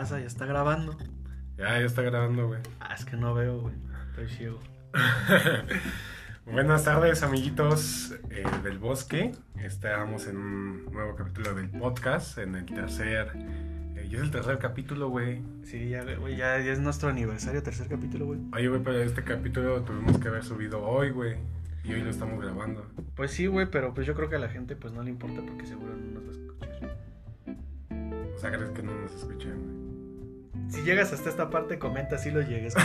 pasa? Ya está grabando. Ya, ya está grabando, güey. Ah, es que no veo, güey. Estoy ciego. Buenas tardes, amiguitos eh, del bosque. Estamos en un nuevo capítulo del podcast, en el tercer. eh, ya es el tercer capítulo, güey. Sí, ya, güey, ya, ya es nuestro aniversario, tercer capítulo, güey. Oye, güey, pero este capítulo tuvimos que haber subido hoy, güey. Y hoy lo estamos grabando. Pues sí, güey, pero pues yo creo que a la gente pues no le importa porque seguro no nos va a escuchar. O sea, crees que no nos escuchan, güey. Si llegas hasta esta parte, comenta si lo llegues.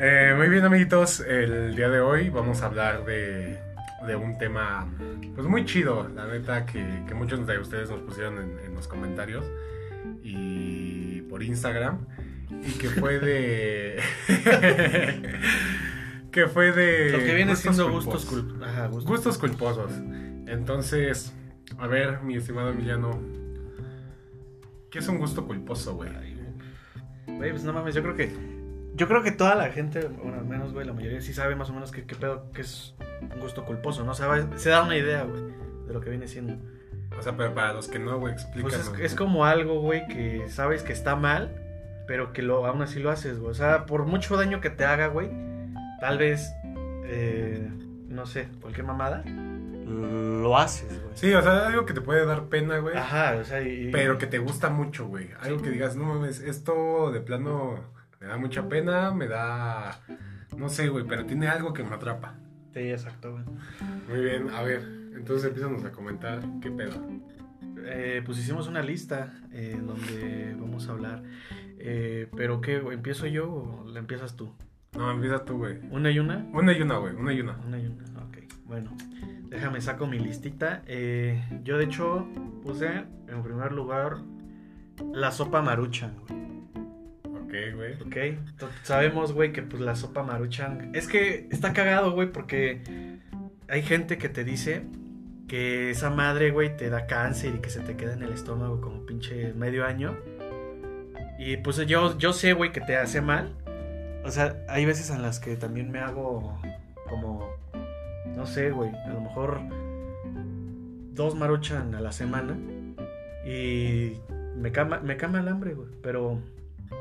Eh, muy bien, amiguitos. El día de hoy vamos a hablar de, de un tema pues muy chido, la neta, que, que muchos de ustedes nos pusieron en, en los comentarios y por Instagram. Y que fue de. que fue de. Lo que viene gustos siendo culposos. gustos. Ajá, gustos. Gustos culposos. Entonces, a ver, mi estimado Emiliano. ¿Qué es un gusto culposo, güey? Güey. Pues no mames, yo creo que. Yo creo que toda la gente, bueno, al menos, güey, la mayoría sí sabe más o menos qué, qué pedo, que es un gusto culposo, ¿no? O sea, va- se da una idea, güey, de lo que viene siendo. O sea, pero para los que no, güey, explícanos. Pues es, güey. es como algo, güey, que sabes que está mal, pero que lo, aún así lo haces, güey. O sea, por mucho daño que te haga, güey, tal vez, eh, no sé, cualquier mamada, lo haces, güey. Sí, o sea, algo que te puede dar pena, güey. Ajá, o sea, y... Pero que te gusta mucho, güey. Algo que digas, no mames, esto de plano me da mucha pena, me da. No sé, güey, pero tiene algo que me atrapa. Sí, exacto, güey. Muy bien, a ver, entonces empiezanos a comentar qué pedo. Eh, pues hicimos una lista eh, donde vamos a hablar. Eh, pero qué, güey, ¿empiezo yo o la empiezas tú? No, empieza tú, güey. ¿Una y una? Una y una, güey, una y una. Una y una, ok. Bueno, déjame saco mi listita. Eh, yo de hecho puse en primer lugar la sopa maruchan, güey. Ok, güey. Ok, sabemos, güey, que pues la sopa maruchan... Es que está cagado, güey, porque hay gente que te dice que esa madre, güey, te da cáncer y que se te queda en el estómago como pinche medio año. Y pues yo, yo sé, güey, que te hace mal. O sea, hay veces en las que también me hago como, no sé, güey, a lo mejor dos maruchan a la semana. Y me cama, me cama el hambre, güey. Pero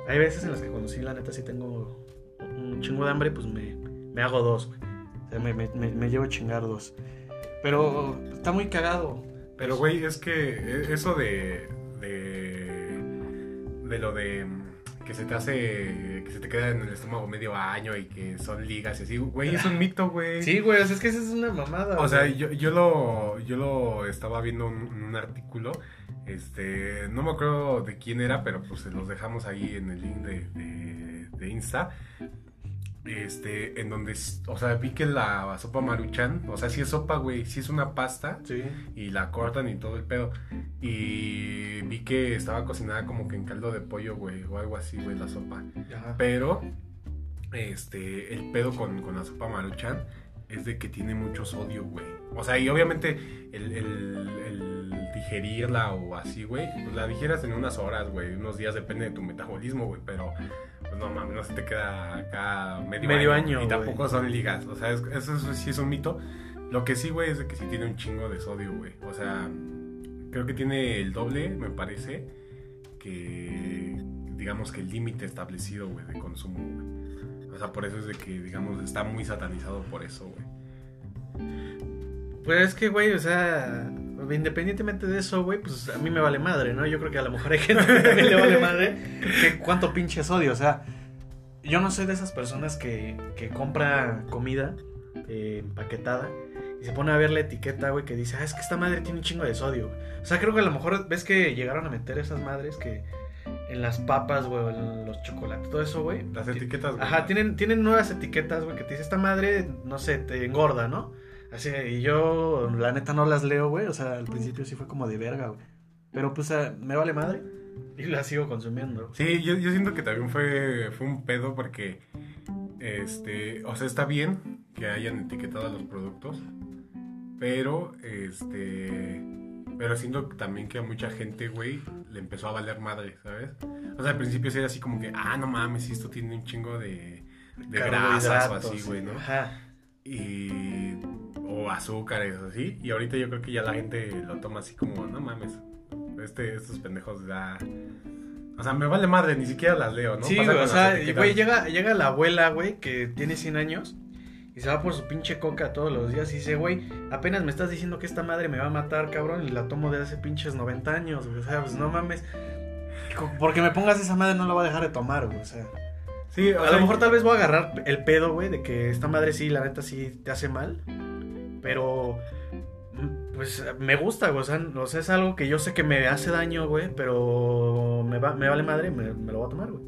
hay veces en las que cuando sí, la neta, sí tengo un chingo de hambre, pues me, me hago dos, güey. O sea, me, me, me- llevo a chingar dos. Pero está muy cagado. Pero, güey, es que e- eso de. de. de lo de. Que se te hace. que se te queda en el estómago medio año y que son ligas y así, güey, es un mito, güey. Sí, güey, o sea, es que esa es una mamada. O sea, yo, yo lo yo lo estaba viendo en un artículo. Este, no me acuerdo de quién era, pero pues se los dejamos ahí en el link de, de, de Insta. Este, en donde, o sea, vi que la sopa maruchan, o sea, sí es sopa, güey, sí es una pasta Sí. y la cortan y todo el pedo. Y vi que estaba cocinada como que en caldo de pollo, güey, o algo así, güey, la sopa. Ajá. Pero, este, el pedo con, con la sopa maruchan es de que tiene mucho sodio, güey. O sea, y obviamente el, el- el digerirla o así, güey, pues la digieras en unas horas, güey, unos días, depende de tu metabolismo, güey, pero, pues no mames, no se te queda acá medio, Medio año, Y tampoco son ligas, o sea, es- eso, eso sí es un mito. Lo que sí, güey, es de que sí tiene un chingo de sodio, güey. O sea, creo que tiene el doble, me parece, que digamos que el límite establecido, güey, de consumo, güey. O sea, por eso es de que, digamos, está muy satanizado por eso, güey. Pues es que, güey, o sea, independientemente de eso, güey, pues a mí me vale madre, ¿no? Yo creo que a lo mejor hay gente que también le vale madre que cuánto pinche sodio, o sea, yo no soy de esas personas que, que compra comida eh, empaquetada y se pone a ver la etiqueta, güey, que dice, ah, es que esta madre tiene un chingo de sodio. güey". O sea, creo que a lo mejor ves que llegaron a meter esas madres que en las papas, güey, o en los chocolates, todo eso, güey. Las ti- etiquetas, güey. Ajá, tienen, tienen nuevas etiquetas, güey, que te dice esta madre, no sé, te engorda, ¿no? Así, y yo, la neta, no las leo, güey. O sea, al principio sí fue como de verga, güey. Pero pues me vale madre. Y la sigo consumiendo. Sí, yo, yo siento que también fue, fue un pedo porque, este, o sea, está bien que hayan etiquetado los productos, pero, este, pero siento también que a mucha gente, güey, le empezó a valer madre, ¿sabes? O sea, al principio era así como que, ah, no mames, esto tiene un chingo de, de grasas o así, güey, ¿no? Ajá. Y, o azúcares, así, y ahorita yo creo que ya la gente lo toma así como, no mames, este, estos pendejos ya... O sea, me vale madre, ni siquiera las leo, ¿no? Sí, Pasa güey, o sea, güey, llega, llega la abuela, güey, que tiene 100 años y se va por su pinche coca todos los días y dice, güey, apenas me estás diciendo que esta madre me va a matar, cabrón, y la tomo de hace pinches 90 años, güey, o sea, pues no mames. Porque me pongas esa madre no la voy a dejar de tomar, güey, o sea. Sí, o A sea, lo mejor tal vez voy a agarrar el pedo, güey, de que esta madre sí, la neta sí te hace mal. Pero, pues me gusta, güey. O sea, o sea, es algo que yo sé que me hace daño, güey, pero me, va, me vale madre, me, me lo voy a tomar, güey.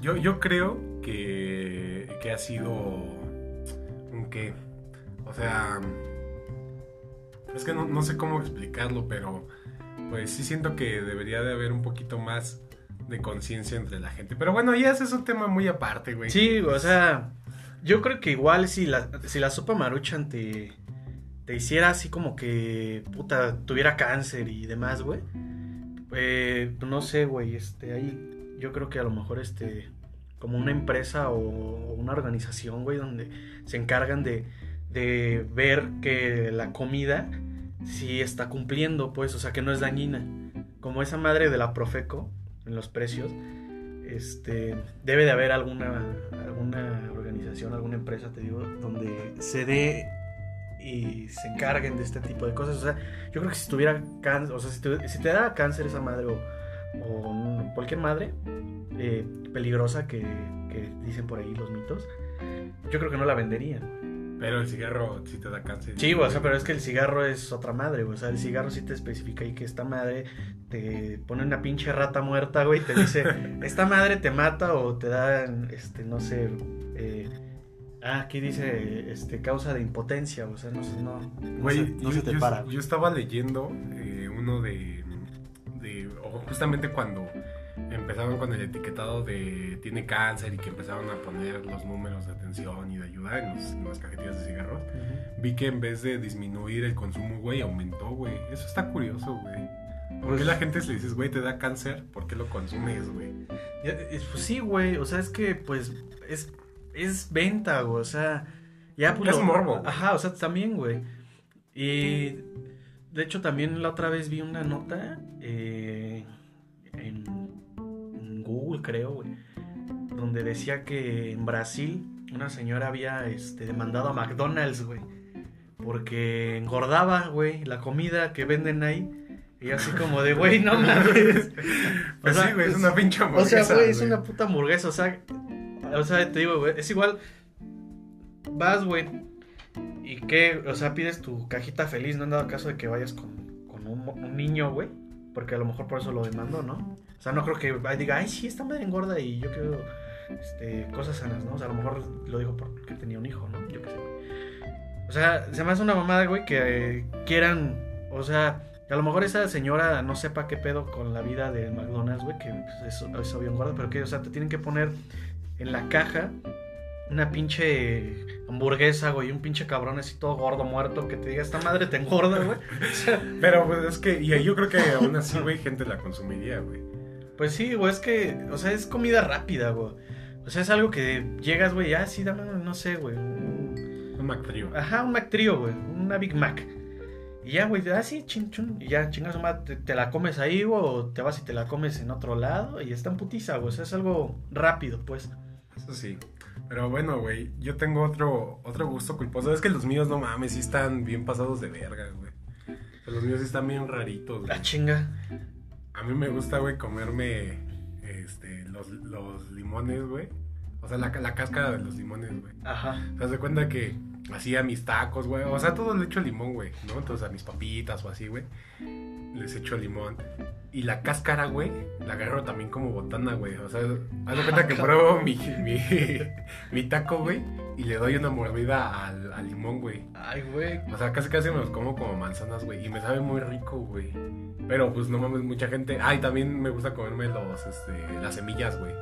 Yo, yo creo que, que ha sido un qué. O sea, es que no, no sé cómo explicarlo, pero pues sí siento que debería de haber un poquito más de conciencia entre la gente. Pero bueno, ya ese es un tema muy aparte, güey. Sí, o sea, yo creo que igual si la, si la sopa maruchan te, te hiciera así como que, puta, tuviera cáncer y demás, güey. Eh, no sé, güey, este, ahí yo creo que a lo mejor, este, como una empresa o una organización, güey, donde se encargan de, de ver que la comida sí está cumpliendo, pues, o sea, que no es dañina. Como esa madre de la Profeco en los precios, este, debe de haber alguna, alguna organización, alguna empresa, te digo, donde se dé y se encarguen de este tipo de cosas. O sea, yo creo que si tuviera cáncer, o sea, si te, si te da cáncer esa madre o, o cualquier madre eh, peligrosa que, que dicen por ahí los mitos, yo creo que no la venderían. Pero el cigarro sí te da cáncer. Sí, o sea, pero es que el cigarro es otra madre. O sea, el cigarro sí te especifica ahí que esta madre te pone una pinche rata muerta, güey, y te dice, esta madre te mata o te da, este, no sé, eh, ah, aquí dice, este, causa de impotencia, o sea, no sé, no, no, se, no yo, se te yo- para. yo estaba leyendo eh, uno de, de- o justamente cuando empezaron con el etiquetado de tiene cáncer y que empezaron a poner los números de atención y de ayuda en, los- en las cajetillas de cigarros, Ujú. vi que en vez de disminuir el consumo, güey, aumentó, güey. Eso está curioso, güey. ¿Por Pues- qué la gente le dices, güey, te da cáncer? ¿Por qué lo consumes, güey? Pues sí, güey, o sea, es que, pues, es, es venta, güey, o sea, ya pues... Es lo- morbo. Ajá, o sea, también, güey. Y, de hecho, también la otra vez vi una nota eh, en, en Google, creo, güey, donde decía que en Brasil una señora había, este, demandado a McDonald's, güey, porque engordaba, güey, la comida que venden ahí. Y así como de, güey, no mames. Pues O sea, sí, güey, es una pinche O hamburguesa, sea, güey, es una puta hamburguesa, o sea, o sea, te digo, güey, es igual, vas, güey, y que, o sea, pides tu cajita feliz, no han dado caso de que vayas con, con un, niño, güey, porque a lo mejor por eso lo demandó, ¿no? O sea, no creo que diga, ay, sí, esta madre engorda y yo quiero, este, cosas sanas, ¿no? O sea, a lo mejor lo dijo porque tenía un hijo, ¿no? Yo qué sé. O sea, se me hace una mamada, güey, que eh, quieran, o sea, a lo mejor esa señora no sepa qué pedo con la vida de McDonald's, güey, que pues, es, es obvio engorda, pero que, o sea, te tienen que poner en la caja una pinche hamburguesa, güey, un pinche cabrón así todo gordo, muerto, que te diga, esta madre te engorda, güey. O sea, Pero pues es que, y yo creo que aún así, güey, gente la consumiría, güey. pues sí, güey, es que, o sea, es comida rápida, güey. O sea, es algo que llegas, güey, ya, sí, dame, no sé, güey. un- Un McTrio. Ajá, un Mac Trio, güey, una Big Mac. Y ya, güey, ah, sí, chin, chun, y ya, chingas, te, te la comes ahí, güey, o te vas y te la comes en otro lado, y está en putiza, güey, o sea, es algo rápido, pues. Eso sí. Pero bueno, güey, yo tengo otro, otro gusto culposo. Es que los míos, no mames, sí están bien pasados de verga, güey. O sea, Los míos sí están bien raritos, güey. La chinga. A mí me gusta, güey, comerme este, los, los limones, güey. O sea, la, la cáscara de los limones, güey. Ajá. ¿Te das de cuenta que hacía mis tacos, güey? O sea, todo le echo limón, güey, ¿no? Entonces a mis papitas o así, güey, les echo limón. Y la cáscara, güey, la agarro también como botana, güey. O sea, haz de cuenta que pruebo mi, mi, mi taco, güey, y le doy una mordida al, al limón, güey. Ay, güey. O sea, casi casi me los como como manzanas, güey. Y me sabe muy rico, güey. Pero pues no mames, mucha gente. Ay, también me gusta comerme los, este, las semillas, güey.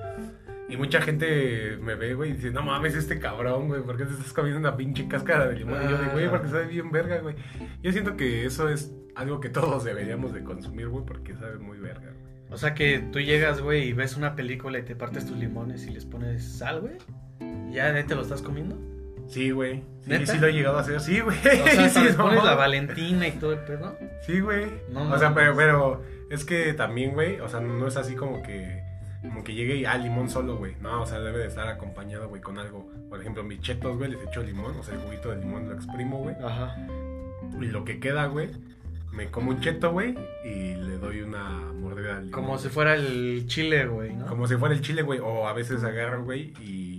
Y mucha gente me ve, güey, y dice, no mames, este cabrón, güey, ¿por qué te estás comiendo una pinche cáscara de limón? Y yo digo, güey, porque sabe bien verga, güey. Yo siento que eso es algo que todos deberíamos de consumir, güey, porque sabe muy verga, güey. O sea que tú llegas, güey, y ves una película y te partes tus limones y les pones sal, güey. ¿Y ¿Ya de te lo estás comiendo? Sí, güey. Sí, ¿Neta? sí lo he llegado a hacer. Sí, güey. O sea, sí, les no. pones la Valentina y todo el pedo. Sí, güey. No o sea, pero, pero Es que también, güey, o sea, no es así como que como que llegue y ah, limón solo, güey. No, o sea, debe de estar acompañado, güey, con algo. Por ejemplo, mis chetos, güey, les echo limón, o sea, el juguito de limón lo exprimo, güey. Ajá. Y lo que queda, güey, me como un cheto, güey, y le doy una mordida al limón. Como si fuera el chile, güey, ¿no? Como si fuera el chile, güey. O a veces agarro, güey, y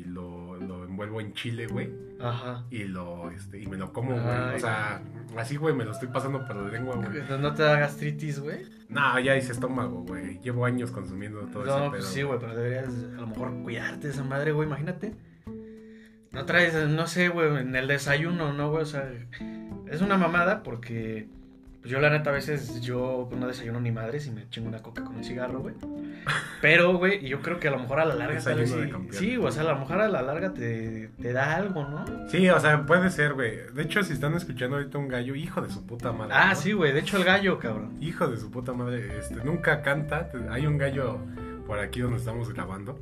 envuelvo en chile, güey. Ajá. Y lo, este, y me lo como, güey. O sea, así, güey, me lo estoy pasando por la lengua, güey. ¿No- ¿No te da gastritis, güey? No, ya hice estómago, güey. Llevo años consumiendo todo No, ese pues pedo. sí, güey, pero deberías a lo mejor cuidarte de esa madre, güey, imagínate. No traes, no sé, güey, en el desayuno, ¿no, güey? O sea, es una mamada porque pues yo la neta a veces yo no desayuno ni madres y me chingo una coca con un cigarro, güey. Pero, güey, yo creo que a lo mejor a la larga tal vez sí, o sea, a lo mejor a la larga te, te da algo, ¿no? Sí, o sea, puede ser, güey. De hecho, si están escuchando ahorita un gallo, hijo de su puta madre. Ah, ¿no? sí, güey, de hecho el gallo, cabrón. Hijo de su puta madre, este, nunca canta. Hay un gallo por aquí donde estamos grabando.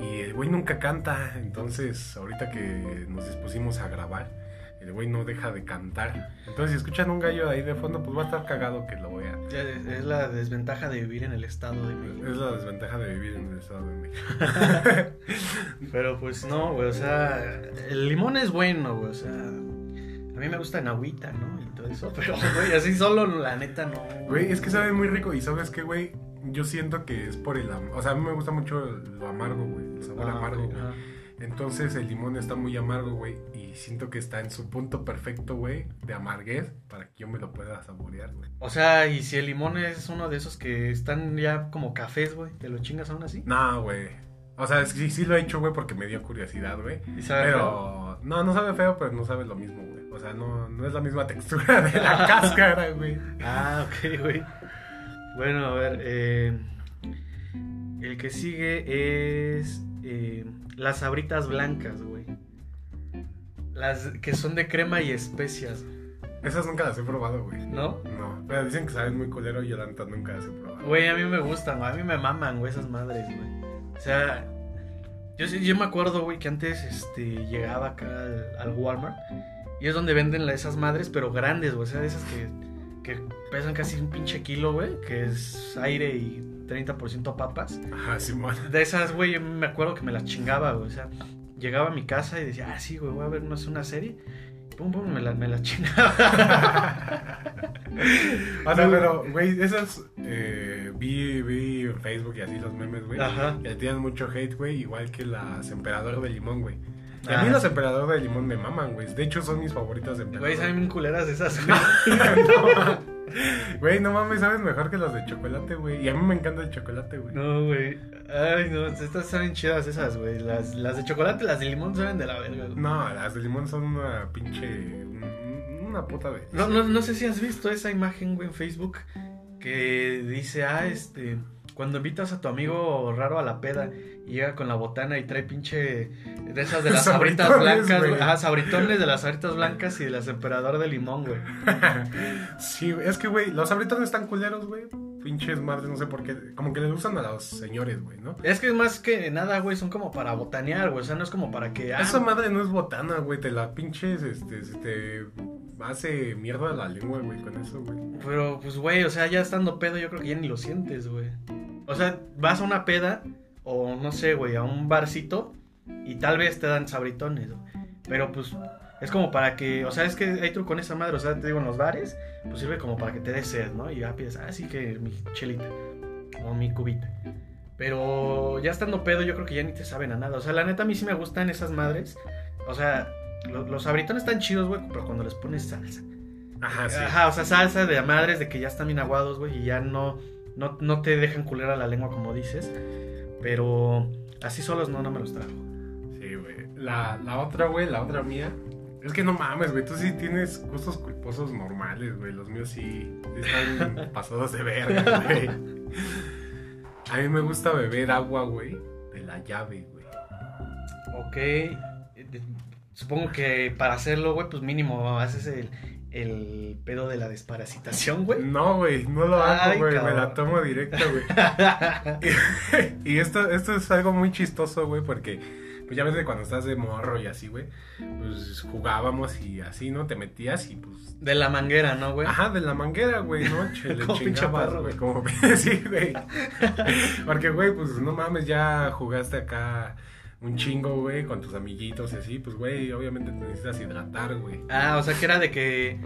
Y el güey nunca canta. Entonces, ahorita que nos dispusimos a grabar, el güey no deja de cantar. Entonces, si escuchan un gallo ahí de fondo, pues va a estar cagado que lo vea. Es es la desventaja de vivir en el estado de México. Es la desventaja de vivir en el Estado de México. Pero pues no, güey, o sea, el limón es bueno, güey, o sea, a mí me gusta en agüita, ¿no? Y todo eso, pero, güey, así solo, la neta, no. Güey, es que sabe muy rico. Y sabes qué, güey, yo siento que es por el... O sea, a mí me gusta mucho lo amargo, güey. El sabor Ah, amargo, güey. Entonces el limón está muy amargo, güey. Y siento que está en su punto perfecto, güey, de amarguez para que yo me lo pueda saborear, güey. O sea, y si el limón es uno de esos que están ya como cafés, güey, ¿te lo chingas aún así? No, güey. O sea, sí, sí lo he hecho, güey, porque me dio curiosidad, güey. ¿Y sabe feo? Pero... No, no sabe feo, pero no sabe lo mismo, güey. O sea, no, no es la misma textura de la cáscara, güey. Ah, ok, güey. Bueno, a ver, eh, el que sigue es eh, las sabritas blancas, güey. Las que son de crema y especias, Esas nunca las he probado, güey. ¿no? No, pero dicen que saben muy culero y yo la neta nunca las he probado. Güey, a mí me gustan, güey. A mí me maman, güey, esas madres, güey. O sea, yo, yo me acuerdo, güey, que antes este, llegaba acá al, al Walmart y es donde venden esas madres, pero grandes, güey. O sea, de esas que, que pesan casi un pinche kilo, güey, que es aire y 30% papas. Ajá, Simón. De esas, güey, yo me acuerdo que me las chingaba, güey. O sea, llegaba a mi casa y decía, ah, sí, güey, voy a ver sé, una serie. Pum, pum, me las me las chingaba. O sea, pero, güey, esas eh, vi, vi en Facebook y así los memes, güey. Ajá. Que tienen mucho hate, güey, igual que las emperador de limón, güey. Y a Ah, mí las sí. emperador de limón me maman, güey. De hecho, son mis favoritas de emperador. Güey, saben culeras esas, güey. No. Güey, no mames, sabes mejor que las de chocolate, güey. Y a mí me encanta el chocolate, güey. No, güey. Ay, no, estas saben chidas esas, güey. Las, las de chocolate, las de limón saben de la verga, güey. No, las de limón son una pinche. un- Una puta de. No, no, no sé si has visto esa imagen, güey, en Facebook que dice, ah, este, cuando invitas a tu amigo raro a la peda y llega con la botana y trae pinche de esas de las sabritas Sabritones, blancas, güey. Ah, sabritones de las sabritas blancas y de las emperador de limón, güey. Sí, es que, güey, los abritones están culeros, güey. Pinches madres, no sé por qué. Como que le gustan a los señores, güey, ¿no? Es que es más que nada, güey, son como para botanear, güey. O sea, no es como para que. ah, Esa madre no es botana, güey. Te la pinches, este, se te hace mierda la lengua, güey, con eso, güey. Pero, pues, güey, o sea, ya estando pedo, yo creo que ya ni lo sientes, güey. O sea, vas a una peda, o no sé, güey, a un barcito, y tal vez te dan sabritones, güey. Pero, pues, es como para que, o sea, es que hay truco con esa madre, o sea, te digo, en los bares, pues sirve como para que te des sed, ¿no? Y ya pides, ah, sí que mi chelita, o mi cubita. Pero ya estando pedo, yo creo que ya ni te saben a nada. O sea, la neta, a mí sí me gustan esas madres. O sea, lo- los sabritones están chidos, güey, pero cuando les pones salsa. Ajá, sí. Ajá, o sea, salsa de madres de que ya están bien aguados, güey, y ya no, no, no te dejan culera la lengua como dices. Pero así solos no, no me los trajo. Sí, güey. La, la otra, güey, la otra mía. Es que no mames, güey. Tú sí tienes gustos culposos normales, güey. Los míos sí, sí están pasados de verga, güey. A mí me gusta beber agua, güey, de la llave, güey. Ok, eh, supongo que para hacerlo, güey, pues mínimo haces el, el pedo de la desparasitación, güey. No, güey, no lo hago, Ay, güey. Me la tomo directa, güey. y esto, esto es algo muy chistoso, güey, porque pues ya ves que cuando estás de morro y así, güey, pues jugábamos y así, ¿no? Te metías y pues... De la manguera, ¿no, güey? Ajá, de la manguera, güey, ¿no? Che, le Como chingabas, güey, como... sí, güey. Porque, güey, pues no mames, ya jugaste acá un chingo, güey, con tus amiguitos y así, pues, güey, obviamente te necesitas hidratar, güey. Ah, o sea que era de que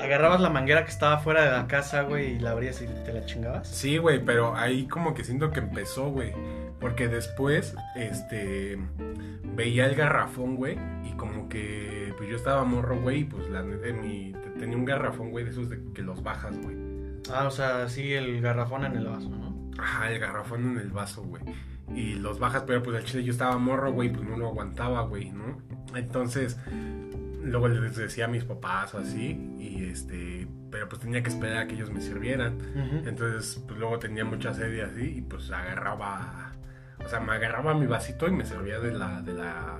agarrabas la manguera que estaba fuera de la casa, güey, y la abrías y te la chingabas. Sí, güey, pero ahí como que siento que empezó, güey. Porque después, este, veía el garrafón, güey, y como que, pues yo estaba morro, güey, y pues la neta, mi, tenía un garrafón, güey, de esos de que los bajas, güey. Ah, o sea, sí, el garrafón en el vaso, ¿no? Ajá, el garrafón en el vaso, güey. Y los bajas, pero pues al chile yo estaba morro, güey, pues no lo aguantaba, güey, ¿no? Entonces, luego les decía a mis papás o así, y este, pero pues tenía que esperar a que ellos me sirvieran. Entonces, pues luego tenía mucha sed y así, y pues agarraba, o sea, me agarraba mi vasito y me servía de la, de la,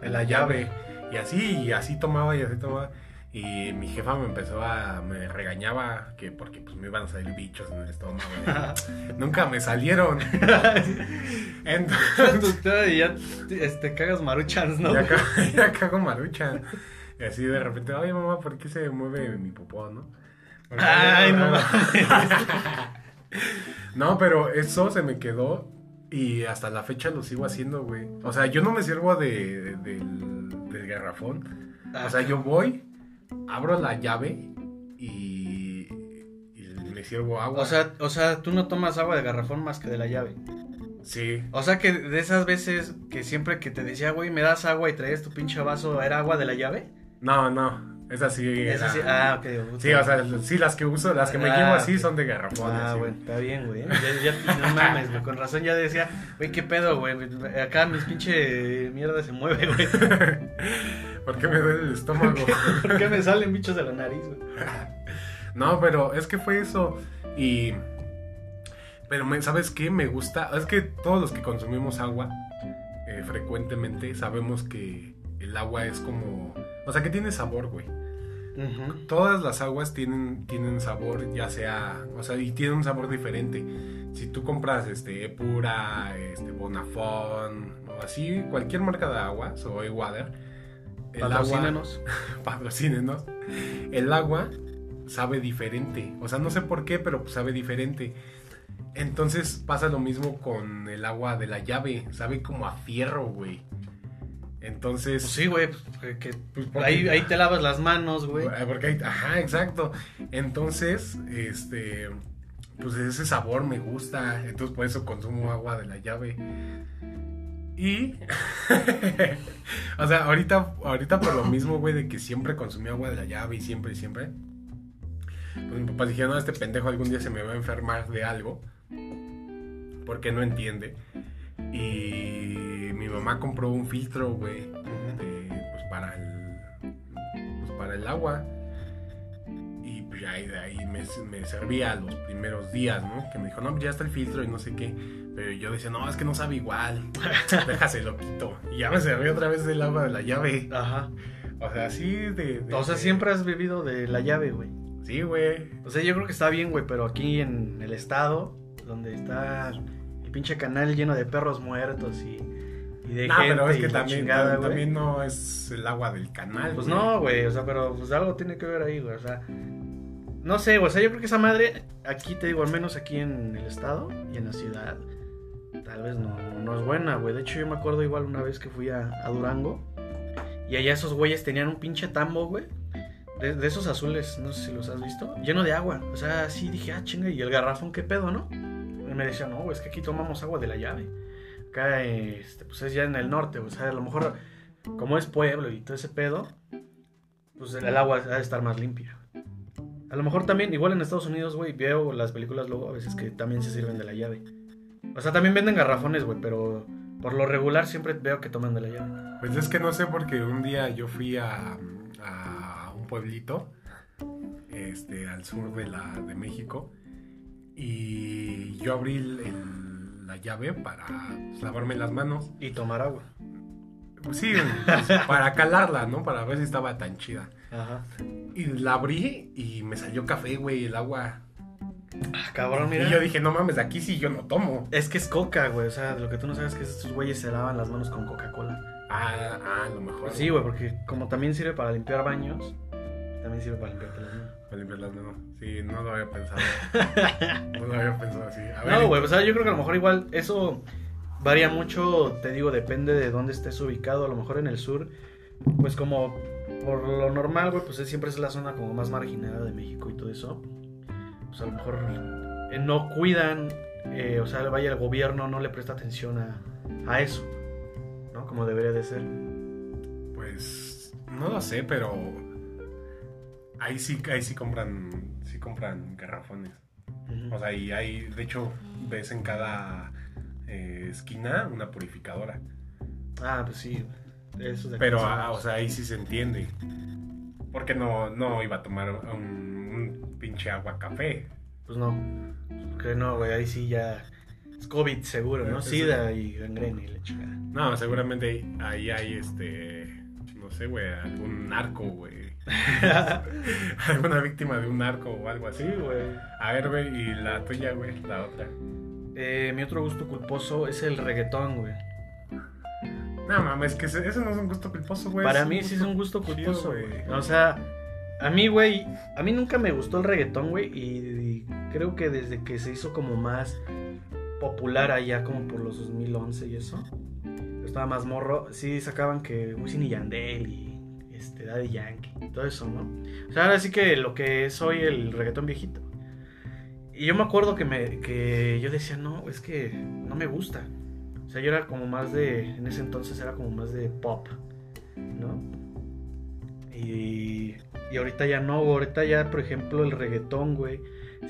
de la llave. Y así, y así tomaba y así tomaba. Y mi jefa me empezó a, me regañaba que porque pues me iban a salir bichos en el estómago. Nunca me salieron. Entonces, y ya este, cagas maruchans, ¿no? ya, cago, ya cago marucha. Y así de repente, oye mamá, ¿por qué se mueve mi popó, no? Porque- Ay, no No, pero eso se me quedó y hasta la fecha lo sigo haciendo, güey. O sea, yo no me sirvo de, de- del, del garrafón. O sea, yo voy, abro la llave y, y me sirvo agua. O sea, o sea, tú no tomas agua de garrafón más que de la llave. sí. O sea que de esas veces que siempre que te decía, güey, me das agua y traes tu pinche vaso, ¿era agua de la llave? No, no. Esa sí. Esa sí, ah, ok. puta. Sí, o sea, sí, las que uso, las que me Ah, llevo así son de garrafón. Ah, así, bueno, está bien, güey. Ya, ya- no mames, güey. Con razón ya decía, güey, qué pedo, güey. Acá mis pinche mierda se mueve, güey. ¿Por qué me duele el estómago? ¿Por qué me salen bichos de la nariz? No, pero es que fue eso. Y. Pero, me- ¿sabes qué? Me gusta. Es que todos los que consumimos agua eh, frecuentemente sabemos que el agua es como. O sea, que tiene sabor, güey. Todas las aguas tienen, tienen sabor, ya sea. O sea, y tienen un sabor diferente. Si tú compras este Epura, este Bonafón, o así, cualquier marca de agua, Soy Water. El agua, patrocínenos. El agua sabe diferente. O sea, no sé por qué, pero sabe diferente. Entonces pasa lo mismo con el agua de la llave. Sabe como a fierro, güey. Entonces. Pues sí, güey. pues, que- pues, porque- ahí, ahí te lavas las manos, güey. Porque hay- ajá, exacto. Entonces, este. Pues ese sabor me gusta. Entonces por eso consumo agua de la llave. Y. o sea, ahorita, ahorita por lo mismo, güey, de que siempre consumí agua de la llave y siempre y siempre. Pues mi papá dijeron, no, este pendejo algún día se me va a enfermar de algo. Porque no entiende. Y mi mamá compró un filtro, güey. pues para el. Pues para el agua. Y pues ya de ahí me, me servía los primeros días, ¿no? Que me dijo, no, pues ya está el filtro y no sé qué. Pero yo decía, no, es que no sabe igual. Déjaselo quito. Y ya me serví otra vez del agua de la llave. Ajá. O sea, así de. de- O sea, de- siempre has vivido de la llave, güey. Sí, güey. O sea, yo creo que está bien, güey, pero aquí en el estado, donde está el pinche canal lleno de perros muertos y, y de No, gente pero es que también, chingada, güey. también no es el agua del canal. Pues güey. no, güey, o sea, pero pues algo tiene que ver ahí, güey, o sea, no sé, güey, o sea, yo creo que esa madre, aquí te digo, al menos aquí en el estado y en la ciudad, tal vez no, no es buena, güey. De hecho, yo me acuerdo igual una vez que fui a, Durango y allá esos güeyes tenían un pinche tambo, güey. De, esos azules, no sé si los has visto, lleno de agua. O sea, sí dije, ah, chinga, y el garrafón, ¿qué pedo, no? Y me decía, no, güey, es que aquí tomamos agua de la llave. Acá, este, pues es ya en el norte, o sea, a lo mejor, como es pueblo y todo ese pedo, pues el agua ha de estar más limpia. A lo mejor también, igual en Estados Unidos, güey, veo las películas luego a veces que también se sirven de la llave. O sea, también venden garrafones, güey, pero por lo regular siempre veo que toman de la llave. Pues es que no sé porque un día yo fui a, a un pueblito, este, al sur de, la, de México, y yo abrí el- el- la llave para pues, lavarme las manos. Y tomar agua. Sí, pues, para calarla, ¿no? Para ver si estaba tan chida. Ajá. Y la abrí y me salió café, güey, el agua. Ah, cabrón, mira. Y yo dije, no mames, de aquí sí yo no tomo. Es que es coca, güey. O sea, lo que tú no sabes es que estos güeyes se lavan las manos con Coca-Cola. Ah, ah, a lo mejor. Sí, güey, porque como también sirve para limpiar baños, también sirve para limpiarte las manos. Para limpiar las manos. Sí, no lo había pensado. no lo había pensado así. A ver, No, güey, o sea, yo creo que a lo mejor igual eso varía mucho, te digo, depende de dónde estés ubicado. A lo mejor en el sur, pues como por lo normal, güey, pues es- siempre es la zona como más marginada de México y todo eso. Pues a lo mejor eh, no cuidan, eh, o sea, vaya el gobierno no le presta atención a, a eso, ¿no? Como debería de ser. Pues no lo sé, pero ahí sí, ahí sí compran, sí compran garrafones. O sea, y hay, de hecho, ves en cada eh, esquina una purificadora. Ah, pues sí. Eso de Pero, ah, o sea, ahí sí se entiende. Porque no, no iba a tomar un, un pinche agua café. Pues no. Que no, güey, ahí sí ya. Es COVID seguro, ¿no? Sida y gangrena y la chingada. No, seguramente ahí hay este. No sé, güey, algún narco, güey. Alguna víctima de un narco o algo así. Sí, güey. A ver, güey, y la tuya, güey, la otra. Eh, mi otro gusto culposo es el reggaetón, güey. No mames, que ese, ese no es un gusto culposo, güey. Para mí sí es un gusto culposo, güey. O sea, a mí, güey, a mí nunca me gustó el reggaetón, güey. Y, creo que desde que se hizo como más popular allá, como por los 2011 y eso, estaba más morro, sí sacaban que Wisin y Yandel y este, Daddy Yankee, y todo eso, ¿no? O sea, ahora sí que lo que es hoy el reggaetón viejito. Y yo me acuerdo que, me, que yo decía, no, es que no me gusta. O sea, yo era como más de, en ese entonces era como más de pop, ¿no? Y, y ahorita ya no, ahorita ya, por ejemplo, el reggaetón, güey.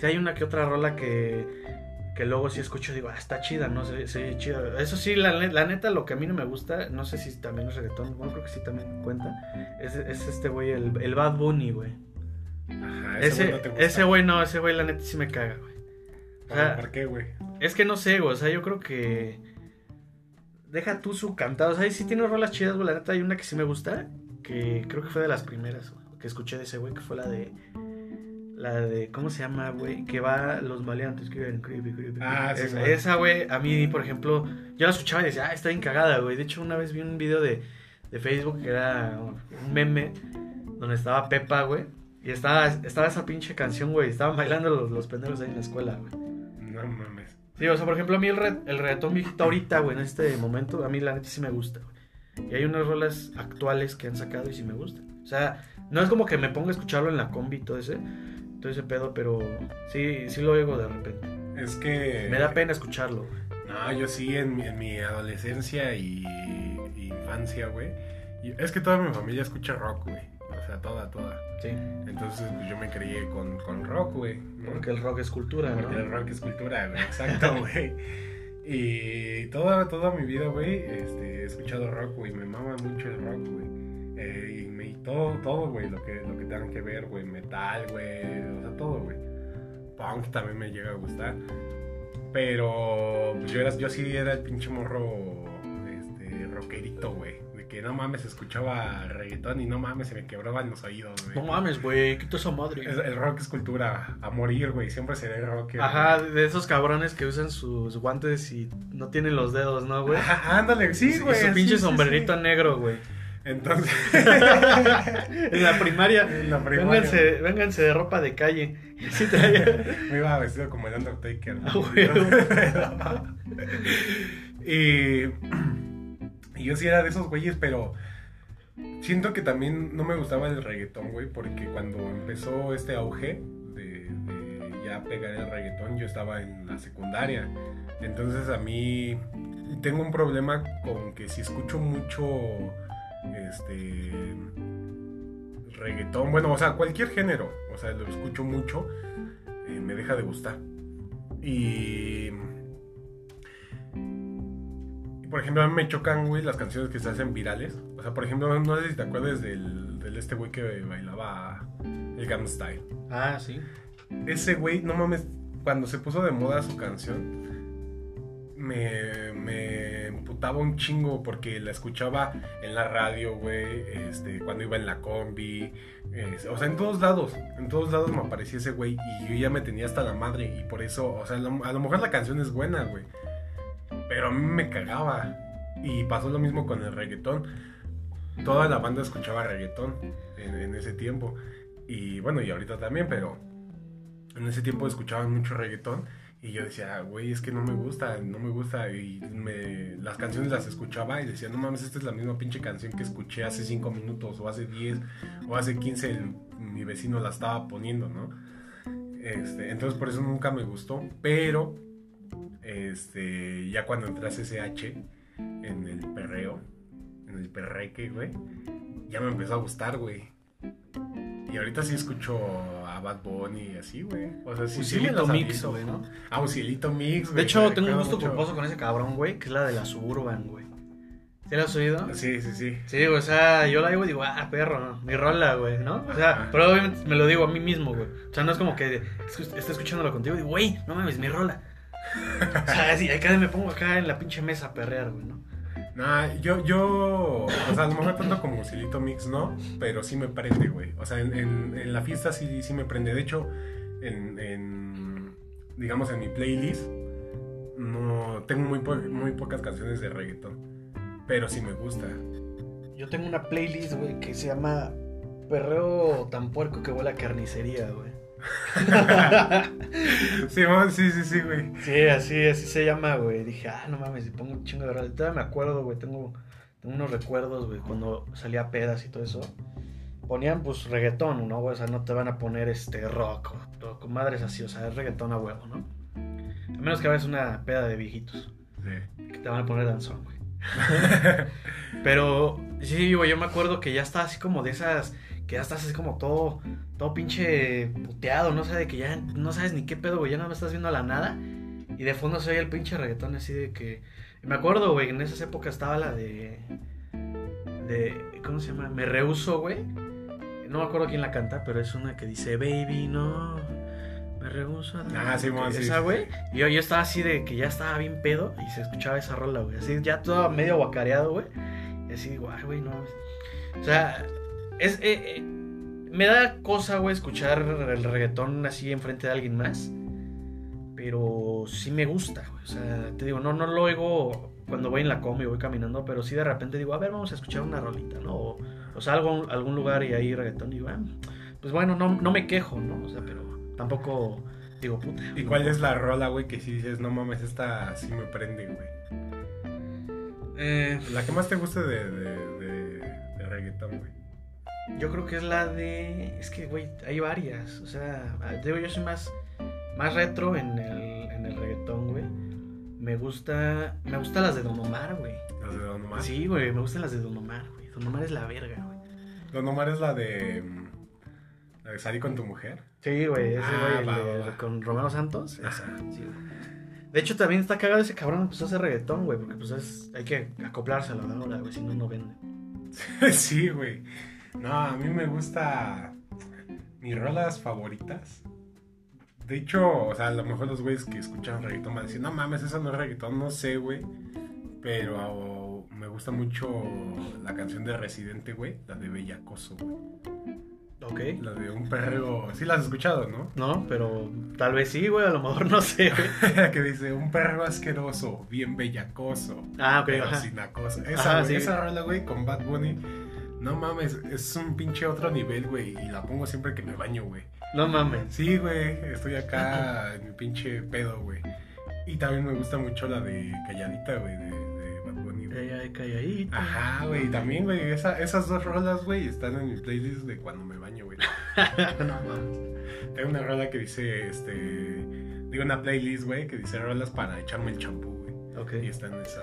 Si hay una que otra rola que, que luego sí escucho, digo, ah, está chida, ¿no? Se oye chida. Eso sí, la, la neta, lo que a mí no me gusta, no sé si también es reggaetón, bueno, creo que sí también cuenta, es, es este güey, el, el Bad Bunny, güey. Ajá, Ese, güey no ese güey no, ese güey la neta sí me caga, güey. O sea, ¿Por qué, güey? es que no sé, güey, o sea, yo creo que... Deja tú su cantado, o sea, sí tiene rolas chidas, güey, la neta hay una que sí me gusta, que creo que fue de las primeras, güey, que escuché de ese güey, que fue la de... La de, ¿cómo se llama, güey? Que va los maleantes que viven creepy, creepy. Ah, sí, esa, güey. esa, güey, a mí, por ejemplo, yo la escuchaba y decía, ah, está bien cagada, güey. De hecho, una vez vi un video de, de Facebook que era un meme donde estaba Pepa, güey. Y estaba, estaba esa pinche canción, güey. Estaban bailando los, los pendejos ahí en la escuela, güey. No mames. Sí, o sea, por ejemplo, a mí el, re- el reggaetón viejito ahorita, güey, en este momento, a mí la neta sí me gusta, güey. Y hay unas rolas actuales que han sacado y sí me gustan. O sea, no es como que me ponga a escucharlo en la combi y todo ese, todo ese pedo, pero sí, sí lo oigo de repente. Es que. Me da pena escucharlo, güey. No, yo sí, en mi, en mi adolescencia y, y infancia, güey. y- Es que toda mi familia escucha rock, güey. O sea, toda, toda. Sí, Entonces, pues, yo me crié con, con rock, güey. ¿no? porque el rock es cultura, Porque el rock es cultura, güey. Exacto, güey. Y toda, toda mi vida, güey, este, he escuchado rock, güey. Me mama mucho el rock, güey. Eh, todo, todo, güey, lo que, lo que tengan que ver, güey. Metal, güey. O sea, todo, güey. Punk también me llega a gustar. Pero pues, yo, era, yo sí era el pinche morro este, rockerito, güey. De que no mames, escuchaba reggaetón y no mames, se me quebraban los oídos, güey. No mames, güey, quita esa madre. Es- el rock es cultura a morir, güey. Siempre seré rocker. Ajá, güey. de esos cabrones que usan sus guantes y no tienen los dedos, ¿no, güey? Ajá, ándale, sí, Y güey. su pinche sí, sombrerito sí. negro, güey. Entonces, en la primaria. en la primaria, Vénganse, vénganse de ropa de calle. Sí me iba vestido como el Undertaker. Ah, y, y yo sí era de esos güeyes, pero siento que también no me gustaba el reggaetón, güey, porque cuando empezó este auge de, de ya pegar el reggaetón, yo estaba en la secundaria. Entonces a mí tengo un problema con que si escucho mucho este reggaetón, bueno, o sea, cualquier género, o sea, lo escucho mucho, eh, me deja de gustar. Y, y, por ejemplo, a mí me chocan, güey, las canciones que se hacen virales. O sea, por ejemplo, no sé si te acuerdas del, del este güey que bailaba el Gangnam Style. Ah, sí. Ese güey, no mames, cuando se puso de moda su canción, me, me, emputaba un chingo porque la escuchaba en la radio, güey, este, cuando iba en la combi, o sea, en todos lados, en todos lados me aparecía ese güey y yo ya me tenía hasta la madre y por eso, o sea, lo- a lo mejor la canción es buena, güey, pero a mí me cagaba y pasó lo mismo con el reggaetón. Toda la banda escuchaba reggaetón en, en ese tiempo y bueno, y ahorita también, pero en ese tiempo escuchaban mucho reggaetón y yo decía, güey, es que no me gusta, no me gusta. Y me, las canciones las escuchaba y decía, no mames, esta es la misma pinche canción que escuché hace 5 minutos o hace 10 o hace 15, el- mi vecino la estaba poniendo, ¿no? Este, entonces por eso nunca me gustó, pero este, ya cuando entré a en el perreo, en el perreque, güey, ya me empezó a gustar, güey. Y ahorita sí escucho a Bad Bunny y así, güey. O sea, sí, sí Ucielito las Mix, güey, ¿no? Ah, Ucielito Mix, güey. De hecho, tengo un gusto mucho- culposo con ese cabrón, güey, que es la de la Suburban, güey. ¿Sí la has oído? Sí, sí, sí. Sí, güey, o sea, yo la digo y digo, ah, perro, mi rola, güey, ¿no? O sea, pero obviamente me lo digo a mí mismo, güey. O sea, no es como que esté escuchándolo contigo y digo, güey, no mames, mi rola. O sea, así, acá me pongo acá en la pinche mesa a perrear, güey, ¿no? Nah, yo, yo, o sea, a lo mejor tanto como Ucielito Mix, ¿no? Pero sí me prende, güey. O sea, en, en- en la fiesta sí, sí me prende. De hecho, en, en, digamos, en mi playlist, no, tengo muy, muy pocas canciones de reggaetón. Pero sí me gusta. Yo tengo una playlist, güey, que se llama Perreo tan puerco que huele a carnicería, güey. Mo- sí, sí, sí, güey. Sí, así, así se llama, güey. Dije, ah, no mames, y pongo un chingo de rola. Todavía me acuerdo, güey, tengo, tengo unos recuerdos, güey, cuando salía a pedas y todo eso. Ponían, pues, reggaetón, ¿no? güey? O sea, no te van a poner, este, rock con madres así, o sea, es reggaetón a huevo, ¿no? A menos que hagas una peda de viejitos, Sí. que te van a poner danzón, güey. Pero, sí, güey, yo me acuerdo que ya está así como de esas, que ya estás así como todo, todo pinche puteado, no sé, de que ya no sabes ni qué pedo, güey, ya no me estás viendo a la nada. Y de fondo se oye el pinche reggaetón así de que... Me acuerdo, güey, en esas épocas estaba la de... De... ¿Cómo se llama? Me rehuso, güey. No me acuerdo quién la canta, pero es una que dice, baby, no. Me rehuso a dar". Ah, sí, sí, Esa, güey. sí. Y yo, yo estaba así de que ya estaba bien pedo y se escuchaba esa rola, güey. Así ya todo medio guacareado, güey. Y así digo, ay, güey, no. O sea, es... eh, eh, me da cosa, güey, escuchar el reggaetón así enfrente de alguien más. Pero sí me gusta, güey. O sea, te digo, no, no lo oigo cuando voy en la combi, voy caminando, pero sí de repente digo, a ver, vamos a escuchar una rolita, ¿no? O, o salgo a algún lugar y hay reggaetón y digo, ah, pues bueno, no, no me quejo, ¿no? O sea, pero tampoco digo, puta. ¿Y no. cuál es la rola, güey, que si dices, no mames, esta sí me prende, güey? Eh, La que más te guste de, de, de, de reggaetón, güey. Yo creo que es la de... Es que, güey, hay varias. O sea, te digo, yo soy más, más retro en el, en el reggaetón, güey. Me gusta... Me gustan las de Don Omar, güey. Las de Don Omar. Sí, güey, me gustan las de Don Omar, güey. Don Omar es la verga, güey. Don Omar es la de. mm, La de salir con tu mujer. Sí, güey, ese Ah, güey, el va, de- va, va. con Romano Santos. Esa, sí, güey. De hecho, también está cagado ese cabrón, pues hace reggaetón, güey, porque pues es, hay que acoplárselo a la hora, güey, si no, no vende. sí, güey. No, a mí me gusta. Mis rolas favoritas. De hecho, o sea, a lo mejor los güeyes que escuchan reggaetón van a decir, no mames, eso no es reggaetón, no sé, güey. Pero me gusta mucho la canción de Residente, güey, la de Bellacoso, güey. Ok. La de un perreo. Sí, la has escuchado, ¿no? No, pero tal vez sí, güey, a lo mejor no sé, güey. que dice, un perro asqueroso, bien bellacoso. Ah, ok, pero ajá. sin acoso. Esa, Ajá, güey, sí. esa rola, güey, con Bad Bunny. No mames, es un pinche otro nivel, güey. Y la pongo siempre que me baño, güey. No mames. Sí, güey, estoy acá en mi pinche pedo, güey. Y también me gusta mucho la de Calladita, güey, de, de Bad Bunny, güey. Ay, ay, calladito. Ajá, güey, también, güey, esa- esas dos rolas, güey, están en mi playlist de cuando me baño, güey. no mames. Tengo una rola que dice, este... Digo, una playlist, güey, que dice rolas para echarme el champú, güey. Ok. Y está en esa.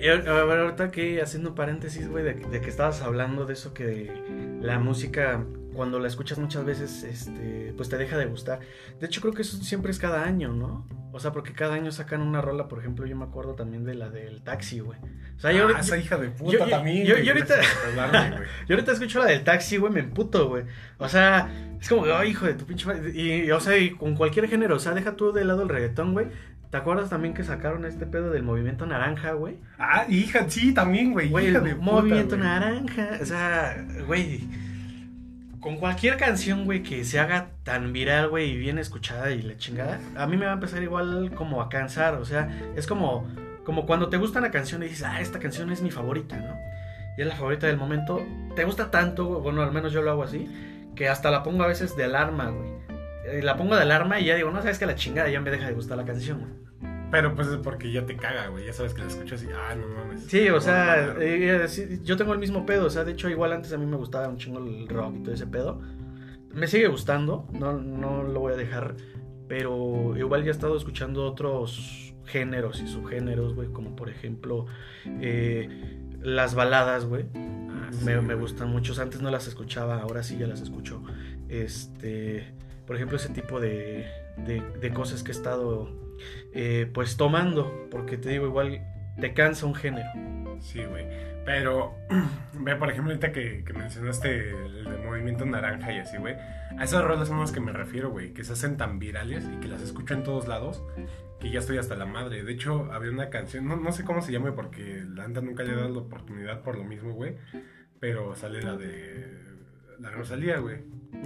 Y ahorita que haciendo paréntesis, güey, de, de que estabas hablando de eso que la música, cuando la escuchas muchas veces, este, pues te deja de gustar. De hecho, creo que eso siempre es cada año, ¿no? O sea, porque cada año sacan una rola, por ejemplo, yo me acuerdo también de la del taxi, güey. O sea, yo, ah, yo- esa hija de puta yo- también. yo- yo ahorita- hablarme, güey. yo ahorita escucho la del taxi, güey, me emputo, güey. O sea, es como, ay, hijo de tu pinche madre. Y, y, o sea, y con cualquier género, o sea, deja tú de lado el reggaetón, güey. ¿Te acuerdas también que sacaron este pedo del movimiento naranja, güey? Ah, hija, sí, también, güey. Güey, hija el de puta, movimiento güey. naranja. O sea, güey. Con cualquier canción, güey, que se haga tan viral, güey, y bien escuchada y la chingada, a mí me va a empezar igual como a cansar. O sea, es como, como cuando te gusta una canción y dices, ah, esta canción es mi favorita, ¿no? Y es la favorita del momento. Te gusta tanto, güey, bueno, al menos yo lo hago así, que hasta la pongo a veces de alarma, güey. Eh, La pongo de alarma y ya digo, no sabes que la chingada ya me deja de gustar la canción, güey. Pero pues es porque ya te caga, güey. Ya sabes que la escuchas y, ah, no mames. Sí, o sea, eh, sí, yo tengo el mismo pedo. O sea, de hecho, igual antes a mí me gustaba un chingo el rock y todo ese pedo. Me sigue gustando, no, no lo voy a dejar. Pero igual ya he estado escuchando otros géneros y subgéneros, güey. Como por ejemplo, eh, las baladas, güey. Ah, sí, me, gustan mucho. Antes no las escuchaba, ahora sí ya las escucho. Este, por ejemplo, ese tipo de, de, cosas que he estado eh, pues tomando. Porque te digo, igual te cansa un género. Sí, güey. Pero, ve, por ejemplo, ahorita que, que mencionaste el, de movimiento naranja y así, güey. A esas rolas son las que me refiero, güey. Que se hacen tan virales y que las escucho en todos lados. Que ya estoy hasta la madre. De hecho, había una canción, no, no sé cómo se llama porque la anda nunca le he dado la oportunidad por lo mismo, güey. Pero sale la de. La Rosalía, güey.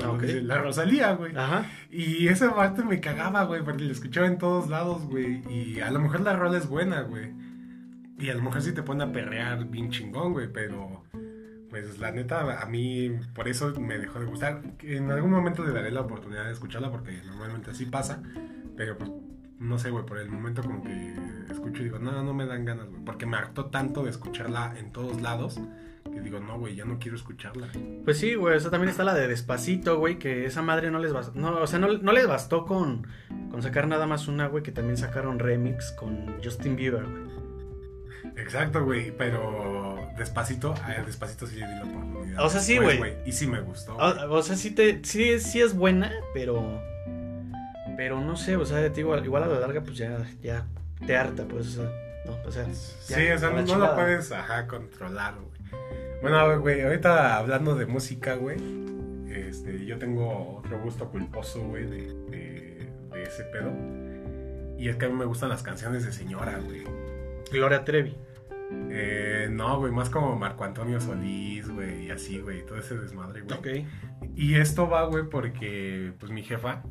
Ah, dice, La Rosalía, güey. Ajá. Y esa parte me cagaba, güey, porque la escuchaba en todos lados, güey. Y a lo mejor la rola es buena, güey. Y a lo mejor sí te pone a perrear bien chingón, güey, pero... Pues la neta, a mí por eso me dejó de gustar. En algún momento le daré la oportunidad de escucharla porque normalmente así pasa. Pero pues, no sé, güey, por el momento como que escucho y digo, no, no me dan ganas, güey. Porque me hartó tanto de escucharla en todos lados que digo, no, güey, ya no quiero escucharla. Pues sí, güey, o sea, también está la de Despacito, güey, que esa madre no les bastó, no, o sea, no, no les bastó con, con sacar nada más una, güey, que también sacaron remix con Justin Bieber, güey. Exacto, güey, pero despacito, a despacito sí le di la oportunidad. O sea, sí, después, güey. Y sí me gustó. O, sea, sí, te, sí, sí es buena, pero, pero no sé, o sea, digo, igual a la larga, pues ya, ya te harta, pues, o sea, no, o sea, sí, o sea, no, la no lo puedes, ajá, controlar, güey. Bueno, güey, ahorita hablando de música, güey, este, yo tengo otro gusto culposo, güey, de, de, de ese pedo. Y es que a mí me gustan las canciones de señora, güey. Gloria Trevi. Eh, no, güey, más como Marco Antonio Solís, güey, y así, güey, todo ese desmadre, güey. Ok. Y esto va, güey, porque pues mi jefa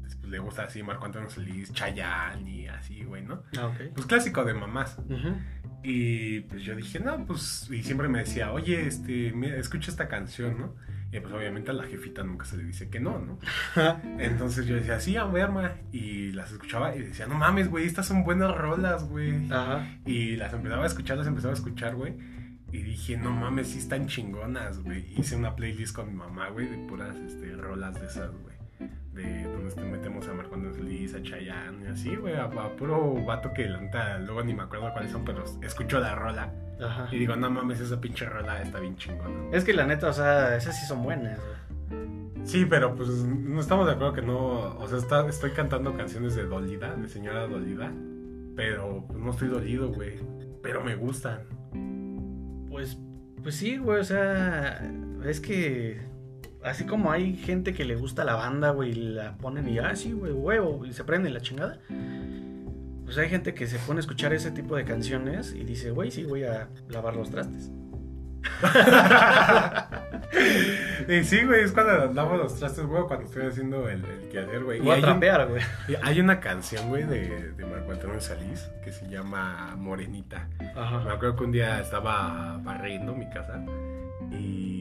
pues, le gusta así Marco Antonio Solís, Chayanne y así, güey, ¿no? Ah, ok. Pues clásico de mamás. Ujú. Y pues yo dije, no, pues, y siempre me decía, oye, este, mira, escucha esta canción, ¿no? Y pues obviamente a la jefita nunca se le dice que no, ¿no? Entonces yo decía, sí, a ver, ma. Y las escuchaba y decía, no mames, güey, estas son buenas rolas, güey. Ajá. Y las empezaba a escuchar, las empezaba a escuchar, güey. Y dije, no mames, sí están chingonas, güey. Hice una playlist con mi mamá, güey, de puras este, rolas de esas, güey. De donde este, metemos a Marco Antonio Solís, a Chayanne y así, güey. A, a puro vato que la neta, luego ni me acuerdo cuáles son, pero escucho la rola. Ajá. Y digo, no mames, esa pinche rola está bien chingona. Es que la neta, o sea, esas sí son buenas, güey. Sí, pero pues no estamos de acuerdo que no. O sea, está- estoy cantando canciones de dolida, de señora dolida. Pero pues, no estoy dolido, güey. Pero me gustan. Pues, pues sí, güey, o sea, es que así como hay gente que le gusta la banda, güey, y la ponen y ah, sí, güey, huevo, y se prende la chingada. Pues hay gente que se pone a escuchar ese tipo de canciones y dice, güey, sí, voy a lavar los trastes. y sí, güey, es cuando lavo los trastes, güey, cuando estoy haciendo el, el quehacer, güey. Y Voy a hay, un- trapear, güey. y hay una canción, güey, de, de Marco Antonio Salís que se llama Morenita. Me Ajá. acuerdo que un día estaba barriendo mi casa y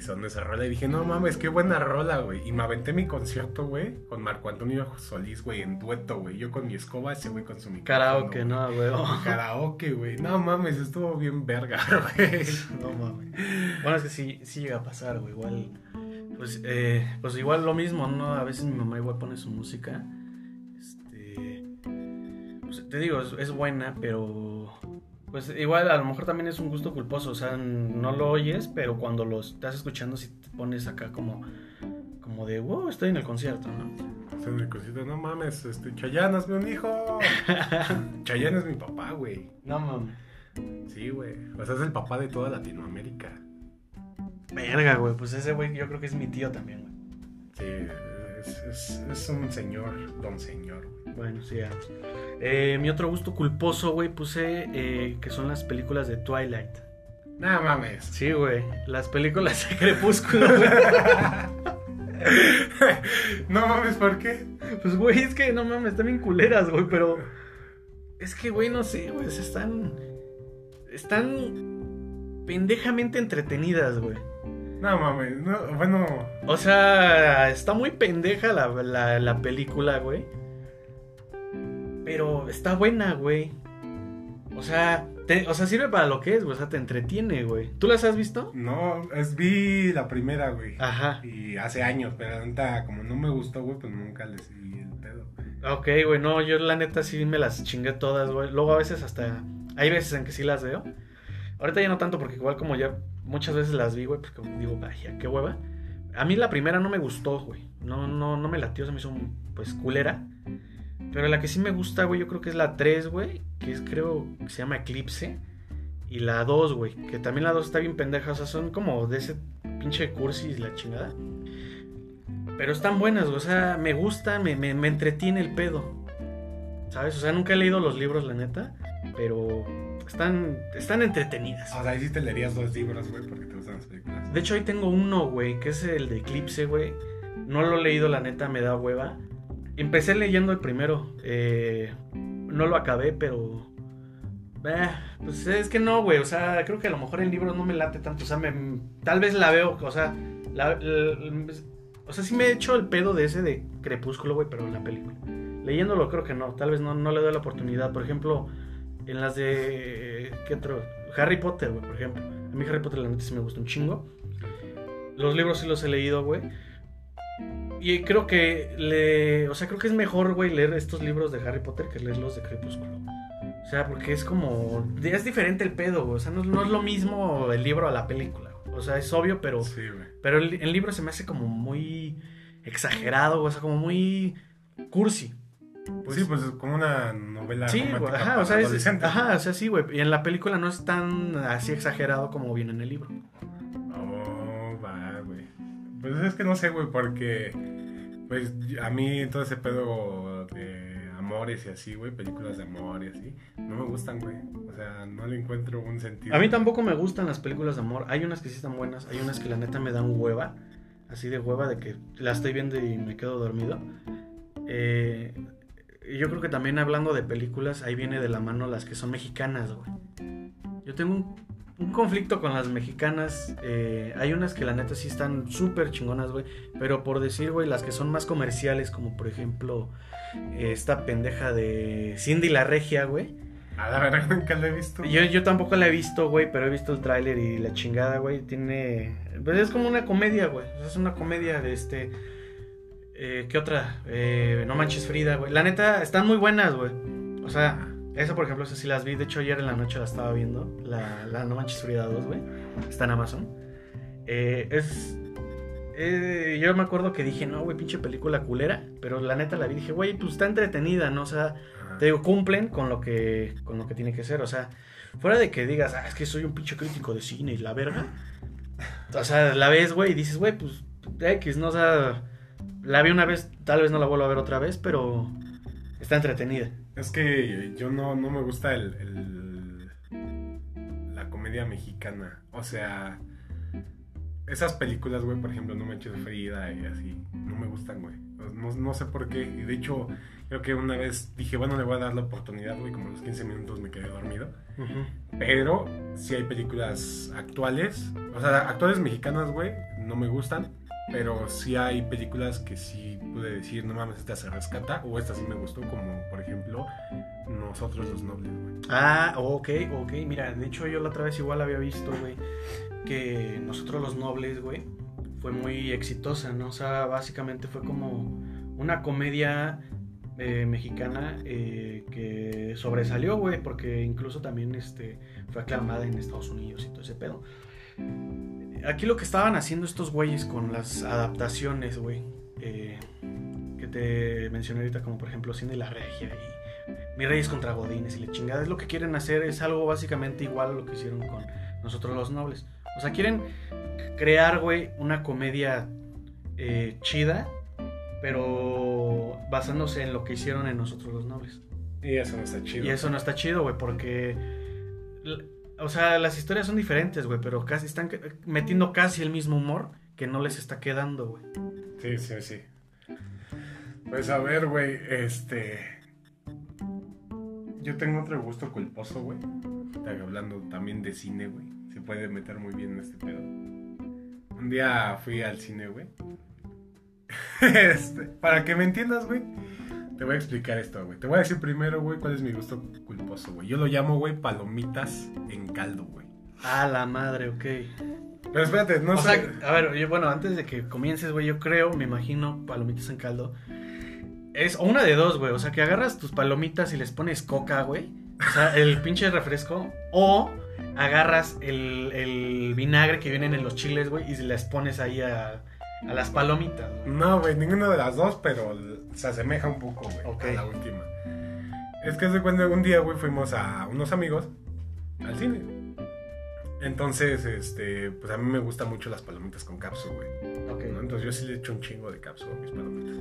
sonó esa rola y dije, no mames, qué buena rola, güey. Y me aventé mi concierto, güey, con Marco Antonio Solís, güey, en dueto, güey. Yo con mi escoba, ese güey con su. Karaoke, no, güey. Karaoke, güey. No mames, estuvo bien verga, güey. No mames. Bueno, es que sí, sí llega a pasar, güey. Igual, pues, eh, pues igual lo mismo, ¿no? A veces mi mamá igual pone su música. Este. Pues te digo, es, es buena, pero. Pues igual a lo mejor también es un gusto culposo. O sea, no lo oyes, pero cuando lo estás escuchando, sí te pones acá como. Como de, wow, estoy en el concierto, ¿no? Estoy en el concierto, no mames, este, Chayanne, hazme un hijo. Chayanne es mi papá, güey. No mames. Sí, güey. O sea, es el papá de toda Latinoamérica. Verga, güey. Pues ese güey yo creo que es mi tío también, güey. Sí, Es, es, es un señor, don señor. Bueno, sí. ya. Eh, mi otro gusto culposo, güey, puse eh, que son las películas de Twilight. No mames. Sí, güey. Las películas de Crepúsculo, güey. no mames, ¿por qué? Pues, güey, es que no mames, están bien culeras, güey, pero. Es que, güey, no sé, güey. Están. Están. pendejamente entretenidas, güey. No mames, no, bueno. O sea, está muy pendeja la, la, la película, güey. Pero está buena, güey. O sea, te- o sea, sirve para lo que es, güey. O sea, te entretiene, güey. ¿Tú las has visto? No, es, vi la primera, güey. Ajá. Y hace años, pero la neta, como no me gustó, güey, pues nunca le seguí el pedo. Ok, güey, no, yo la neta sí me las chingué todas, güey. Luego a veces hasta. Hay veces en que sí las veo. Ahorita ya no tanto, porque igual como ya muchas veces las vi, güey, pues como digo, vaya, qué hueva. A mí la primera no me gustó, güey. No, no, no me latió, se me hizo pues culera. Pero la que sí me gusta, güey, yo creo que es la 3, güey. Que es, creo, que se llama Eclipse. Y la 2, güey. Que también la 2 está bien pendeja. O sea, son como de ese pinche cursi y la chingada. Pero están buenas, güey. O sea, me gusta, me, me, me entretiene el pedo. ¿Sabes? O sea, nunca he leído los libros, la neta. Pero están, están entretenidas. O sea, ahí sí te leerías dos libros, güey, porque te gustan las películas. De hecho, ahí tengo uno, güey, que es el de Eclipse, güey. No lo he leído, la neta, me da hueva. Empecé leyendo el primero. eh, no lo acabé, pero. eh, pues es que no, güey. O sea, creo que a lo mejor el libro no me late tanto. O sea, me- tal vez la veo. O sea, la- la- o sea, sí me he hecho el pedo de ese de Crepúsculo, güey, pero en la película. Leyéndolo creo que no. Tal vez no, no le doy la oportunidad. Por ejemplo, en las de. ¿Qué otro? Harry Potter, güey, por ejemplo. A mí Harry Potter, la neta, sí me gusta un chingo. Los libros sí los he leído, güey. Y creo que le. O sea, creo que es mejor, güey, leer estos libros de Harry Potter que leer los de Crepúsculo. O sea, porque es como. Es diferente el pedo, güey. O sea, no, no es lo mismo el libro a la película. güey. O sea, es obvio, pero. Sí, güey. Pero el, el libro se me hace como muy exagerado, güey. O sea, como muy cursi. Pues sí, pues es como una novela Sí, güey, romántica ajá, para o sea, es, ajá, o sea, sí, güey. Y en la película no es tan así exagerado como viene en el libro. Oh, va, güey. Pues es que no sé, güey, porque. Pues a mí todo ese pedo de amores y así, güey, películas de amor y así, no me gustan, güey. O sea, no le encuentro un sentido. A mí tampoco me gustan las películas de amor. Hay unas que sí están buenas, hay unas que la neta me dan hueva. Así de hueva de que la estoy viendo y me quedo dormido. Eh, yo creo que también hablando de películas, ahí viene de la mano las que son mexicanas, güey. Yo tengo un, un conflicto con las mexicanas. eh, hay unas que la neta sí están súper chingonas, güey. Pero por decir, güey, las que son más comerciales, como por ejemplo eh, esta pendeja de Cindy la Regia, güey. A la verdad nunca lo he visto. Yo, yo tampoco la he visto, güey, pero he visto el tráiler y la chingada, güey, tiene... Pues es como una comedia, güey. Es una comedia de este... Eh, ¿Qué otra? Eh, no manches Frida, güey. La neta, están muy buenas, güey. O sea, esa, por ejemplo, esa sí las vi. De hecho, ayer en la noche la estaba viendo. La, la No manches Frida 2, güey. Está en Amazon. Eh, es... yo me acuerdo que dije, no, güey, pinche película culera. Pero la neta la vi dije, güey, pues está entretenida, ¿no? O sea, te digo, cumplen con lo que con lo que tiene que ser, o sea, fuera de que digas, ah, es que soy un pinche crítico de cine y la verga. O sea, la ves, güey, y dices, güey, pues X, no, o sea, la vi una vez, tal vez no la vuelvo a ver otra vez, pero está entretenida. Es que yo no, no me gusta el, el- la comedia mexicana. O sea, esas películas, güey, por ejemplo, No me eches Frida y así, no me gustan, güey. No, no sé por qué. Y de hecho, creo que una vez dije, bueno, le voy a dar la oportunidad, güey, como a los 15 minutos me quedé dormido. Pero si hay películas actuales, o sea, actuales mexicanas, güey, no me gustan. Pero sí hay películas que sí pude decir, no mames, esta se rescata, o esta sí me gustó, como por ejemplo, Nosotros los Nobles, güey. Ah, ok, ok, mira, de hecho yo la otra vez igual había visto, güey, que nosotros los nobles, güey, fue muy exitosa, ¿no? O sea, básicamente fue como una comedia eh, mexicana eh, que sobresalió, güey, porque incluso también este, fue aclamada en Estados Unidos y todo ese pedo. Aquí lo que estaban haciendo estos güeyes con las adaptaciones, güey, eh, que te mencioné ahorita, como por ejemplo Cine la Regia y Mi Reyes contra Godines y la chingada, es lo que quieren hacer, es algo básicamente igual a lo que hicieron con nosotros los nobles. O sea, quieren crear, güey, una comedia eh, chida, pero basándose en lo que hicieron en nosotros los nobles. Y eso no está chido. Y eso no está chido, güey, porque. O sea, las historias son diferentes, güey, pero casi están metiendo casi el mismo humor que no les está quedando, güey. Sí, sí, sí. Pues a ver, güey, este. Yo tengo otro gusto culposo, güey. Hablando también de cine, güey. Se puede meter muy bien en este pedo. Un día fui al cine, güey. Este, para que me entiendas, güey. Te voy a explicar esto, güey. Te voy a decir primero, güey, cuál es mi gusto culposo, güey. Yo lo llamo, güey, palomitas en caldo, güey. A la madre, ok. Pero espérate, no o sé. sea, a ver, yo, bueno, antes de que comiences, güey, yo creo, me imagino, palomitas en caldo. Es o una de dos, güey. O sea, que agarras tus palomitas y les pones coca, güey. O sea, el pinche refresco. O agarras el, el vinagre que vienen en los chiles, güey, y les pones ahí a, a las palomitas. No, güey, ninguna de las dos, pero se asemeja un poco, güey, Ok. a la última. Es que se cuenta un día, güey, fuimos a unos amigos al cine. Entonces, este, pues a mí me gustan mucho las palomitas con cápsula, güey. ¿no? Entonces yo sí le echo un chingo de cápsula a mis palomitas.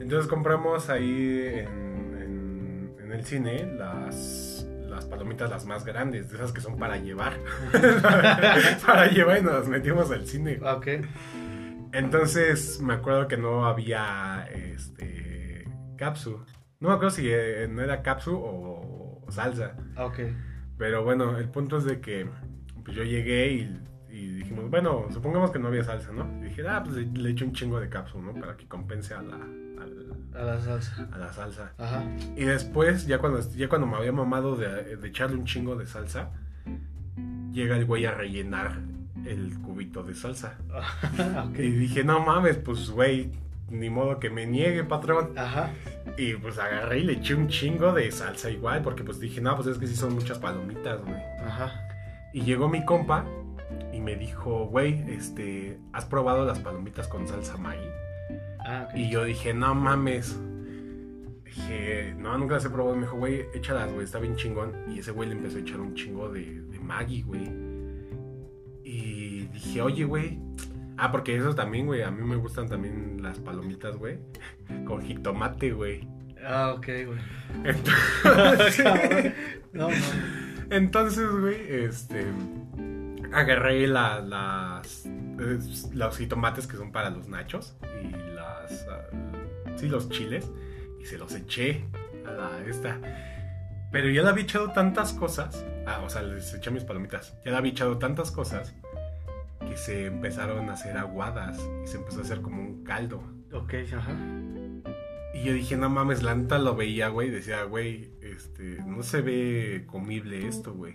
Entonces compramos ahí en, en- en el cine las, las palomitas las más grandes, de esas que son para llevar. para llevar y nos metimos al cine. Ok. Entonces me acuerdo que no había este capsu. No me acuerdo si eh, no era capsu o salsa. Ok. Pero bueno, el punto es de que pues yo llegué y, y dijimos, bueno, supongamos que no había salsa, ¿no? Y dije, ah, pues le, le echo un chingo de capsu, ¿no? Para que compense a la, A la salsa. a la salsa. Ajá. Y después, ya cuando, ya cuando me había mamado de, de echarle un chingo de salsa, llega el güey a rellenar el cubito de salsa. ok. Y dije, no mames, pues güey, ni modo que me niegue, patrón. Ajá. Y pues agarré y le eché un chingo de salsa igual, porque pues dije, no, pues es que sí son muchas palomitas, güey. Ajá. Y llegó mi compa y me dijo, güey, este, ¿has probado las palomitas con salsa Maggi? Ah, ok. Y yo dije, no mames. Dije, no, nunca las he probado. Me dijo, güey, échalas, güey, está bien chingón. Y ese güey le empezó a echar un chingo de, de Maggi, güey. Y dije, oye, güey. Ah, porque eso también, güey. A mí me gustan también las palomitas, güey. Con jitomate, güey. Ah, ok, güey. Entonces, No, no. entonces, güey, este. Agarré la- las. los jitomates que son para los nachos. Y las. ah, sí, los chiles. Y se los eché a la esta. Pero ya le había echado tantas cosas. Ah, o sea, les eché mis palomitas. Ya le había echado tantas cosas. Que se empezaron a hacer aguadas. Y se empezó a hacer como un caldo. Ok, ajá. Y yo dije, no mames, la neta lo veía, güey. Decía, güey, este, no se ve comible esto, güey.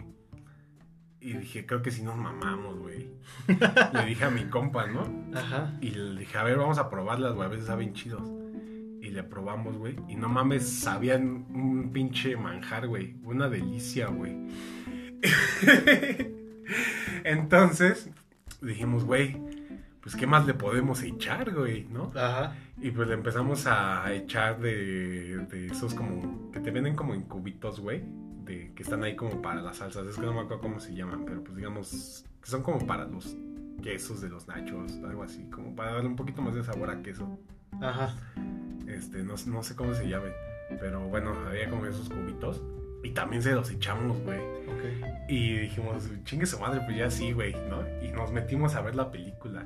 Y dije, creo que sí nos mamamos, güey. le dije a mi compa, ¿no? Ajá. Y le dije, a ver, vamos a probarlas, güey, a veces saben chidos. Y le probamos, güey. Y no mames, sabían un pinche manjar, güey. Una delicia, güey. Entonces, dijimos, güey, pues qué más le podemos echar, güey, ¿no? Ajá. Y pues le empezamos a echar de, de esos como que te venden como en cubitos, güey, de que están ahí como para las salsas. Es que no me acuerdo cómo se llaman, pero pues digamos que son como para los quesos de los nachos, algo así, como para darle un poquito más de sabor a queso. Ajá. Este, no, no sé cómo se llamen, pero bueno, había como esos cubitos y también se los echamos, güey. Ok. Y dijimos, chingue su madre, pues ya sí, güey, ¿no? Y nos metimos a ver la película.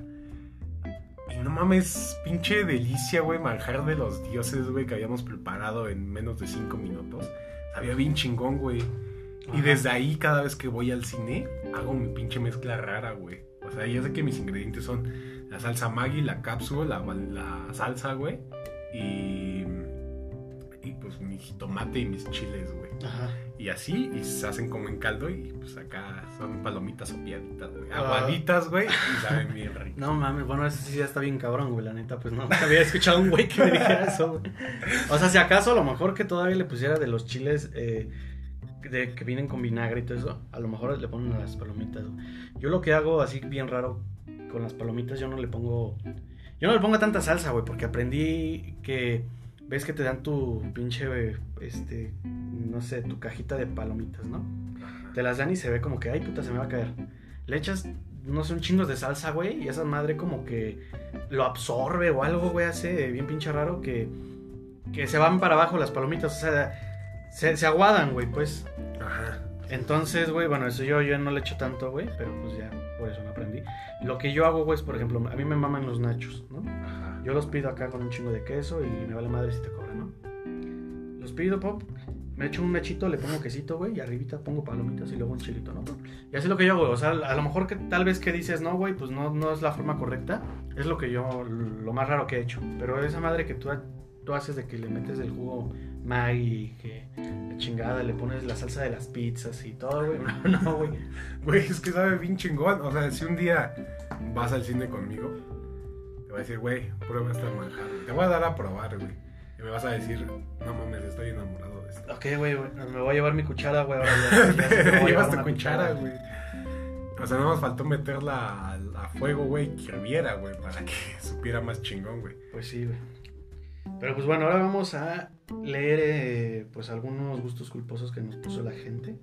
Y no mames, pinche delicia, güey, manjar de los dioses, güey, que habíamos preparado en menos de cinco minutos. Sabía bien chingón, güey. Y desde ahí, cada vez que voy al cine, hago mi pinche mezcla rara, güey. O sea, ya sé que mis ingredientes son la salsa Maggi, la cápsula, la, la salsa, güey. Y, y pues mi jitomate y mis chiles, güey. Ajá. Y así, y se hacen como en caldo y pues acá son palomitas sopiaditas, güey. Ah. Aguaditas, güey, y saben bien rico. No mames, bueno, eso sí ya está bien cabrón, güey, la neta, pues no, había escuchado un güey que me dijera eso, güey. O sea, si acaso a lo mejor que todavía le pusiera de los chiles eh, de, que vienen con vinagre y todo eso, a lo mejor le ponen a las palomitas, güey. Yo lo que hago así bien raro con las palomitas, yo no le pongo, yo no le pongo tanta salsa, güey, porque aprendí que, ves que te dan tu pinche, este, no sé, tu cajita de palomitas, ¿no? Te las dan y se ve como que, ay puta, se me va a caer. Le echas no sé, un chingo de salsa, güey. Y esa madre como que lo absorbe o algo, güey, hace bien pinche raro que, que se van para abajo las palomitas. O sea, se, se aguadan, güey, pues. Ajá. Entonces, güey, bueno, eso yo, yo no le echo tanto, güey, pero pues ya, por eso no aprendí. Lo que yo hago, güey, es, por ejemplo, a mí me maman los nachos, ¿no? Yo los pido acá con un chingo de queso y me vale madre si te cobran, ¿no? Los pido, pop, me echo un mechito, le pongo quesito, güey, y arribita pongo palomitas y luego un chilito, ¿no? Y así es lo que yo hago, o sea, a lo mejor que tal vez que dices, no, güey, pues no, no es la forma correcta, es lo que yo, lo más raro que he hecho. Pero esa madre que tú, tú haces de que le metes el jugo Maggi, que la chingada, le pones la salsa de las pizzas y todo, güey, no, no, güey. Güey, es que sabe bien chingón. O sea, si un día vas al cine conmigo, voy a decir, güey, prueba esta manjar. Te voy a dar a probar, güey. Y me vas a decir, no mames, estoy enamorado de esto. Ok, güey, me voy a llevar mi cuchara, güey, Llevas tu cuchara, güey. O sea, no nos faltó meterla a, a fuego, güey, que hirviera, güey, para que supiera más chingón, güey. Pues sí, güey. Pero pues bueno, ahora vamos a leer eh, pues algunos gustos culposos que nos puso la gente.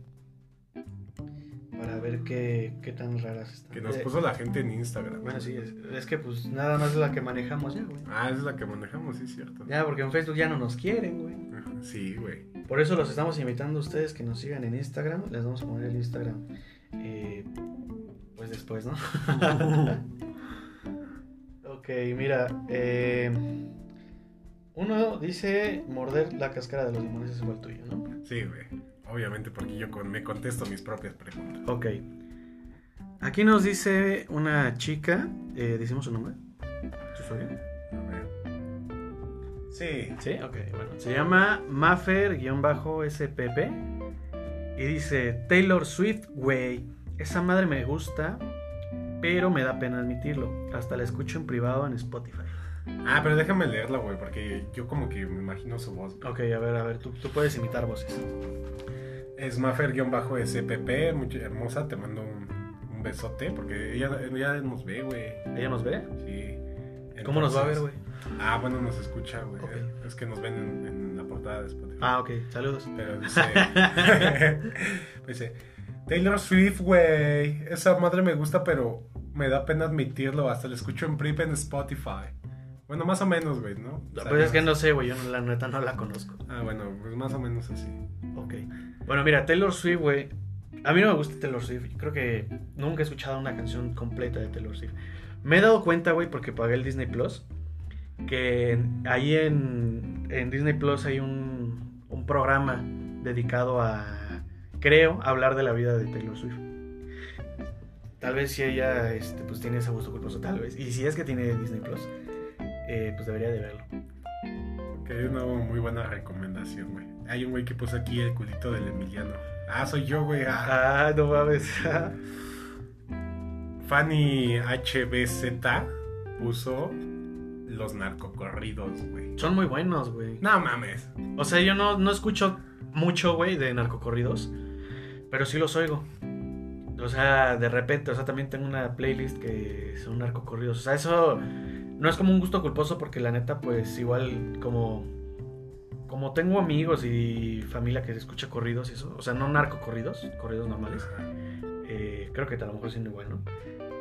Para ver qué, qué tan raras están. Que nos puso la gente en Instagram. Bueno, sí, es, es que pues nada más es la que manejamos ya, güey. Ah, es la que manejamos, sí, cierto. Ya, porque en Facebook ya no nos quieren, güey. Sí, güey. Por eso los estamos invitando a ustedes que nos sigan en Instagram. Les vamos a poner el Instagram eh, pues después, ¿no? ok, mira. eh, uno dice morder la cáscara de los limones es igual tuyo, ¿no? Sí, güey. Obviamente porque yo con- me contesto mis propias preguntas. Ok. Aquí nos dice una chica. eh, ¿Decimos su nombre? ¿Su. Sí. Sí, ok, bueno. Se llama Maffer-SPP. Y dice: Taylor Swift, güey. Esa madre me gusta, pero me da pena admitirlo. Hasta la escucho en privado en Spotify. Ah, pero déjame leerla, güey, porque yo como que me imagino su voz. Ok, a ver, a ver, tú, tú puedes imitar voces. Es Maffer-SPP, muy hermosa, te mando un, un besote, porque ella, ella nos ve, güey. ¿Ella nos ve? Sí. ¿Cómo nos va a ver, güey? Ah, bueno, nos escucha, güey. Es que nos ven en, en la portada de Spotify. Ah, ok, saludos. Pero dice. dice. Taylor Swift, güey. Esa madre me gusta, pero me da pena admitirlo. Hasta la escucho en prip en Spotify. Bueno, más o menos, güey, ¿no? Pues es que no sé, güey, yo la neta no la conozco. Ah, bueno, pues más o menos así. Ok. Bueno, mira, Taylor Swift, güey. A mí no me gusta Taylor Swift. Creo que nunca he escuchado una canción completa de Taylor Swift. Me he dado cuenta, güey, porque pagué el Disney Plus. Que ahí en, en Disney Plus hay un, un programa dedicado a, creo, hablar de la vida de Taylor Swift. Tal vez si ella este, pues tiene ese gusto culposo, tal vez. Y si es que tiene Disney Plus, eh, pues debería de verlo. Que hay una muy buena recomendación, güey. Hay un güey que puso aquí el culito del Emiliano. Ah, soy yo, güey. Ah. Ah, no mames. Fanny HBZ puso los narcocorridos, güey. Son muy buenos, güey. No mames. O sea, yo no, no escucho mucho, güey, de narcocorridos, pero sí los oigo. O sea, de repente, o sea, también tengo una playlist que son narcocorridos. O sea, eso no es como un gusto culposo porque la neta, pues igual como... Como tengo amigos y familia que escucha corridos y eso, o sea, no narcocorridos, corridos normales, eh, creo que a lo mejor siendo igual, ¿no?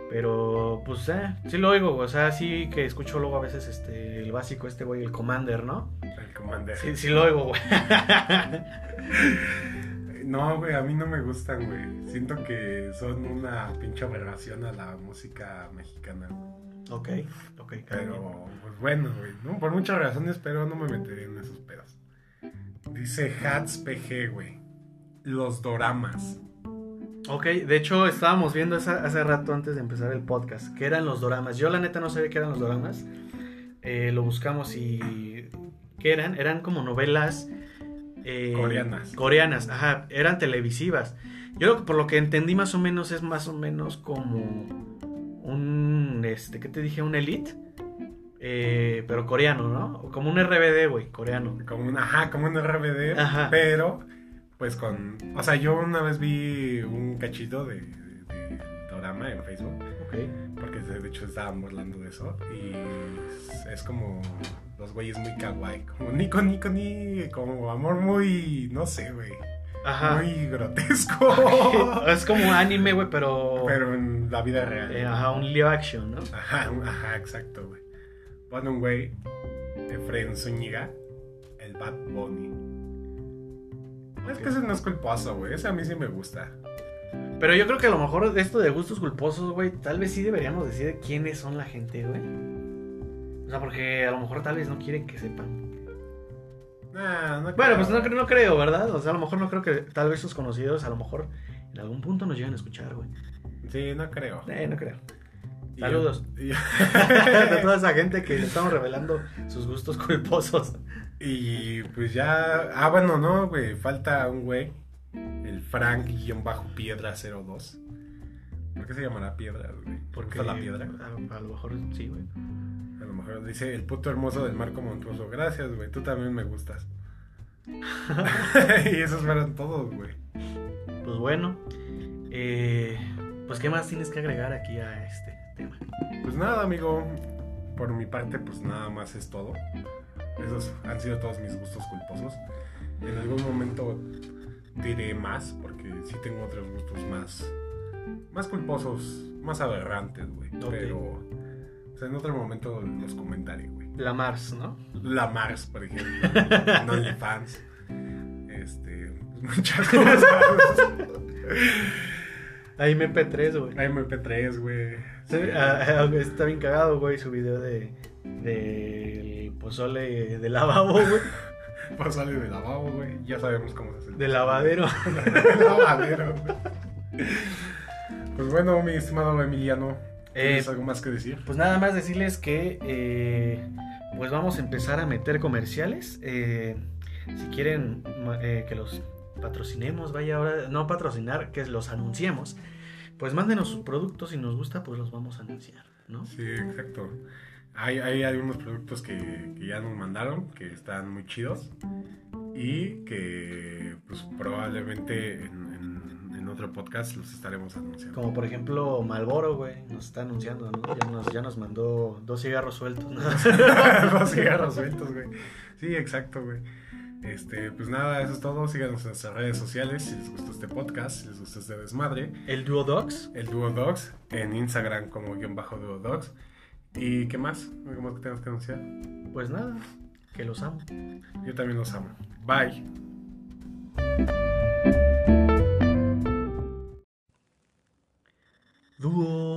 Pero, pues, eh, sí lo oigo, o sea, sí que escucho luego a veces este, el básico, este güey, el Commander, ¿no? El commander. Sí, sí lo oigo, güey. No, güey, a mí no me gustan, güey. Siento que son una pinche aberración a la música mexicana, güey. ok, ok. Pero, pues bueno, güey, ¿no? Por muchas razones, pero no me meteré en esos pedos. Dice Hats PG, güey. Los doramas. Ok, de hecho estábamos viendo esa- hace rato antes de empezar el podcast, que eran los doramas. Yo la neta no sabía qué eran los doramas. Eh, lo buscamos y... ¿Qué eran? Eran como novelas... eh, Coreanas. Coreanas, ajá, eran televisivas. Yo lo por lo que entendí más o menos es más o menos como un, este, ¿qué te dije? Un elite, eh, pero coreano, ¿no? Como un RBD, güey, coreano. Como un, ajá, como un RBD, Ajá. pero pues con... O sea, yo una vez vi un cachito de, de- de dorama en Facebook, Ok. porque de hecho estaban burlando de eso, y es, es como los güeyes muy kawaii, como Nico, Nico, ni, como amor muy, no sé, güey. Ajá. muy grotesco. es como anime, güey, pero. Pero en la vida real. eh, ajá, un live action, ¿no? Ajá, ajá, exacto, güey. Pone un güey, Efraín Zúñiga, el Bad Bunny. Es que ese no es culposo, güey. Ese a mí sí me gusta. Pero yo creo que a lo mejor de esto de gustos culposos, güey, tal vez sí deberíamos decir quiénes son la gente, güey. O sea, porque a lo mejor tal vez no quieren que sepan. Nah, no Bueno, creo. pues no, no creo, ¿verdad? O sea, a lo mejor no creo que tal vez sus conocidos a lo mejor en algún punto nos lleguen a escuchar, güey. Sí, no creo. Eh, no creo. Saludos. Y, de toda esa gente que le estamos revelando sus gustos culposos. y, pues ya. Ah, bueno, no, güey. Falta un güey. El Frank-Piedra02. ¿Por qué se llamará Piedra, güey? Porque ¿Gusta la piedra? A, a lo mejor sí, güey. A lo mejor dice el puto hermoso del Marco Montuoso. Gracias, güey. Tú también me gustas. y esos fueron todos, güey. Pues bueno. eh, pues qué más tienes que agregar aquí a este tema. Pues nada, amigo. Por mi parte, pues nada más es todo. Esos han sido todos mis gustos culposos. En algún momento diré más, porque sí tengo otros gustos más, más culposos, más aberrantes, güey. Pero o sea, en otro momento los comentaré, güey. La Mars, ¿no? La Mars, por ejemplo. en OnlyFans. Este, pues, muchas cosas. Ahí MP3, güey. MP3, güey. Ah, ah, está bien cagado, güey, su video de del pozole de lavabo, güey. Sale de lavabo, güey. Ya sabemos cómo se hace. De lavadero. lavadero, güey. Pues bueno, mi estimado Emiliano, ¿tienes Eh, algo más que decir? Pues nada más decirles que eh, pues vamos a empezar a meter comerciales. Eh, si quieren eh, que los patrocinemos, vaya ahora, no patrocinar, que los anunciemos, pues mándenos sus productos, si nos gusta, pues los vamos a anunciar, ¿no? Sí, exacto. Hay, hay algunos productos que, que ya nos mandaron que están muy chidos y que pues probablemente en, en- en otro podcast los estaremos anunciando. Como por ejemplo Malboro, güey, nos está anunciando, ¿no? Ya nos, ya nos mandó dos cigarros sueltos, ¿no? Los cigarros sueltos, güey. Sí, exacto, güey. Este, pues nada, eso es todo. Síganos en nuestras redes sociales si les gustó este podcast, si les gustó este desmadre. El Duo Dogs, El Duo Dogs en Instagram como guion bajo Duo Dogs. ¿Y qué más? ¿Algo más que tenemos que anunciar? pues nada, que los amo. Yo también los amo. Bye. Dúo.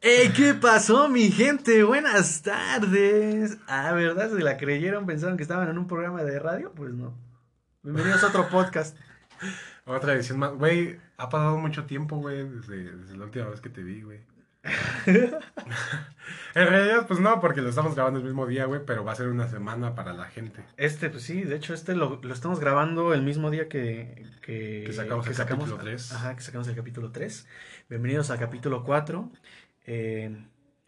Docs. ¡Ey! ¿Qué pasó, mi gente? Buenas tardes. Ah, ¿verdad? ¿Se la creyeron? ¿Pensaron que estaban en un programa de radio? Pues no. Bienvenidos a otro podcast. Otra edición más. Güey, ha pasado mucho tiempo, güey, desde, desde la última vez que te vi, güey. en realidad, pues no, porque lo estamos grabando el mismo día, güey, pero va a ser una semana para la gente. Este, pues sí, de hecho, este lo, lo estamos grabando el mismo día que... Que, Que sacamos el capítulo tres. Ajá, que sacamos el capítulo 3. Bienvenidos al capítulo 4. Eh,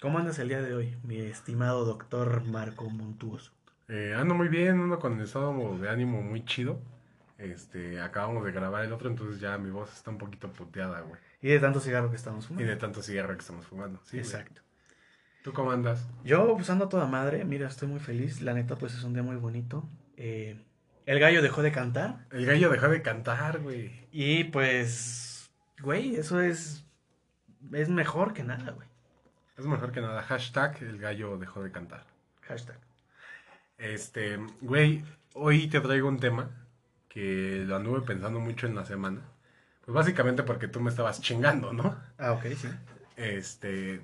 ¿Cómo andas el día de hoy, mi estimado doctor Marco Montuoso? Eh, ando muy bien, uno con el estado de ánimo muy chido. Este, acabamos de grabar el otro, entonces ya mi voz está un poquito puteada, güey. Y de tanto cigarro que estamos Y fumando. de tanto cigarro que estamos fumando. Sí, güey. Exacto. ¿Tú cómo andas? Yo pues ando toda madre, mira, estoy muy feliz, la neta pues es un día muy bonito. Eh, el gallo dejó de cantar El gallo dejó de cantar, güey. y pues, güey, eso es, es mejor que nada, güey. Es mejor que nada. Hashtag el gallo dejó de cantar. Hashtag. Este, güey, hoy te traigo un tema que lo anduve pensando mucho en la semana. Pues básicamente porque tú me estabas chingando, ¿no? Ah, ok, sí. Este,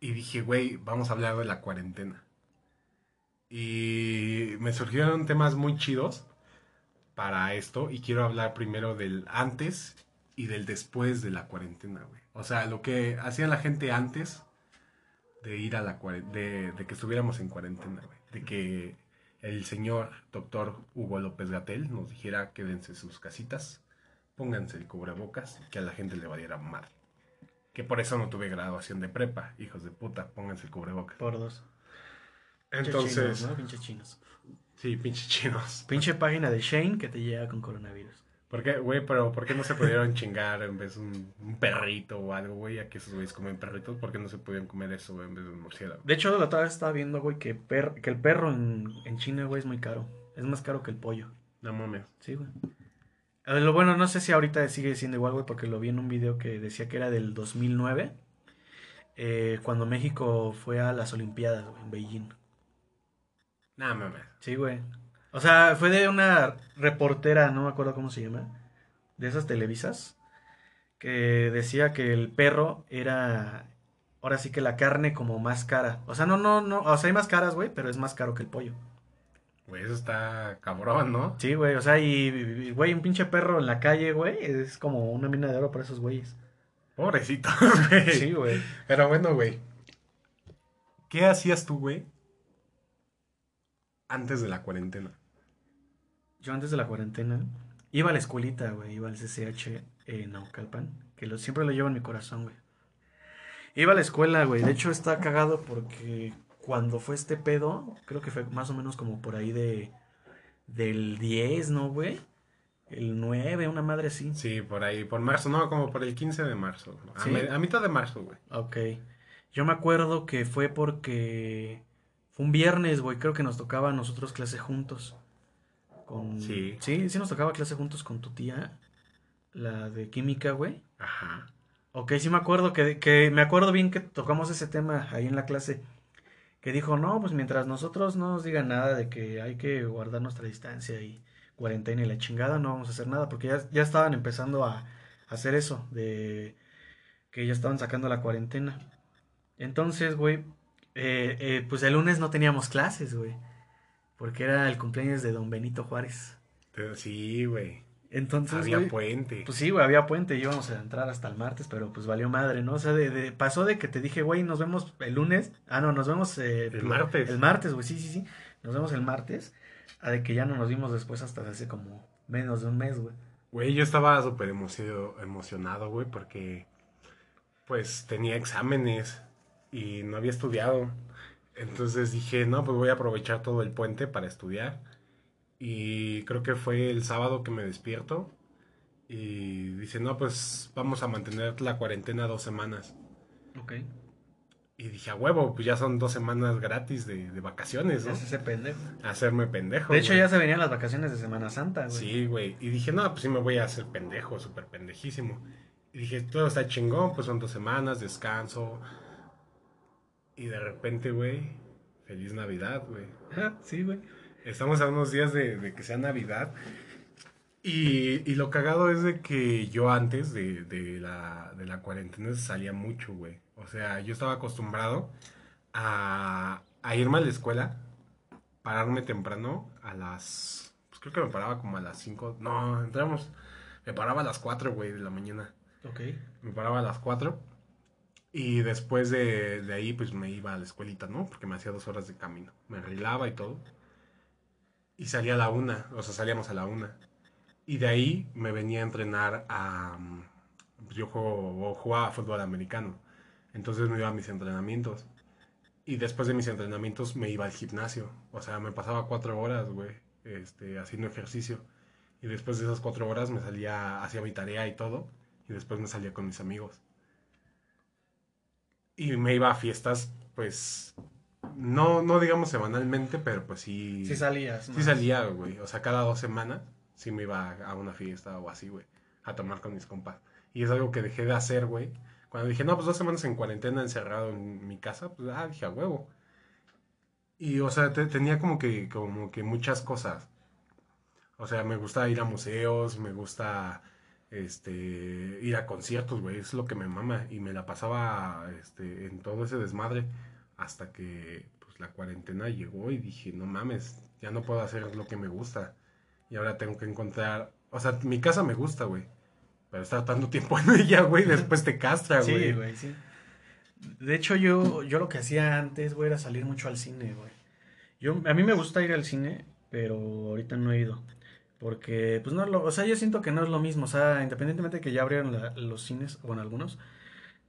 y dije, güey, vamos a hablar de la cuarentena. Y me surgieron temas muy chidos para esto y quiero hablar primero del antes y del después de la cuarentena, güey. O sea, lo que hacía la gente antes de ir a la de, de que estuviéramos en cuarentena, güey. De que el señor doctor Hugo López Gatel nos dijera quédense en sus casitas, pónganse el cubrebocas, que a la gente le valiera madre. Que por eso no tuve graduación de prepa, hijos de puta, pónganse el cubrebocas. Por dos. Pinche Entonces, chinos, ¿no? Pinche chinos. sí, pinches chinos. Pinche página de Shane que te llega con coronavirus. ¿Por qué, güey? Pero ¿por qué no se pudieron chingar en vez de un, un perrito o algo, güey? Ya que esos güeyes comen perritos, ¿por qué no se pudieron comer eso, güey, en vez de un murciélago? De hecho, la otra vez estaba viendo, güey, que, per- que el perro en, en China, güey, es muy caro. Es más caro que el pollo. No mames. Sí, güey. Lo bueno, no sé si ahorita sigue siendo igual, güey, porque lo vi en un video que decía que era del 2009, eh, cuando México fue a las Olimpiadas, güey, en Beijing. No mames. Sí, güey. O sea, fue de una reportera, no me acuerdo cómo se llama, de esas televisas, que decía que el perro era, ahora sí que la carne como más cara. O sea, no, no, no, o sea, hay más caras, güey, pero es más caro que el pollo. Güey, eso está cabrón, ¿no? Sí, güey, o sea, y, güey, un pinche perro en la calle, güey, es como una mina de oro para esos güeyes. Pobrecitos, güey. Sí, güey. Pero bueno, güey. ¿Qué hacías tú, güey? Antes de la cuarentena. Yo antes de la cuarentena iba a la escuelita, güey, iba al CCH en Naucalpan, que lo, siempre lo llevo en mi corazón, güey. Iba a la escuela, güey, de hecho está cagado porque cuando fue este pedo, creo que fue más o menos como por ahí de del 10, ¿no, güey? El 9, una madre así. Sí, por ahí, por marzo, no, como por el 15 de marzo. A, ¿Sí? me- a mitad de marzo, güey. Ok. Yo me acuerdo que fue porque fue un viernes, güey, creo que nos tocaba a nosotros clase juntos. Con... Sí. Sí, sí nos tocaba clase juntos con tu tía, la de química, güey. Ajá. Ok, sí me acuerdo que, que me acuerdo bien que tocamos ese tema ahí en la clase. Que dijo, no, pues mientras nosotros no nos digan nada de que hay que guardar nuestra distancia y cuarentena y la chingada, no vamos a hacer nada. Porque ya, ya estaban empezando a, a hacer eso, de que ya estaban sacando la cuarentena. Entonces, güey, eh, eh, pues el lunes no teníamos clases, güey. Porque era el cumpleaños de don Benito Juárez. Sí, güey. Entonces, Había güey, puente. pues sí, güey, había puente y íbamos a entrar hasta el martes, pero pues valió madre, ¿no? O sea, de, de- pasó de que te dije, güey, nos vemos el lunes. Ah, no, nos vemos eh, El martes. El martes, güey, sí, sí, sí. Nos vemos el martes. A de que ya no nos vimos después hasta hace como menos de un mes, güey. Güey, yo estaba súper emocio- emocionado, güey, porque pues tenía exámenes y no había estudiado. Entonces dije, no, pues voy a aprovechar todo el puente para estudiar. Y creo que fue el sábado que me despierto y dice, no, pues vamos a mantener la cuarentena dos semanas. Ok. Y dije, a huevo, pues ya son dos semanas gratis de, de vacaciones, ¿no? Es ese pendejo. Hacerme pendejo. De hecho, güey. ya se venían las vacaciones de Semana Santa, güey. Sí, güey. Y dije, no, pues sí me voy a hacer pendejo, súper pendejísimo. Y dije, todo está chingón, pues son dos semanas, descanso. Y de repente, güey, feliz Navidad, güey. sí, güey. Estamos a unos días de, de que sea Navidad. Y, y lo cagado es de que yo antes de, de la, de la cuarentena salía mucho, güey. O sea, yo estaba acostumbrado a, a irme a la escuela, pararme temprano a las... Pues creo que me paraba como a las 5. No, entramos. Me paraba a las 4, güey, de la mañana. Ok. Me paraba a las 4. Y después de, de ahí, pues me iba a la escuelita, ¿no? Porque me hacía dos horas de camino. Me arreglaba y todo. Y salía a la una, o sea, salíamos a la una. Y de ahí me venía a entrenar a... mm, Yo juego, jugaba fútbol americano. Entonces me iba a mis entrenamientos. Y después de mis entrenamientos me iba al gimnasio. O sea, me pasaba cuatro horas, güey, este, haciendo ejercicio. Y después de esas cuatro horas me salía, hacía mi tarea y todo. Y después me salía con mis amigos. Y me iba a fiestas, pues, no, no digamos semanalmente, pero pues sí. Sí salías. Sí más. salía, güey. O sea, cada dos semanas sí me iba a una fiesta o así, güey. A tomar con mis compas. Y es algo que dejé de hacer, güey. Cuando dije, no, pues dos semanas en cuarentena encerrado en mi casa, pues, ah, dije, a huevo. Y, o sea, te- tenía como que, como que muchas cosas. O sea, me gusta ir a museos, me gusta, este, ir a conciertos, güey. Es lo que me mama. Y me la pasaba, este, en todo ese desmadre. Hasta que, pues, la cuarentena llegó y dije, no mames, ya no puedo hacer lo que me gusta. Y ahora tengo que encontrar, o sea, mi casa me gusta, güey. Pero estar tanto tiempo en ella, güey, después te castra, Sí, güey. güey, sí. De hecho, yo, yo lo que hacía antes, güey, era salir mucho al cine, güey. Yo, a mí me gusta ir al cine, pero ahorita no he ido. Porque, pues no, es lo, o sea, yo siento que no es lo mismo. O sea, independientemente de que ya abrieron los cines, bueno, algunos,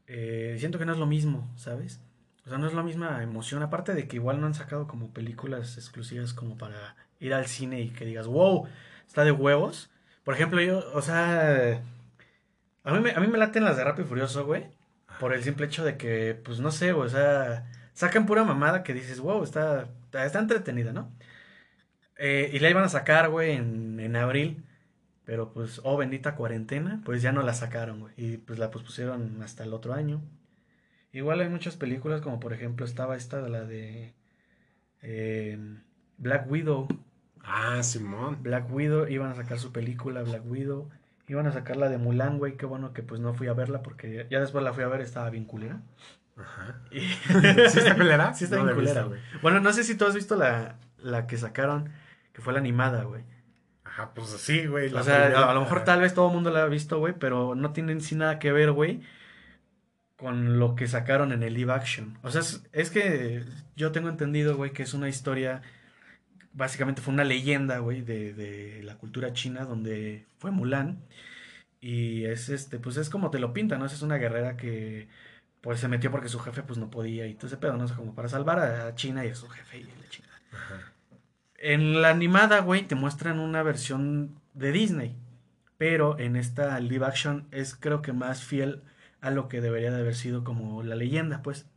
eh, siento que no es lo mismo, ¿sabes? O sea, no es la misma emoción. Aparte de que igual no han sacado como películas exclusivas como para ir al cine y que digas, wow, está de huevos. Por ejemplo, yo, o sea, a mí me, a mí me laten las de Rápido y Furioso, güey. Por el simple hecho de que, pues no sé, o sea, sacan pura mamada que dices, wow, está, está entretenida, ¿no? Eh, y la iban a sacar, güey, en, en abril. Pero pues, oh, bendita cuarentena, pues ya no la sacaron, güey. Y pues la pospusieron hasta el otro año. Igual hay muchas películas, como por ejemplo estaba esta de la de eh, Black Widow. Ah, Simón. Black Widow, iban a sacar su película Black Widow. Iban a sacar la de Mulan, güey. Qué bueno que pues no fui a verla porque ya después la fui a ver, estaba bien culera. Ajá. Y- ¿Sí está culera? Sí está No bien culera. güey. Bueno, no sé si tú has visto la, la que sacaron, que fue la animada, güey. Ajá, pues sí, güey. O sea, primera- a, a lo mejor tal vez todo el mundo la ha visto, güey, pero no tienen sin nada que ver, güey, con lo que sacaron en el live action. O sea, es, es que yo tengo entendido, güey, que es una historia, básicamente fue una leyenda, güey, de, de la cultura china, donde fue Mulan. Y es este, pues es como te lo pintan, ¿no? Es una guerrera que pues se metió porque su jefe pues no podía y todo ese pedo, ¿no? O sea, como para salvar a China y a su jefe y la chingada. Ajá. En la animada, güey, te muestran una versión de Disney. Pero en esta live action es creo que más fiel a lo que debería de haber sido como la leyenda, pues.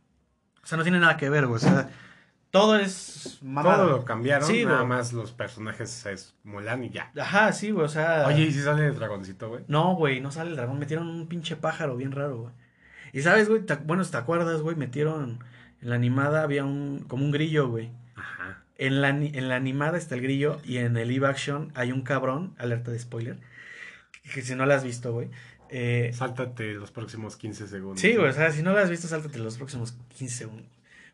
O sea, no tiene nada que ver, güey. O sea, todo es mamada. Todo lo cambiaron, Sí, nada güey. más los personajes es Mulan y ya. Ajá, sí, güey. O sea. Oye, ¿y si sale el dragoncito, güey? No, güey, no sale el dragón. Metieron un pinche pájaro bien raro, güey. Y sabes, güey, te- bueno, te acuerdas, güey, metieron. En la animada había un. como un grillo, güey. Ajá. En la, en la animada está el grillo y en el live action hay un cabrón, alerta de spoiler, que, que si no la has visto, güey. eh, Sáltate los próximos 15 segundos. sí, güey, o sea, si no la has visto, sáltate los próximos 15 segundos.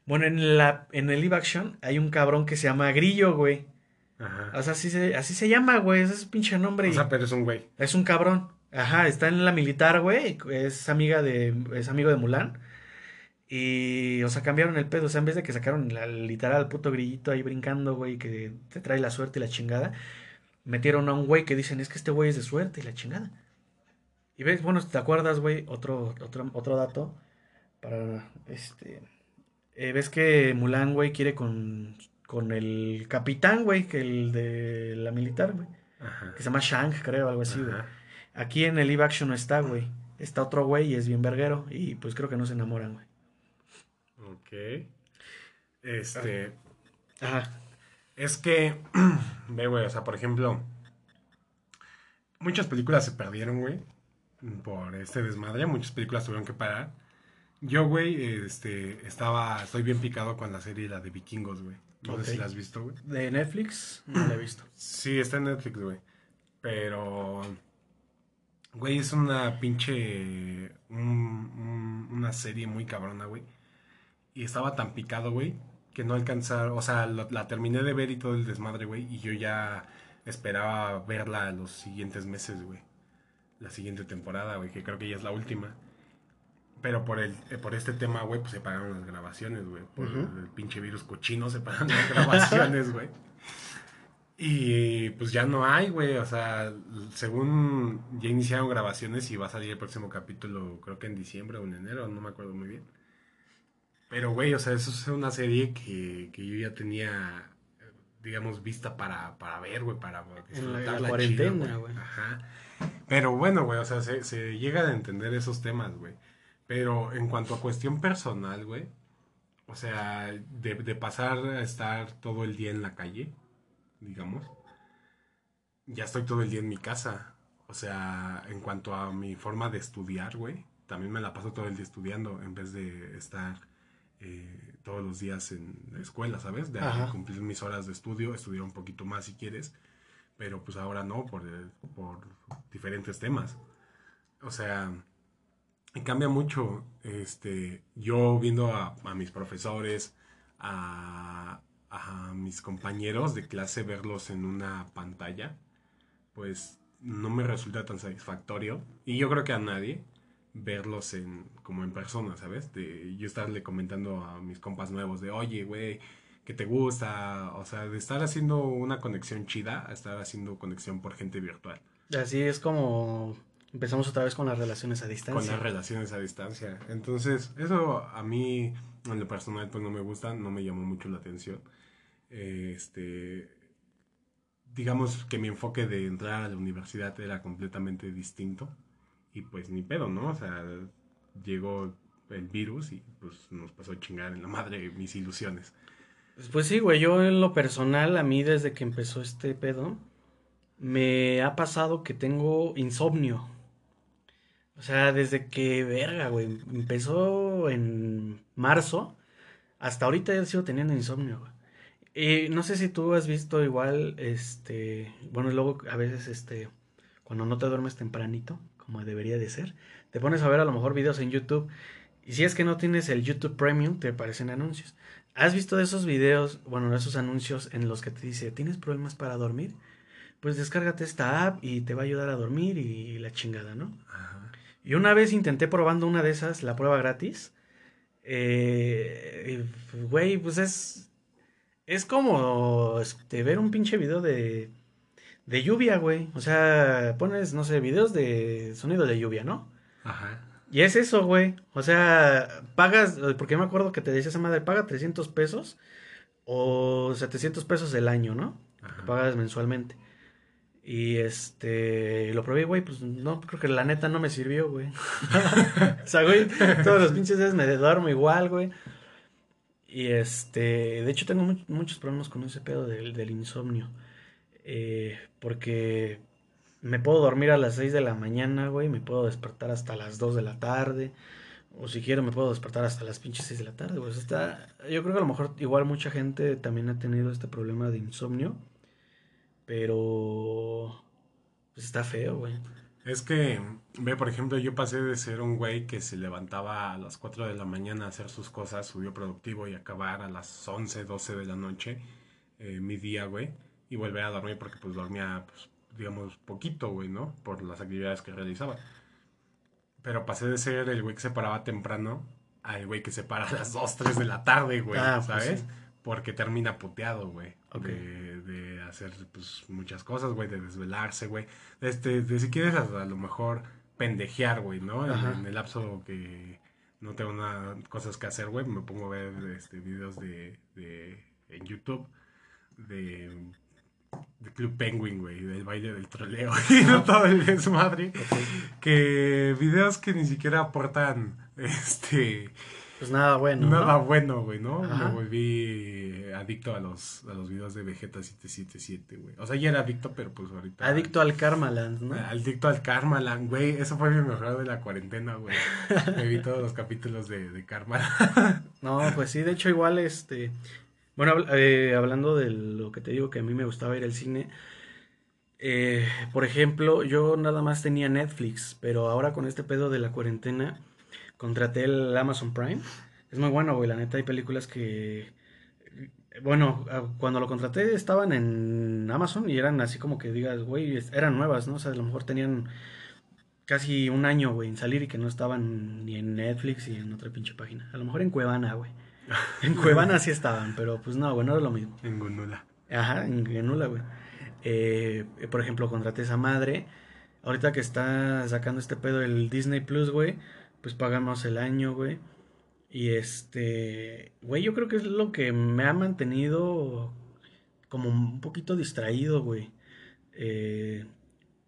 Bueno, en, la, en el live action hay un cabrón que se llama Grillo, güey. Ajá. O sea, así se, así se llama, güey, ese es su pinche nombre. O sea, pero es un güey. es un cabrón. Ajá, está en la militar, güey. Es amiga de. Es amigo de Mulan. Y. O sea, cambiaron el pedo. O sea, en vez de que sacaron la, literal puto grillito ahí brincando, güey, que te trae la suerte y la chingada. Metieron a un güey que dicen, es que este güey es de suerte y la chingada. Y ves, bueno, te acuerdas, güey, otro, otro, otro dato. Para. Este. eh, ves que Mulan, güey, quiere con. Con el capitán, güey, que el de la militar, güey. Ajá. Que se llama Shang, creo, algo así, güey. Aquí en el live action no está, güey. Está otro güey y es bien verguero. Y pues creo que no se enamoran, güey. Ok. Este. Ajá. Es que. Ve, güey, o sea, por ejemplo. Muchas películas se perdieron, güey. Por este desmadre. Muchas películas tuvieron que parar. Yo, güey, este. Estaba. Estoy bien picado con la serie, la de Vikingos, güey. No Ok. sé si la has visto, güey. De Netflix, no la he visto. Sí, está en Netflix, güey. Pero. Güey, es una pinche. un- un- una serie muy cabrona, güey. Y estaba tan picado, güey, que no alcanzar. O sea, lo- la terminé de ver y todo el desmadre, güey. Y yo ya esperaba verla los siguientes meses, güey. La siguiente temporada, güey, que creo que ya es la última. Pero por el eh, por este tema, güey, pues se pararon las grabaciones, güey. Por el pinche virus cochino se pararon las grabaciones, güey. Y pues ya no hay, güey. O sea, según ya iniciaron grabaciones y va a salir el próximo capítulo, creo que en diciembre o en enero, no me acuerdo muy bien. Pero, güey, o sea, eso es una serie que, que yo ya tenía, digamos, vista para, para ver, güey, para disfrutarla chido, cuarentena, güey. Ajá. Pero bueno, güey, o sea, se, se llegan a entender esos temas, güey. Pero en cuanto a cuestión personal, güey, o sea, de, de pasar a estar todo el día en la calle, digamos, ya estoy todo el día en mi casa. O sea, en cuanto a mi forma de estudiar, güey, también me la paso todo el día estudiando en vez de estar eh, todos los días en la escuela, ¿sabes? De Ajá. cumplir mis horas de estudio, estudiar un poquito más si quieres, pero pues ahora no, por, el- por diferentes temas. O sea, cambia mucho, este, yo viendo a, a mis profesores, a, a mis compañeros de clase, verlos en una pantalla, pues no me resulta tan satisfactorio. Y yo creo que a nadie verlos en, como en persona, ¿sabes? De yo estarle comentando a mis compas nuevos de, oye, güey, que te gusta? O sea, de estar haciendo una conexión chida a estar haciendo conexión por gente virtual. Así es como empezamos otra vez con las relaciones a con distancia. las relaciones a distancia. Entonces, eso a mí, en lo personal, pues no me gusta, no me llamó mucho la atención. Este, digamos que mi enfoque de entrar a la universidad era completamente distinto. Y pues ni pedo, ¿no? O sea, llegó el virus y pues nos pasó a chingar en la madre mis ilusiones. Pues sí, güey, yo en lo personal, a mí desde que empezó este pedo, me ha pasado que tengo insomnio. O sea, desde que, verga, güey, empezó en marzo, hasta ahorita ya sigo teniendo insomnio, güey. Y no sé si tú has visto igual, este, bueno, luego a veces, este, cuando no te duermes tempranito, como debería de ser, te pones a ver a lo mejor videos en YouTube. Y si es que no tienes el YouTube Premium, te aparecen anuncios. ¿Has visto de esos videos, bueno, de esos anuncios en los que te dice, ¿tienes problemas para dormir? Pues descárgate esta app y te va a ayudar a dormir y la chingada, ¿no? Y una vez intenté probando una de esas, la prueba gratis. Eh, güey, pues es. Es como este, ver un pinche video de. De lluvia, güey. O sea, pones, no sé, videos de sonido de lluvia, ¿no? Ajá. Y es eso, güey. O sea, pagas, porque me acuerdo que te decía esa madre, paga 300 pesos o 700 pesos el año, ¿no? Pagas mensualmente. Y este, lo probé, güey, pues no, creo que la neta no me sirvió, güey. o sea, güey, todos los pinches días me duermo igual, güey. Y este, de hecho tengo muchos problemas con ese pedo del, del insomnio. Eh, porque me puedo dormir a las 6 de la mañana, güey, me puedo despertar hasta las 2 de la tarde. O si quiero me puedo despertar hasta las pinches 6 de la tarde, güey. está, yo creo que a lo mejor igual mucha gente también ha tenido este problema de insomnio. Pero. Pues está feo, güey. Es que, ve, por ejemplo, yo pasé de ser un güey que se levantaba a las 4 de la mañana a hacer sus cosas, subió productivo y acabar a las 11, 12 de la noche, eh, mi día, güey, y volver a dormir porque pues dormía, pues, digamos, poquito, güey, ¿no? Por las actividades que realizaba. Pero pasé de ser el güey que se paraba temprano al güey que se para a las 2, 3 de la tarde, güey, ah, pues ¿sabes? Porque termina puteado, güey. De, hacer pues, muchas cosas, güey. De desvelarse, güey. Este, de si quieres a, lo mejor pendejear, güey, ¿no? En, el lapso que no tengo nada, cosas que hacer, güey. Me pongo a ver este, videos de, de en YouTube de, de Club Penguin, güey. Del baile del troleo y de todo el desmadre. Que videos que ni siquiera aportan este pues nada bueno. Nada bueno, güey, ¿no? Me volví adicto a los, a los videos de Vegeta 777, güey. O sea, ya era adicto, pero pues ahorita. Adicto al Karmaland, ¿no? Adicto al Karmaland, güey. Eso fue mi mejor de la cuarentena, güey. Me vi todos los capítulos de, de Karmaland. no, pues sí, de hecho, igual, este. Bueno, eh, hablando de lo que te digo que a mí me gustaba ir al cine. Eh, por ejemplo, yo nada más tenía Netflix, pero ahora con este pedo de la cuarentena contraté el Amazon Prime. Es muy bueno, güey. La neta hay películas que... Bueno, cuando lo contraté estaban en Amazon y eran así como que digas, güey, eran nuevas, ¿no? O sea, a lo mejor tenían casi un año, güey, en salir y que no estaban ni en Netflix y en otra pinche página. A lo mejor en Cuevana, güey. En Cuevana sí estaban, pero pues no, güey, no era lo mismo. En Gunula. Ajá, en Gunula, güey. Eh, por ejemplo, contraté esa madre. Ahorita que está sacando este pedo el Disney Plus, güey pues pagamos el año, güey. Y este, güey, yo creo que es lo que me ha mantenido como un poquito distraído, güey. Eh,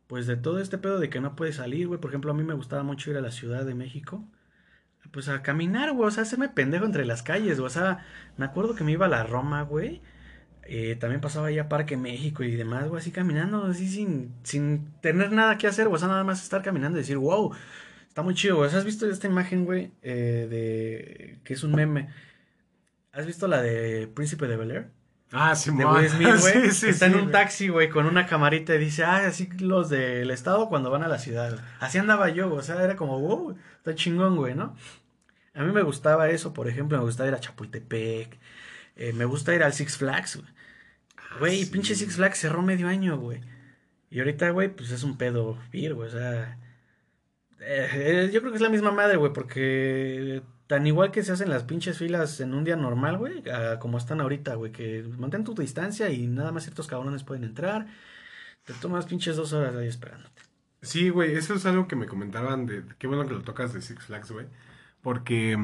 pues de todo este pedo de que no puede salir, güey. Por ejemplo, a mí me gustaba mucho ir a la Ciudad de México. Pues a caminar, güey. O sea, hacerme pendejo entre las calles, güey. O sea, me acuerdo que me iba a la Roma, güey. Eh, también pasaba ahí a Parque México y demás, güey. Así caminando, así sin, sin tener nada que hacer, güey. O sea, nada más estar caminando y decir, wow Está muy chido, güey. ¿Has visto esta imagen, güey? Eh, de. que es un meme. ¿Has visto la de Príncipe de Bel Air? Ah, sí, De Will Smith, güey. está en un taxi, güey, con una camarita y dice, ah, así los del estado cuando van a la ciudad. Así andaba yo, o sea, era como, wow, está chingón, güey, ¿no? A mí me gustaba eso, por ejemplo, me gustaba ir a Chapultepec. Eh, me gusta ir al Six Flags, güey. Ah, güey, pinche Six Flags cerró medio año, güey. Y ahorita, güey, pues es un pedo ir, güey, o sea eh, yo creo que es la misma madre, güey, porque tan igual que se hacen las pinches filas en un día normal, güey, como están ahorita, güey, que mantén tu distancia y nada más ciertos cabrones pueden entrar. Te tomas pinches dos horas ahí esperándote. Sí, güey, eso es algo que me comentaban de... Qué bueno que lo tocas de Six Flags, güey. Porque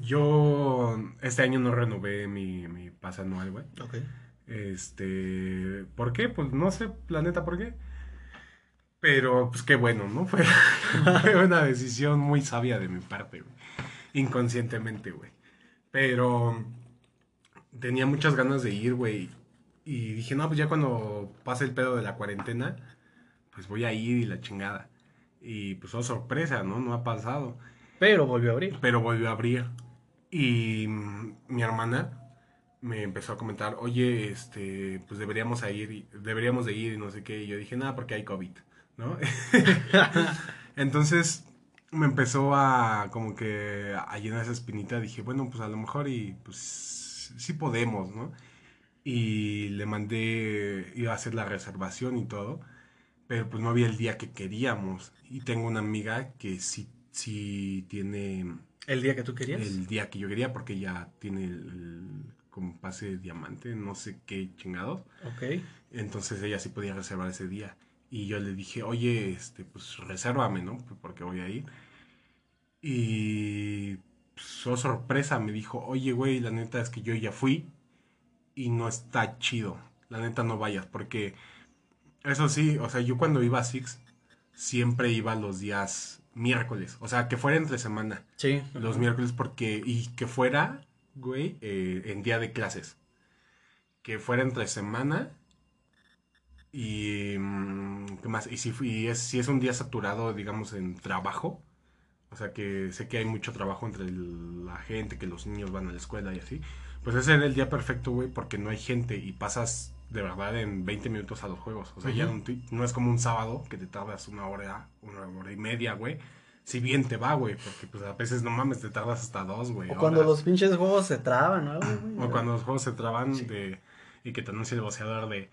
yo este año no renové mi, mi pase anual, güey. Ok. Este... ¿Por qué? Pues no sé, planeta, ¿por qué? Pero, pues qué bueno, ¿no? Fue, una decisión muy sabia de mi parte, güey. Inconscientemente, güey. Pero tenía muchas ganas de ir, güey. Y dije, no, pues ya cuando pase el pedo de la cuarentena, pues voy a ir y la chingada. Y pues, oh, sorpresa, ¿no? No ha pasado. Pero volvió a abrir. Pero volvió a abrir. Y mm, mi hermana me empezó a comentar, oye, este, pues deberíamos ir, deberíamos de ir y no sé qué. Y yo dije, nada, porque hay COVID, ¿no? Entonces me empezó a como que a llenar esa espinita. Dije, bueno, pues a lo mejor y pues sí podemos, ¿no? Y le mandé, iba a hacer la reservación y todo, pero pues no había el día que queríamos. Y tengo una amiga que sí, sí tiene... ¿El día que tú querías? El día que yo quería porque ya tiene el como pase de diamante, no sé qué chingados. Ok. Entonces ella sí podía reservar ese día. Y yo le dije, oye, este, pues resérvame, ¿no? Porque voy a ir. Y pues, oh, sorpresa, me dijo, oye, güey, la neta es que yo ya fui y no está chido. La neta no vayas, porque eso sí, o sea, yo cuando iba a Six, siempre iba los días miércoles. O sea, que fuera entre semana. Sí. Los miércoles, porque, y que fuera güey, eh, en día de clases. Que fuera entre semana. Y. Mm, ¿Qué más? Y si, es, si es un día saturado, digamos, en trabajo. O sea, que sé que hay mucho trabajo entre la gente, que los niños van a la escuela y así. Pues ese era el día perfecto, güey, porque no hay gente y pasas de verdad en 20 minutos a los juegos. O sea, ya no, no, es como un sábado que te tardas una hora, una hora y media, güey si bien te va, güey, porque pues a veces no mames, te tardas hasta dos, güey. O cuando los pinches juegos se traban, ¿no? o cuando los juegos se traban de, y que te anuncia el boceador de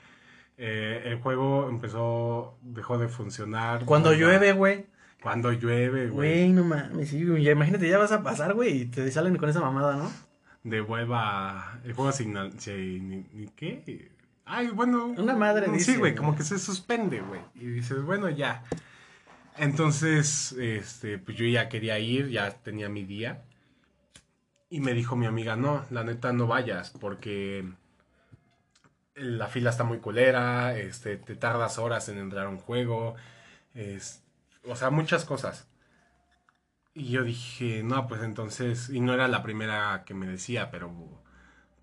eh, el juego empezó, dejó de funcionar. Cuando llueve, güey. Cuando llueve, güey. Güey, no mames, sí, güey. Imagínate, ya vas a pasar, güey, y te salen con esa mamada, ¿no? De hueva, el juego sin, sin ni, qué. Ay, bueno. Una madre dice. Sí, güey, como que se suspende, güey. Y dices, bueno, ya. Entonces, este, pues yo ya quería ir, ya tenía mi día. Y me dijo mi amiga, no, la neta no vayas, porque la fila está muy culera, este, te tardas horas en entrar a un juego, es, o sea, muchas cosas. Y yo dije, no, pues entonces, y no era la primera que me decía, pero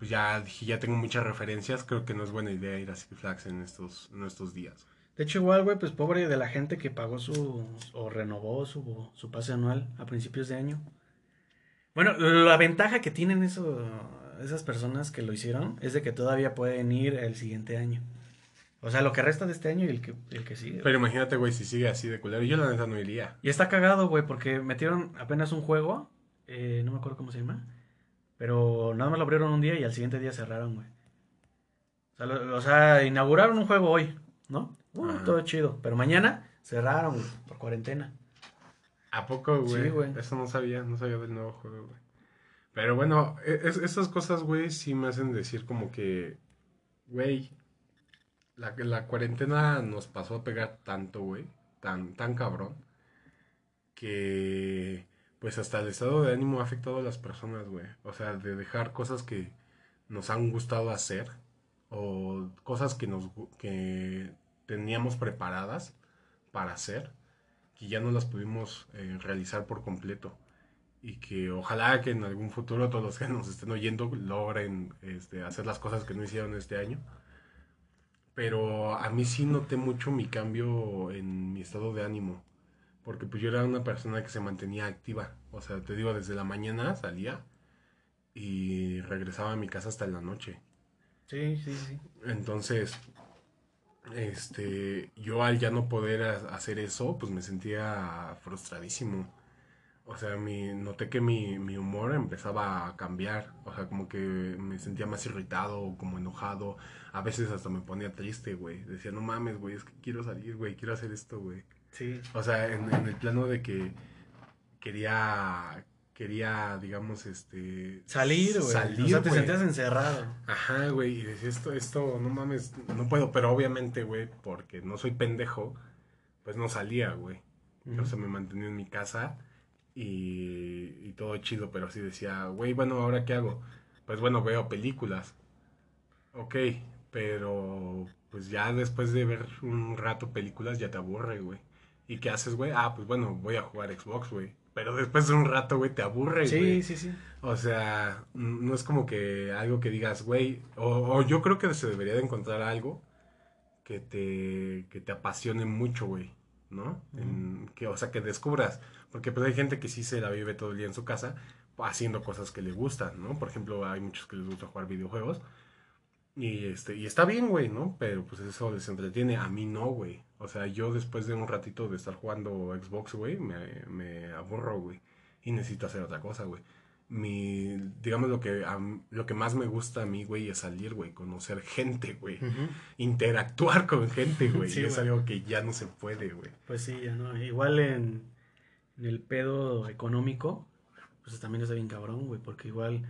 pues ya dije, ya tengo muchas referencias, creo que no es buena idea ir a Six Flags en estos, en estos días. De hecho, igual, güey, pues pobre de la gente que pagó su. o renovó su, su pase anual a principios de año. Bueno, la ventaja que tienen eso, esas personas que lo hicieron es de que todavía pueden ir el siguiente año. O sea, lo que resta de este año y el que, el que sigue. Pero imagínate, güey, si sigue así de culero. Yo la neta no iría. Y está cagado, güey, porque metieron apenas un juego. Eh, no me acuerdo cómo se llama. Pero nada más lo abrieron un día y al siguiente día cerraron, güey. O sea, o inauguraron un juego hoy, ¿no? Uh, todo chido. Pero mañana cerraron, por cuarentena. ¿A poco, güey? Sí, güey. Eso no sabía, no sabía del nuevo juego, güey. Pero bueno, e, esas cosas, güey, sí me hacen decir como que, güey, la, la cuarentena nos pasó a pegar tanto, güey, tan, tan cabrón, que pues hasta el estado de ánimo ha afectado a las personas, güey. O sea, de dejar cosas que nos han gustado hacer o cosas que nos que teníamos preparadas para hacer, que ya no las pudimos eh, realizar por completo. Y que ojalá que en algún futuro todos los que nos estén oyendo logren este, hacer las cosas que no hicieron este año. Pero a mí sí noté mucho mi cambio en mi estado de ánimo. Porque pues yo era una persona que se mantenía activa. O sea, te digo, desde la mañana salía y regresaba a mi casa hasta la noche. Sí, sí, sí. Entonces, este, yo al ya no poder hacer eso, pues me sentía frustradísimo. O sea, mi, noté que mi, mi, humor empezaba a cambiar. O sea, como que me sentía más irritado, como enojado. A veces hasta me ponía triste, güey. Decía, no mames, güey, es que quiero salir, güey, quiero hacer esto, güey. Sí. O sea, en, en el plano de que quería quería, digamos, este... Salir, güey. Salir, O sea, te sentías encerrado. Ajá, güey. Y decía, esto, esto, no mames, no puedo. Pero obviamente, güey, porque no soy pendejo, pues no salía, güey. O sea, me mantenía en mi casa y, y todo chido. Pero así decía, güey, bueno, ¿ahora qué hago? Pues bueno, veo películas. Ok, pero pues ya después de ver un rato películas ya te aburre, güey. ¿Y qué haces, güey? Ah, pues bueno, voy a jugar Xbox, güey. Pero después de un rato, güey, te aburre, Sí, sí, sí. O sea, no es como que algo que digas, güey, o, yo creo que se debería de encontrar algo que te, que te apasione mucho, güey, ¿no? que, o sea, que descubras, porque pues hay gente que sí se la vive todo el día en su casa haciendo cosas que le gustan, ¿no? Por ejemplo, hay muchos que les gusta jugar videojuegos y, este, y está bien, güey, ¿no? Pero pues eso les entretiene. A mí no, güey. O sea, yo después de un ratito de estar jugando Xbox, güey, me, me aburro, güey. Y necesito hacer otra cosa, güey. Mi, digamos, lo que, lo que más me gusta a mí, güey, es salir, güey, conocer gente, güey. Interactuar con gente, güey. y es algo que ya no se puede, güey. Pues sí, ya no. Igual en, en el pedo económico, pues también está bien cabrón, güey, porque igual,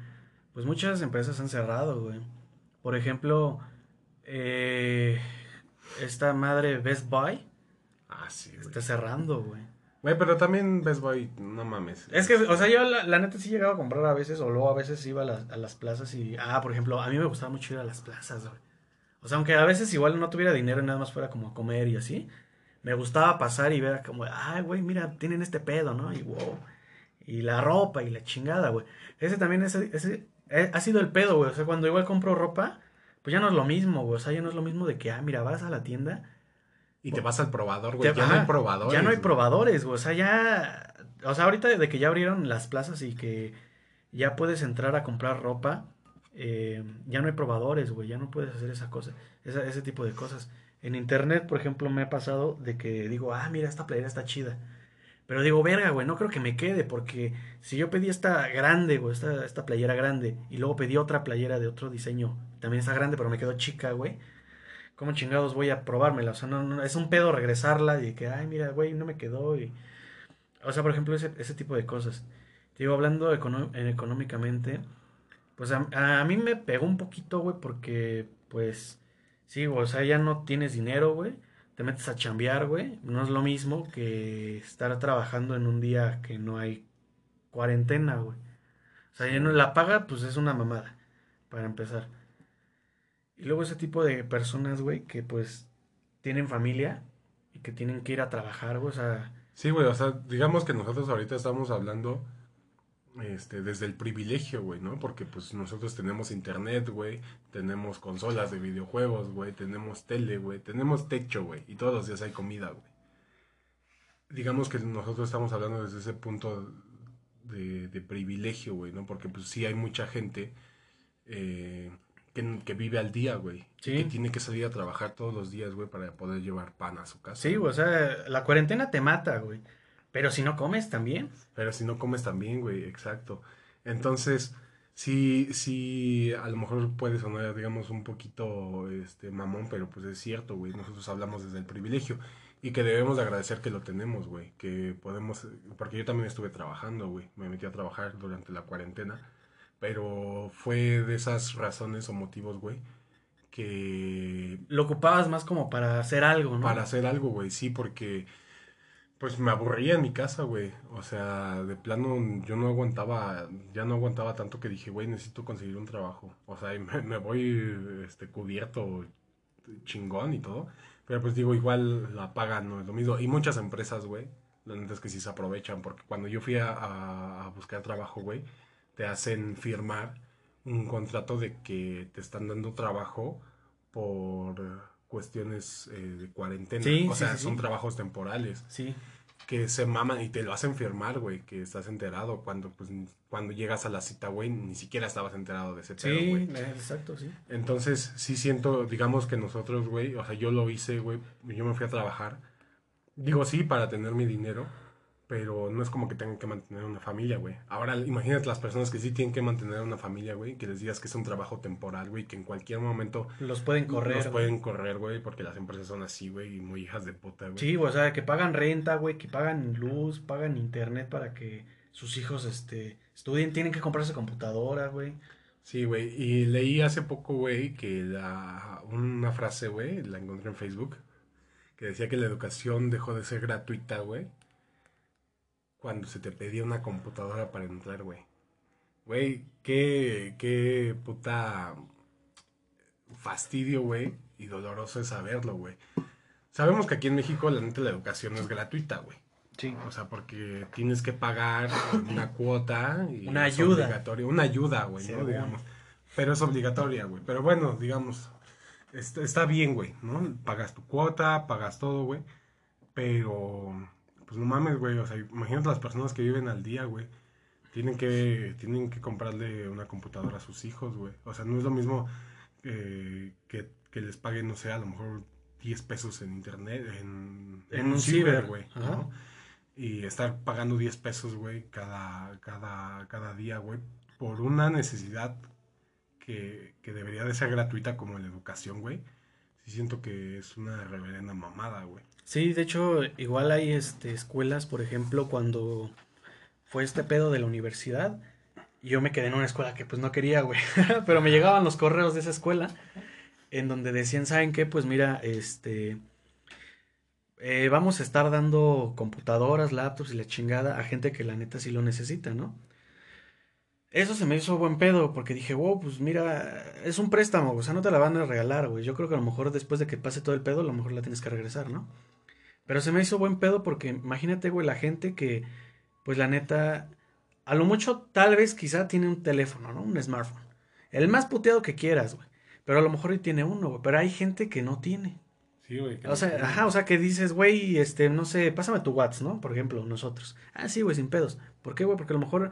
pues muchas empresas han cerrado, güey. Por ejemplo, eh, esta madre Best Buy. Ah, sí, güey. Está cerrando, güey. Güey, pero también Best Buy, no mames. Es que, o sea, yo la, neta sí llegaba a comprar a veces, o luego a veces iba a, las plazas y. Ah, por ejemplo, a mí me gustaba mucho ir a las plazas, güey. O sea, aunque a veces igual no tuviera dinero y nada más fuera como a comer y así, me gustaba pasar y ver como, ah, güey, mira, tienen este pedo, ¿no? Y wow. Y la ropa y la chingada, güey. Ese también, ese, ese eh, ha sido el pedo, güey. O sea, cuando igual compro ropa, pues ya no es lo mismo, güey. O sea, ya no es lo mismo de que, ah, mira, vas a la tienda. Y te vas al probador, güey. Ya, no hay probadores. Ya no hay probadores, güey. O sea, ya. O sea, ahorita de que ya abrieron las plazas y que ya puedes entrar a comprar ropa, eh, ya no hay probadores, güey. Ya no puedes hacer esa cosa, esa, ese tipo de cosas. En internet, por ejemplo, me ha pasado de que digo, ah, mira, esta playera está chida. Pero digo, verga, güey, no creo que me quede, porque si yo pedí esta grande, güey, esta, esta playera grande, y luego pedí otra playera de otro diseño, también está grande, pero me quedó chica, güey. ¿Cómo chingados voy a probármela? O sea, no, no, es un pedo regresarla y que, ay, mira, güey, no me quedó. Y... O sea, por ejemplo, ese, ese tipo de cosas. Digo, hablando económicamente, pues a, a, mí me pegó un poquito, güey, porque, pues, sí, o sea, ya no tienes dinero, güey te metes a chambear, güey, no es lo mismo que estar trabajando en un día que no hay cuarentena, güey. O sea, ya no la paga, pues es una mamada, para empezar. Y luego ese tipo de personas, güey, que pues tienen familia y que tienen que ir a trabajar, güey, o sea... Sí, güey, o sea, digamos que nosotros ahorita estamos hablando este, desde el privilegio, güey, ¿no? Porque pues nosotros tenemos internet, güey, tenemos consolas de videojuegos, güey, tenemos tele, güey, tenemos techo, güey, y todos los días hay comida, güey. Digamos que nosotros estamos hablando desde ese punto de, privilegio, güey, ¿no? Porque pues sí hay mucha gente eh, que, vive al día, güey. Que tiene que salir a trabajar todos los días, güey, para poder llevar pan a su casa. Sí, güey, o sea, la cuarentena te mata, güey. Pero si no comes también. Pero si no comes también, güey, exacto. Entonces, sí, sí, a lo mejor puede sonar, digamos, un poquito este, mamón, pero pues es cierto, güey. Nosotros hablamos desde el privilegio y que debemos de agradecer que lo tenemos, güey. Que podemos, porque yo también estuve trabajando, güey. Me metí a trabajar durante la cuarentena. Pero fue de esas razones o motivos, güey, que... Lo ocupabas más como para hacer algo, ¿no? Para hacer algo, güey, sí, porque pues me aburría en mi casa, güey. O sea, de plano yo no aguantaba, ya no aguantaba tanto que dije, güey, necesito conseguir un trabajo. O sea, me, voy este, cubierto chingón y todo. Pero pues digo, igual la pagan, no es lo mismo. Y muchas empresas, güey, la neta es que sí se aprovechan. Porque cuando yo fui a, buscar trabajo, güey, te hacen firmar un contrato de que te están dando trabajo por cuestiones eh, de cuarentena. o sea, son trabajos temporales. Sí que se maman y te lo hacen firmar, güey, que estás enterado cuando pues cuando llegas a la cita, güey, ni siquiera estabas enterado de ese pedo, güey. Sí, exacto, sí. Entonces, sí siento, digamos que nosotros, güey, o sea, yo lo hice, güey, yo me fui a trabajar. Digo, sí, para tener mi dinero, pero no es como que tengan que mantener una familia, güey. Ahora, imagínate las personas que sí tienen que mantener una familia, güey, que les digas que es un trabajo temporal, güey, que en cualquier momento... Los pueden correr. Los pueden correr, güey, porque las empresas son así, güey, y muy hijas de puta, güey. Sí, o sea, que pagan renta, güey, que pagan luz, pagan internet para que sus hijos, este, estudien, tienen que comprarse computadora, güey. Sí, güey, y leí hace poco, güey, que la, una frase, güey, la encontré en Facebook, que decía que la educación dejó de ser gratuita, güey cuando se te pedía una computadora para entrar, güey. Güey, qué, qué puta fastidio, güey, y doloroso es saberlo, güey. Sabemos que aquí en México la neta la educación es gratuita, güey. Sí. O sea, porque tienes que pagar una cuota. Y una ayuda. Obligatoria. Una ayuda, güey, ¿no? Digamos. Pero es obligatoria, güey. Pero bueno, digamos, está, bien, güey, ¿no? Pagas tu cuota, pagas todo, güey. Pero, pues no mames, güey. O sea, imagínate las personas que viven al día, güey. Tienen que, tienen que comprarle una computadora a sus hijos, güey. O sea, no es lo mismo eh, que, que les paguen, no sé, a lo mejor 10 pesos en internet, en, en, un ciber, güey. Y estar pagando 10 pesos, güey, cada, cada, cada día, güey, por una necesidad que, que, debería de ser gratuita como la educación, güey. Sí siento que es una reverenda mamada, güey. Sí, de hecho, igual hay este, escuelas, por ejemplo, cuando fue este pedo de la universidad, yo me quedé en una escuela que pues no quería, güey, pero me llegaban los correos de esa escuela en donde decían, ¿saben qué? Pues mira, este, eh, vamos a estar dando computadoras, laptops y la chingada a gente que la neta sí lo necesita, ¿no? Eso se me hizo buen pedo, porque dije, wow, pues mira, es un préstamo, o sea, no te la van a regalar, güey. Yo creo que a lo mejor después de que pase todo el pedo, a lo mejor la tienes que regresar, ¿no? Pero se me hizo buen pedo porque imagínate, güey, la gente que, pues la neta, a lo mucho tal vez quizá tiene un teléfono, ¿no? Un smartphone. El más puteado que quieras, güey. Pero a lo mejor tiene uno, güey. Pero hay gente que no tiene. Sí, güey. O sea, ajá, o sea, que dices, güey, este, no sé, pásame tu WhatsApp, ¿no? Por ejemplo, nosotros. Ah, sí, güey, sin pedos. ¿Por qué, güey? Porque a lo mejor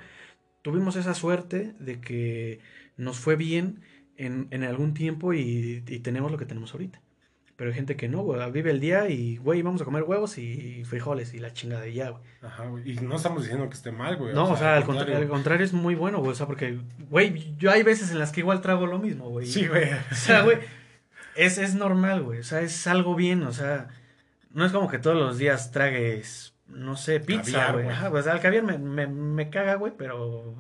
tuvimos esa suerte de que nos fue bien en, en algún tiempo y, y, tenemos lo que tenemos ahorita. Pero hay gente que no, güey, vive el día y, güey, vamos a comer huevos y frijoles y la chingada de ya, güey. Ajá, güey. Y no estamos diciendo que esté mal, güey. No, o sea, al, contrario, al contrario es muy bueno, güey. O sea, porque, güey, yo hay veces en las que igual trago lo mismo, güey. Sí, güey. O sea, güey, es, es normal, güey. O sea, es algo bien, o sea, no es como que todos los días tragues, no sé, pizza, güey. Ajá, pues al caviar me, me, me caga, güey, pero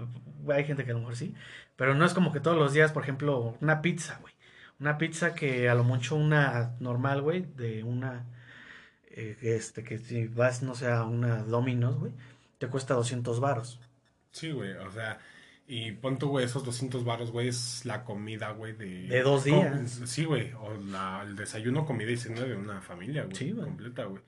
hay gente que a lo mejor sí. Pero no es como que todos los días, por ejemplo, una pizza, güey. Una pizza que a lo mucho una normal, güey, de una, eh, este, que si vas, no sé, a una Domino's, güey, te cuesta 200 varos. Sí, güey, o sea, y pon tú, güey, esos 200 varos, güey, es la comida, güey, de... De dos días. Sí, güey, o la, el desayuno, comida y cena de una familia, güey. Sí, güey. Completa, güey.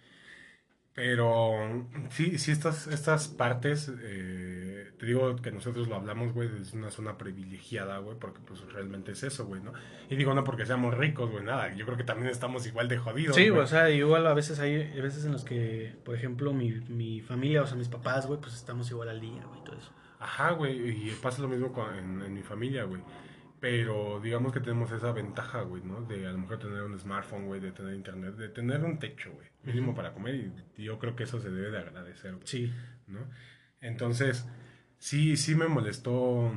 Pero sí, sí, estas, estas partes, eh, te digo que nosotros lo hablamos, güey, desde una zona privilegiada, güey, porque pues realmente es eso, güey, ¿no? Y digo, no porque seamos ricos, güey, nada, yo creo que también estamos igual de jodidos. Sí, güey, o sea, igual a veces hay veces en los que, por ejemplo, mi, mi familia, o sea, mis papás, güey, pues estamos igual al día, güey, todo eso. Ajá, güey, y pasa lo mismo con, en, en mi familia, güey. Pero digamos que tenemos esa ventaja, güey, ¿no? De a lo mejor tener un smartphone, güey, de tener internet, de tener un techo, güey, mínimo para comer. Y yo creo que eso se debe de agradecer, güey. Sí. ¿No? Entonces, sí, sí me molestó,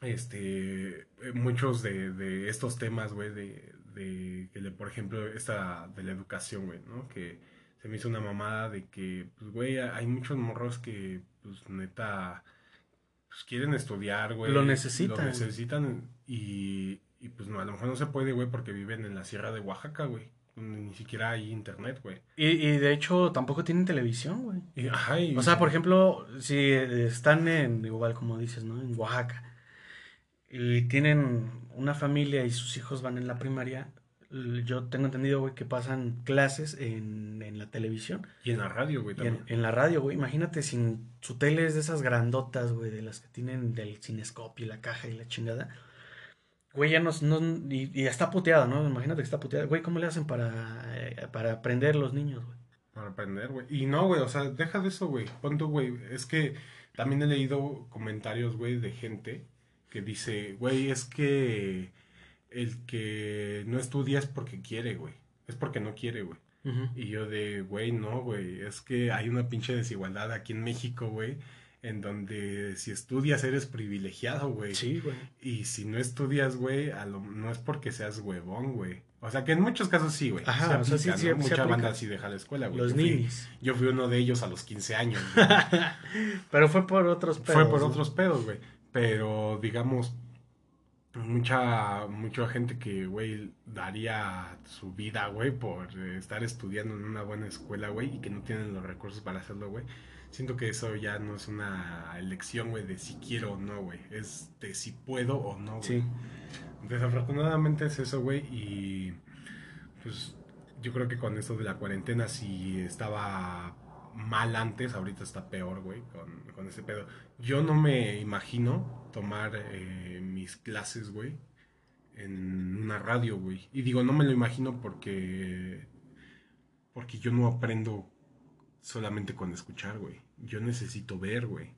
este, muchos de, de estos temas, güey, de, de, que, por ejemplo, esta de la educación, güey, ¿no? Que se me hizo una mamada de que, pues, güey, hay muchos morros que, pues, neta pues quieren estudiar, güey. Lo necesitan. Lo necesitan y, y pues no, a lo mejor no se puede, güey, porque viven en la sierra de Oaxaca, güey. Ni siquiera hay internet, güey. Y, y de hecho tampoco tienen televisión, güey. Y, ajá, o sea, por ejemplo, si están en, igual como dices, ¿no? En Oaxaca. Y tienen una familia y sus hijos van en la primaria, yo tengo entendido, güey, que pasan clases en, en, la televisión. Y en la radio, güey, también. En, la radio, güey. Imagínate sin su tele es de esas grandotas, güey, de las que tienen del cinescopio y la caja y la chingada. Güey, ya no, y, y, está puteada, ¿no? Imagínate que está puteada. Güey, ¿cómo le hacen para, eh, para aprender los niños, güey? Para aprender, güey. Y no, güey, o sea, deja de eso, güey. Ponto, güey. Es que también he leído comentarios, güey, de gente que dice, güey, es que el que no estudia es porque quiere, güey. Es porque no quiere, güey. Y yo de, güey, no, güey. Es que hay una pinche desigualdad aquí en México, güey. En donde si estudias eres privilegiado, güey. Sí, güey. Y si no estudias, güey, no es porque seas huevón, güey. O sea, que en muchos casos sí, güey. Ajá, o sea, sí, sí, Mucha banda sí deja la escuela, güey. Los niños. yo fui uno de ellos a los 15 años. Pero fue por otros pedos. Fue por otros pedos, güey. Pero, digamos, mucha, mucha gente que, güey, daría su vida, güey, por estar estudiando en una buena escuela, güey, y que no tienen los recursos para hacerlo, güey. Siento que eso ya no es una elección, güey, de si quiero o no, güey. Es de si puedo o no, güey. Sí. Desafortunadamente es eso, güey, y pues yo creo que con esto de la cuarentena sí estaba mal antes, ahorita está peor, güey, con, con ese pedo. Yo no me imagino tomar eh, mis clases, güey, en una radio, güey. Y digo, no me lo imagino porque. Porque yo no aprendo solamente con escuchar, güey. Yo necesito ver, güey.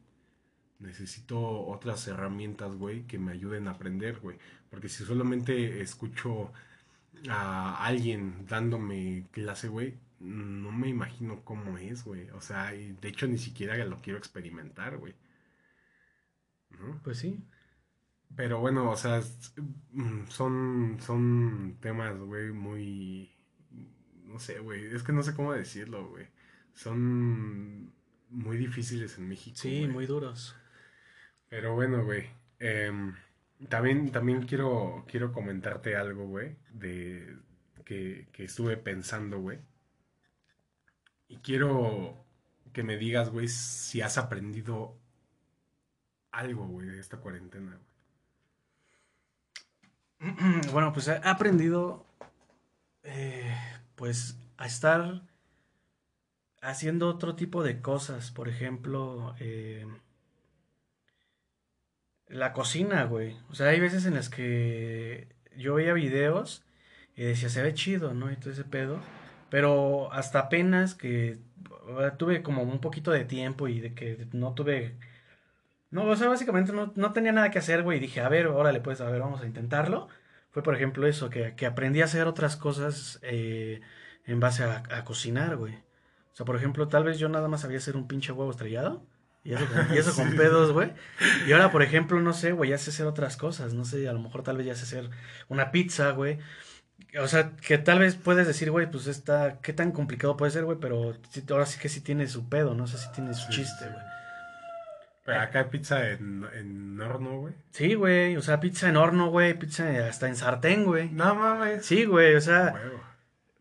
Necesito otras herramientas, güey, que me ayuden a aprender, güey. Porque si solamente escucho a alguien dándome clase, güey, no me imagino cómo es, güey. O sea, de hecho ni siquiera lo quiero experimentar, güey. Pues sí. Pero bueno, o sea, mm, son, son temas, güey, muy... No sé, güey, es que no sé cómo decirlo, güey. Son muy difíciles en México. Sí, muy duros. Pero bueno, güey. Em, también, también quiero, quiero comentarte algo, güey, de que, que estuve pensando, güey. Y quiero que me digas, güey, si has aprendido algo, güey, de esta cuarentena, güey. Bueno, pues he aprendido, eh, pues, a estar haciendo otro tipo de cosas. Por ejemplo, eh, la cocina, güey. O sea, hay veces en las que yo veía videos y decía, se ve chido, ¿no? Y todo ese pedo. Pero hasta apenas que tuve como un poquito de tiempo y de que no tuve no, o sea, básicamente no, tenía nada que hacer, güey. Y dije, a ver, órale, pues, a ver, vamos a intentarlo. Fue, por ejemplo, eso, que, que aprendí a hacer otras cosas eh, en base a, a cocinar, güey. O sea, por ejemplo, tal vez yo nada más sabía hacer un pinche huevo estrellado. Y eso, con, y eso con pedos, güey. Y ahora, por ejemplo, no sé, güey, ya sé hacer otras cosas. No sé, a lo mejor tal vez ya sé hacer una pizza, güey. O sea, que tal vez puedes decir, güey, pues está, qué tan complicado puede ser, güey, pero ahora sí que sí tiene su pedo, no sé si tiene su chiste, güey. Pero acá hay pizza en, en horno, güey. Sí, güey. O sea, pizza en horno, güey. Pizza hasta en sartén, güey. No mames. Sí, güey. O sea,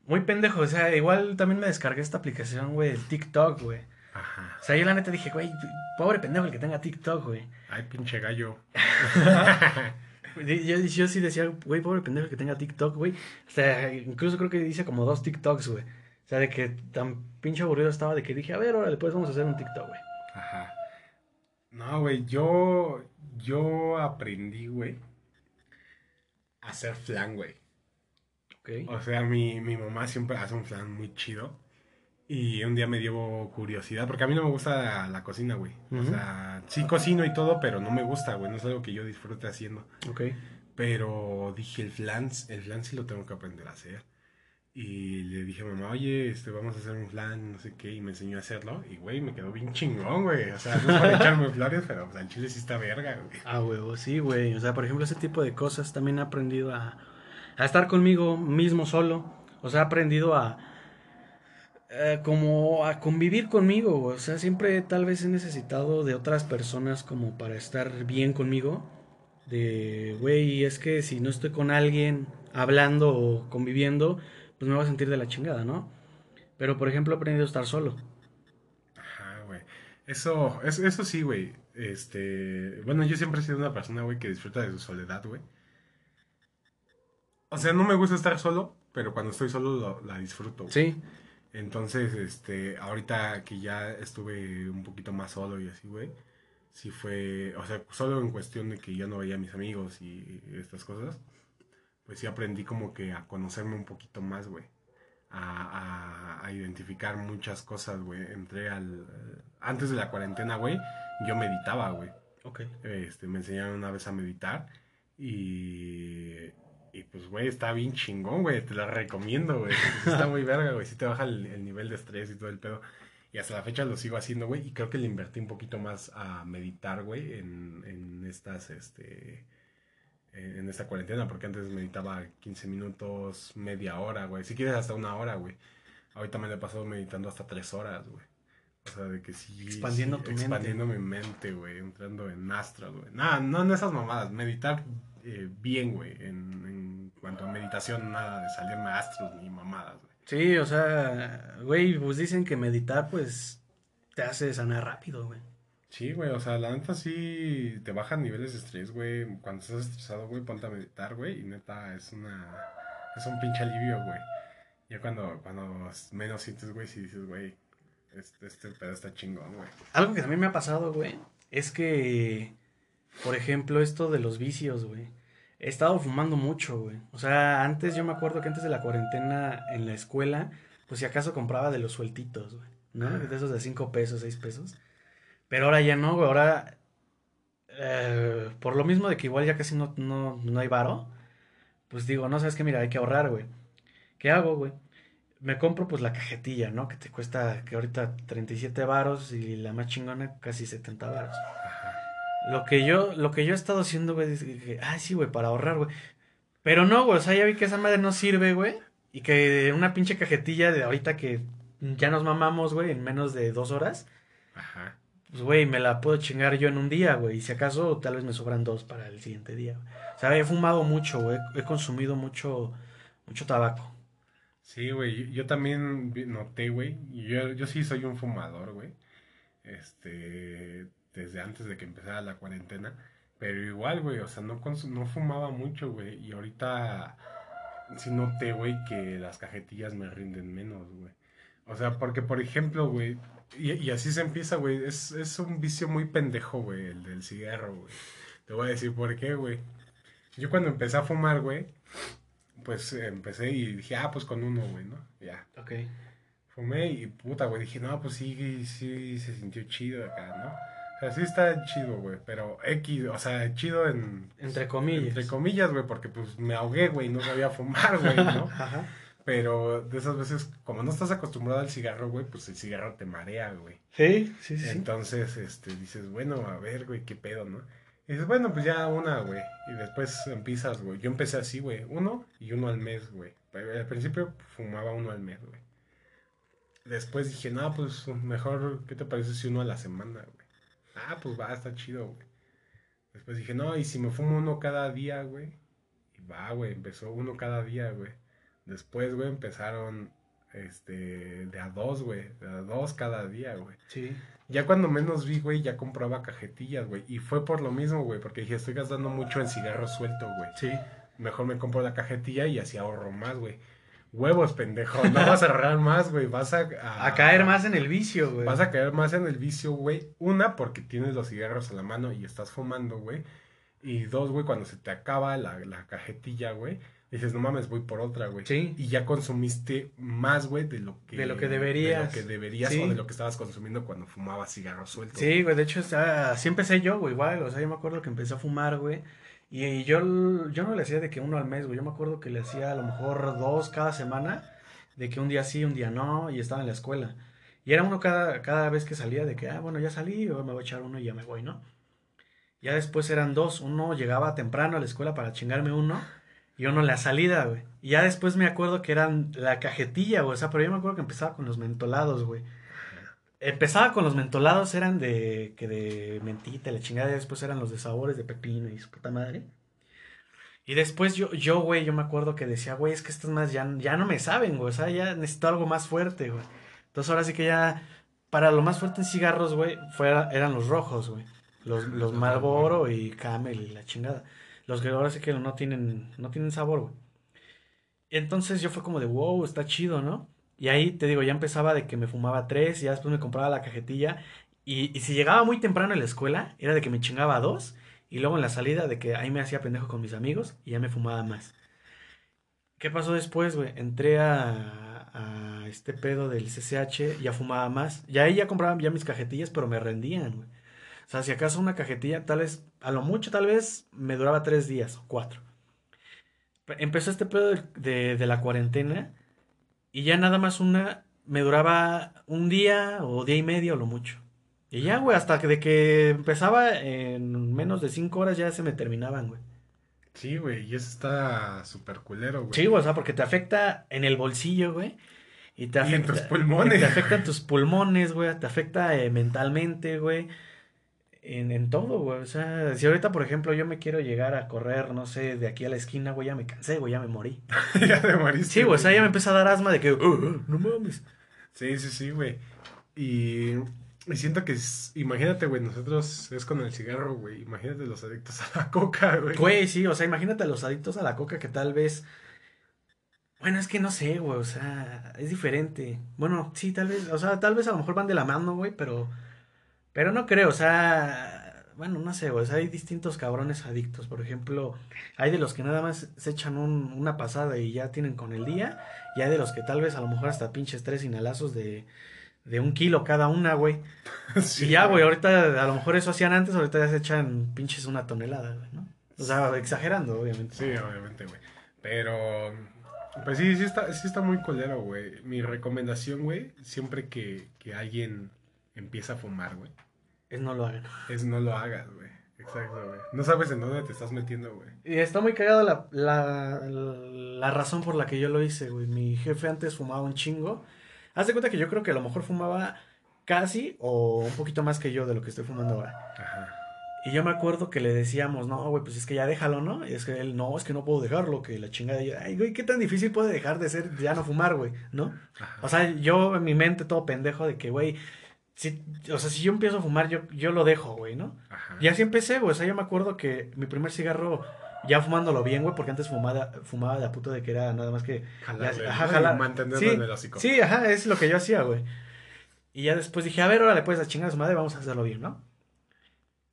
muy pendejo. O sea, igual también me descargué esta aplicación, güey, el TikTok, güey. Ajá. O sea, yo la neta dije, güey, pobre pendejo el que tenga TikTok, güey. Ay, pinche gallo. yo, yo, sí decía, güey, pobre pendejo el que tenga TikTok, güey. O sea, incluso creo que dice como dos TikToks, güey. O sea, de que tan pinche aburrido estaba de que dije, a ver, ahora después vamos a hacer un TikTok, güey. Ajá. No, güey, yo, yo aprendí, güey, a hacer flan, güey. Ok. O sea, mi, mi mamá siempre hace un flan muy chido. Y un día me dio curiosidad, porque a mí no me gusta la cocina, güey. O sea, sí cocino y todo, pero no me gusta, güey. No es algo que yo disfrute haciendo. Ok. Pero dije, el flan, el flan sí lo tengo que aprender a hacer. Y le dije a mamá, oye, este, vamos a hacer un flan, no sé qué, y me enseñó a hacerlo. Y, güey, me quedó bien chingón, güey. O sea, no es para echarme flores, pero pues, el chile sí está verga, güey. Ah, huevo, sí, güey. O sea, por ejemplo, ese tipo de cosas también he aprendido a, a estar conmigo mismo solo. O sea, he aprendido a, eh, como a convivir conmigo. O sea, siempre tal vez he necesitado de otras personas como para estar bien conmigo. De, güey, es que si no estoy con alguien hablando o conviviendo, pues me voy a sentir de la chingada, ¿no? Pero, por ejemplo, he aprendido a estar solo. Ajá, güey. Eso, eso, eso sí, güey. Este, bueno, yo siempre he sido una persona, güey, que disfruta de su soledad, güey. O sea, no me gusta estar solo, pero cuando estoy solo la disfruto. Sí. Entonces, este, ahorita que ya estuve un poquito más solo y así, güey, sí fue, o sea, solo en cuestión de que ya no veía a mis amigos y estas cosas pues sí aprendí como que a conocerme un poquito más, güey. A, a, identificar muchas cosas, güey. Entré al... Antes de la cuarentena, güey, yo meditaba, güey. Ok. Este, me enseñaron una vez a meditar y... Y pues, güey, está bien chingón, güey. Te la recomiendo, güey. Está muy verga, güey. Sí te baja el, el, nivel de estrés y todo el pedo. Y hasta la fecha lo sigo haciendo, güey. Y creo que le invertí un poquito más a meditar, güey, en, en estas, este en esta cuarentena, porque antes meditaba 15 minutos, media hora, güey. Si quieres hasta una hora, güey. Ahorita me lo he pasado meditando hasta tres horas, güey. O sea, de que sí. Expandiendo tu expandiendo mi mente, güey. Entrando en astros, güey. Nada, no en esas mamadas. Meditar eh, bien, güey. En, en, cuanto a meditación, nada de salirme astros ni mamadas, güey. Sí, o sea, güey, pues dicen que meditar, pues, te hace sanar rápido, güey. Sí, güey, o sea, la neta sí te bajan niveles de estrés, güey. Cuando estás estresado, güey, ponte a meditar, güey. Y neta, es una. Es un pinche alivio, güey. Ya cuando, cuando menos sientes, güey, si dices, güey, Este, este pedo está chingón, güey. Algo que también me ha pasado, güey, es que, por ejemplo, esto de los vicios, güey. He estado fumando mucho, güey. O sea, antes yo me acuerdo que antes de la cuarentena en la escuela, pues si acaso compraba de los sueltitos, güey. ¿No? De esos de 5 pesos, 6 pesos. Pero ahora ya no, güey. Ahora, eh, por lo mismo de que igual ya casi no, no, no hay varo, pues digo, no sabes qué, mira, hay que ahorrar, güey. ¿Qué hago, güey? me compro pues la cajetilla, ¿no? Que te cuesta, que ahorita 37 varos y la más chingona casi 70 varos. Lo que yo, lo que yo he estado haciendo, güey, es que, ah, sí, güey, para ahorrar, güey. Pero no, güey, o sea, ya vi que esa madre no sirve, güey. Y que una pinche cajetilla de ahorita que ya nos mamamos, güey, en menos de dos horas. Ajá. Pues, güey, me la puedo chingar yo en un día, güey. Y si acaso, tal vez me sobran dos para el siguiente día. O sea, he fumado mucho, güey. He consumido mucho, mucho tabaco. Sí, güey, yo también noté, güey, yo, yo sí soy un fumador, güey, este, desde antes de que empezara la cuarentena, pero igual, güey, o sea, no, no fumaba mucho, güey, y ahorita sí noté, güey, que las cajetillas me rinden menos, güey. O sea, porque, por ejemplo, güey, y, y, así se empieza, güey, es, es un vicio muy pendejo, güey, el del cigarro, güey. Te voy a decir por qué, güey. Yo cuando empecé a fumar, güey, pues empecé y dije, ah, pues con uno, güey, ¿no? Ya. Ok. Fumé y puta, güey, dije, no, pues sí, sí, se sintió chido acá, ¿no? O sea, sí está chido, güey, pero X, o sea, chido en... Entre comillas. Entre comillas, güey, porque pues me ahogué, güey, no sabía fumar, güey, ¿no? Ajá. Pero de esas veces, como no estás acostumbrado al cigarro, güey, pues el cigarro te marea, güey. Sí, sí, sí. Entonces, este, dices, bueno, a ver, güey, qué pedo, ¿no? Y dices, bueno, pues ya una, güey. Y después empiezas, güey. Yo empecé así, güey. Uno y uno al mes, güey. Al principio fumaba uno al mes, güey. Después dije, no, pues mejor, ¿qué te parece si uno a la semana, güey? Ah, pues va, está chido, güey. Después dije, no, y si me fumo uno cada día, güey. Y va, güey, empezó uno cada día, güey. Después, güey, empezaron, este, de a dos, güey. De a dos cada día, güey. Sí. Ya cuando menos vi, güey, ya compraba cajetillas, güey. Y fue por lo mismo, güey, porque dije, estoy gastando mucho en cigarro suelto, güey. Sí. Mejor me compro la cajetilla y así ahorro más, güey. Huevos, pendejo. No vas a ahorrar más, güey. Vas a, a, caer más en el vicio, güey. Vas a caer más en el vicio, güey. Una, porque tienes los cigarros a la mano y estás fumando, güey. Y dos, güey, cuando se te acaba la, la cajetilla, güey dices, no mames, voy por otra, güey. Sí. Y ya consumiste más, güey, de lo que... De lo que deberías. De lo que deberías o de lo que estabas consumiendo cuando fumabas cigarros sueltos. Sí, güey, de hecho, así empecé yo, güey, igual. O sea, yo me acuerdo que empecé a fumar, güey. Y yo, yo no le hacía de que uno al mes, güey. Yo me acuerdo que le hacía a lo mejor dos cada semana. De que un día sí, un día no. Y estaba en la escuela. Y era uno cada, cada vez que salía de que, ah, bueno, ya salí, me voy a echar uno y ya me voy, ¿no? Ya después eran dos. Uno llegaba temprano a la escuela para chingarme uno y uno la salida, güey. Y ya después me acuerdo que eran la cajetilla, güey. O sea, pero yo me acuerdo que empezaba con los mentolados, güey. Empezaba con los mentolados, eran de que de mentita, la chingada, y después eran los de sabores de pepino y su puta madre. Y después yo, yo, güey, yo me acuerdo que decía, güey, es que estas más ya, ya no me saben, güey. O sea, ya necesito algo más fuerte, güey. Entonces ahora sí que ya, para lo más fuerte en cigarros, güey, eran los rojos, güey. Los, los Marlboro y Camel y la chingada. Los que ahora sí que no tienen, no tienen sabor, güey. Entonces yo fue como de, wow, está chido, ¿no? Y ahí te digo, ya empezaba de que me fumaba tres, y ya después me compraba la cajetilla. Y, si llegaba muy temprano en la escuela, era de que me chingaba dos. Y luego en la salida, de que ahí me hacía pendejo con mis amigos y ya me fumaba más. ¿Qué pasó después, güey? Entré a, a este pedo del CCH, ya fumaba más. Y ahí ya compraba ya mis cajetillas, pero me rendían, güey. O sea, si acaso una cajetilla, tal vez, a lo mucho tal vez, me duraba tres días o cuatro. Empezó este pedo de, de, la cuarentena y ya nada más una me duraba un día o día y medio o lo mucho. Y ya, güey, hasta que de que empezaba en menos de cinco horas ya se me terminaban, güey. Sí, güey, y eso está súper culero, güey. Sí, güey, o sea, porque te afecta en el bolsillo, güey. Y te afecta. en tus pulmones. te afecta en tus pulmones, güey. Te afecta eh, mentalmente, güey en, en todo, güey. O sea, si ahorita, por ejemplo, yo me quiero llegar a correr, no sé, de aquí a la esquina, güey, ya me cansé, güey, ya me morí. ya te moriste. Sí, güey, o sea, ya me empieza a dar asma de que, uh, uh, no mames. Sí, sí, sí, güey. Y, y siento que, imagínate, güey, nosotros es con el cigarro, güey. Imagínate los adictos a la coca, güey. Güey, sí, o sea, imagínate los adictos a la coca que tal vez. Bueno, es que no sé, güey, o sea, es diferente. Bueno, sí, tal vez, o sea, tal vez a lo mejor van de la mano, güey, pero, pero no creo, o sea, bueno, no sé, güey, o sea, hay distintos cabrones adictos. Por ejemplo, hay de los que nada más se echan un, una pasada y ya tienen con el día, y hay de los que tal vez a lo mejor hasta pinches tres inhalazos de, de un kilo cada una, güey. y ya, güey, ahorita a lo mejor eso hacían antes, ahorita ya se echan pinches una tonelada, güey, ¿no? O sea, exagerando, obviamente. Sí, obviamente, güey. Pero, pues sí, sí está, sí está muy colero, güey. Mi recomendación, güey, siempre que, que alguien empieza a fumar, güey. Es no lo hagan. Es no lo hagas, güey. Exacto, güey. No sabes en dónde te estás metiendo, güey. Y está muy cagado la, la, la razón por la que yo lo hice, güey. Mi jefe antes fumaba un chingo. Haz de cuenta que yo creo que a lo mejor fumaba casi o un poquito más que yo de lo que estoy fumando ahora. Ajá. Y yo me acuerdo que le decíamos, no, güey, pues es que ya déjalo, ¿no? Y es que él, no, es que no puedo dejarlo, que la chingada. Ay, güey, ¿qué tan difícil puede dejar de ser ya no fumar, güey? ¿No? O sea, yo en mi mente todo pendejo de que, güey, si, o sea, si yo empiezo a fumar, yo, yo lo dejo, güey, ¿no? Ajá. Y así empecé, güey. O sea, yo me acuerdo que mi primer cigarro, ya fumándolo bien, güey, porque antes fumaba, fumaba de a puto de que era nada más que. Jalarle, ajá, jalar. sí, en el hocico. Sí, ajá, es lo que yo hacía, güey. Y ya después dije, a ver, órale, pues a chingar a su madre, vamos a hacerlo bien, ¿no?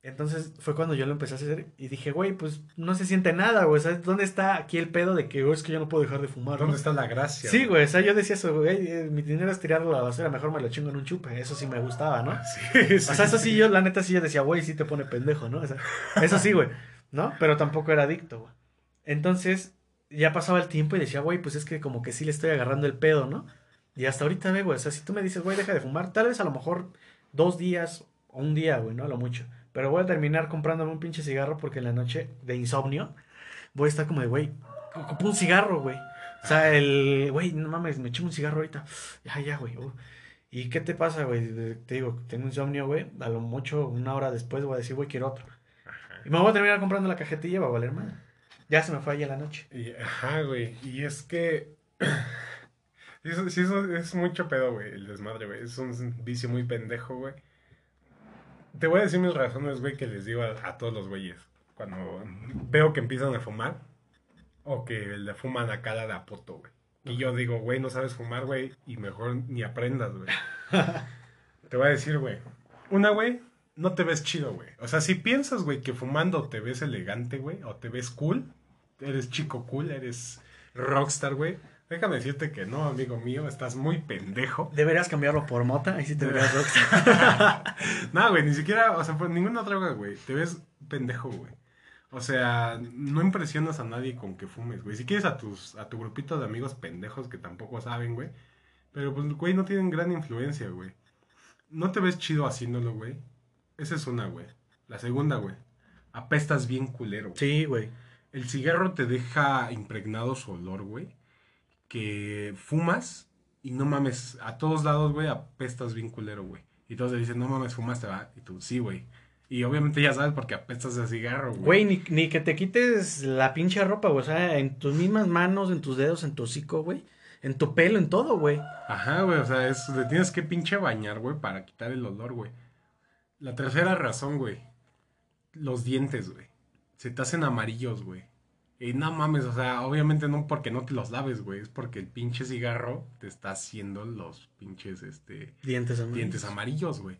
Entonces fue cuando yo lo empecé a hacer y dije, güey, pues no se siente nada, güey. ¿Sabes dónde está aquí el pedo de que, oh, es que yo no puedo dejar de fumar? ¿Dónde está la gracia? Sí, güey. O sea, yo decía eso, güey, eh, mi dinero es tirarlo a la basura, mejor me lo chingo en un chupe. Eso sí me gustaba, ¿no? Sí, sí. O sea, eso sí, yo, la neta, sí yo decía, güey, sí te pone pendejo, ¿no? O sea, eso sí, güey. ¿No? Pero tampoco era adicto, güey. Entonces, ya pasaba el tiempo y decía, güey, pues es que como que sí le estoy agarrando el pedo, ¿no? Y hasta ahorita, güey, o sea, si tú me dices, güey, deja de fumar, tal vez a lo mejor dos días o un día, güey, ¿no? A lo mucho. Pero voy a terminar comprándome un pinche cigarro porque en la noche de insomnio voy a estar como de, güey, ocupo un cigarro, güey. O sea, el, güey, no mames, me eché un cigarro ahorita. Ya, ya, güey. Uh. ¿Y qué te pasa, güey? Te digo, tengo insomnio, güey. A lo mucho, una hora después voy a decir, güey, quiero otro. Y me voy a terminar comprando la cajetilla, va a valer más. Ya se me fue allá la noche. Y, ajá, güey. Y es que. eso, sí, eso es mucho pedo, güey, el desmadre, güey. Es un vicio muy pendejo, güey. Te voy a decir mis razones, güey, que les digo a, todos los güeyes. Cuando veo que empiezan a fumar o que le fuman a cara de apoto, güey. Y yo digo, güey, no sabes fumar, güey, y mejor ni aprendas, güey. te voy a decir, güey. Una, güey, no te ves chido, güey. O sea, si piensas, güey, que fumando te ves elegante, güey, o te ves cool, eres chico cool, eres rockstar, güey Déjame decirte que no, amigo mío, estás muy pendejo. Deberías cambiarlo por mota, ahí sí te verías no, güey, ni siquiera, o sea, por ninguna droga, güey. Te ves pendejo, güey. O sea, no impresionas a nadie con que fumes, güey. Si quieres a tus a tu grupito de amigos pendejos que tampoco saben, güey. Pero pues, güey, no tienen gran influencia, güey. No te ves chido haciéndolo, güey. Esa es una, güey. La segunda, güey. Apestas bien culero. Sí, güey. El cigarro te deja impregnado su olor, güey que fumas y no mames, a todos lados, güey, apestas bien culero, güey. Y todos te dicen, no mames, fumaste, va. Y tú, sí, güey. Y obviamente ya sabes porque apestas a cigarro, güey. Güey, ni, ni, que te quites la pinche ropa, güey. O sea, en tus mismas manos, en tus dedos, en tu hocico, güey. En tu pelo, en todo, güey. Ajá, güey. O sea, es, te tienes que pinche bañar, güey, para quitar el olor, güey. La tercera razón, güey. Los dientes, güey. Se te hacen amarillos, güey. Y no mames, o sea, obviamente no porque no te los laves, güey, es porque el pinche cigarro te está haciendo los pinches, este... Dientes amarillos. Dientes amarillos, güey.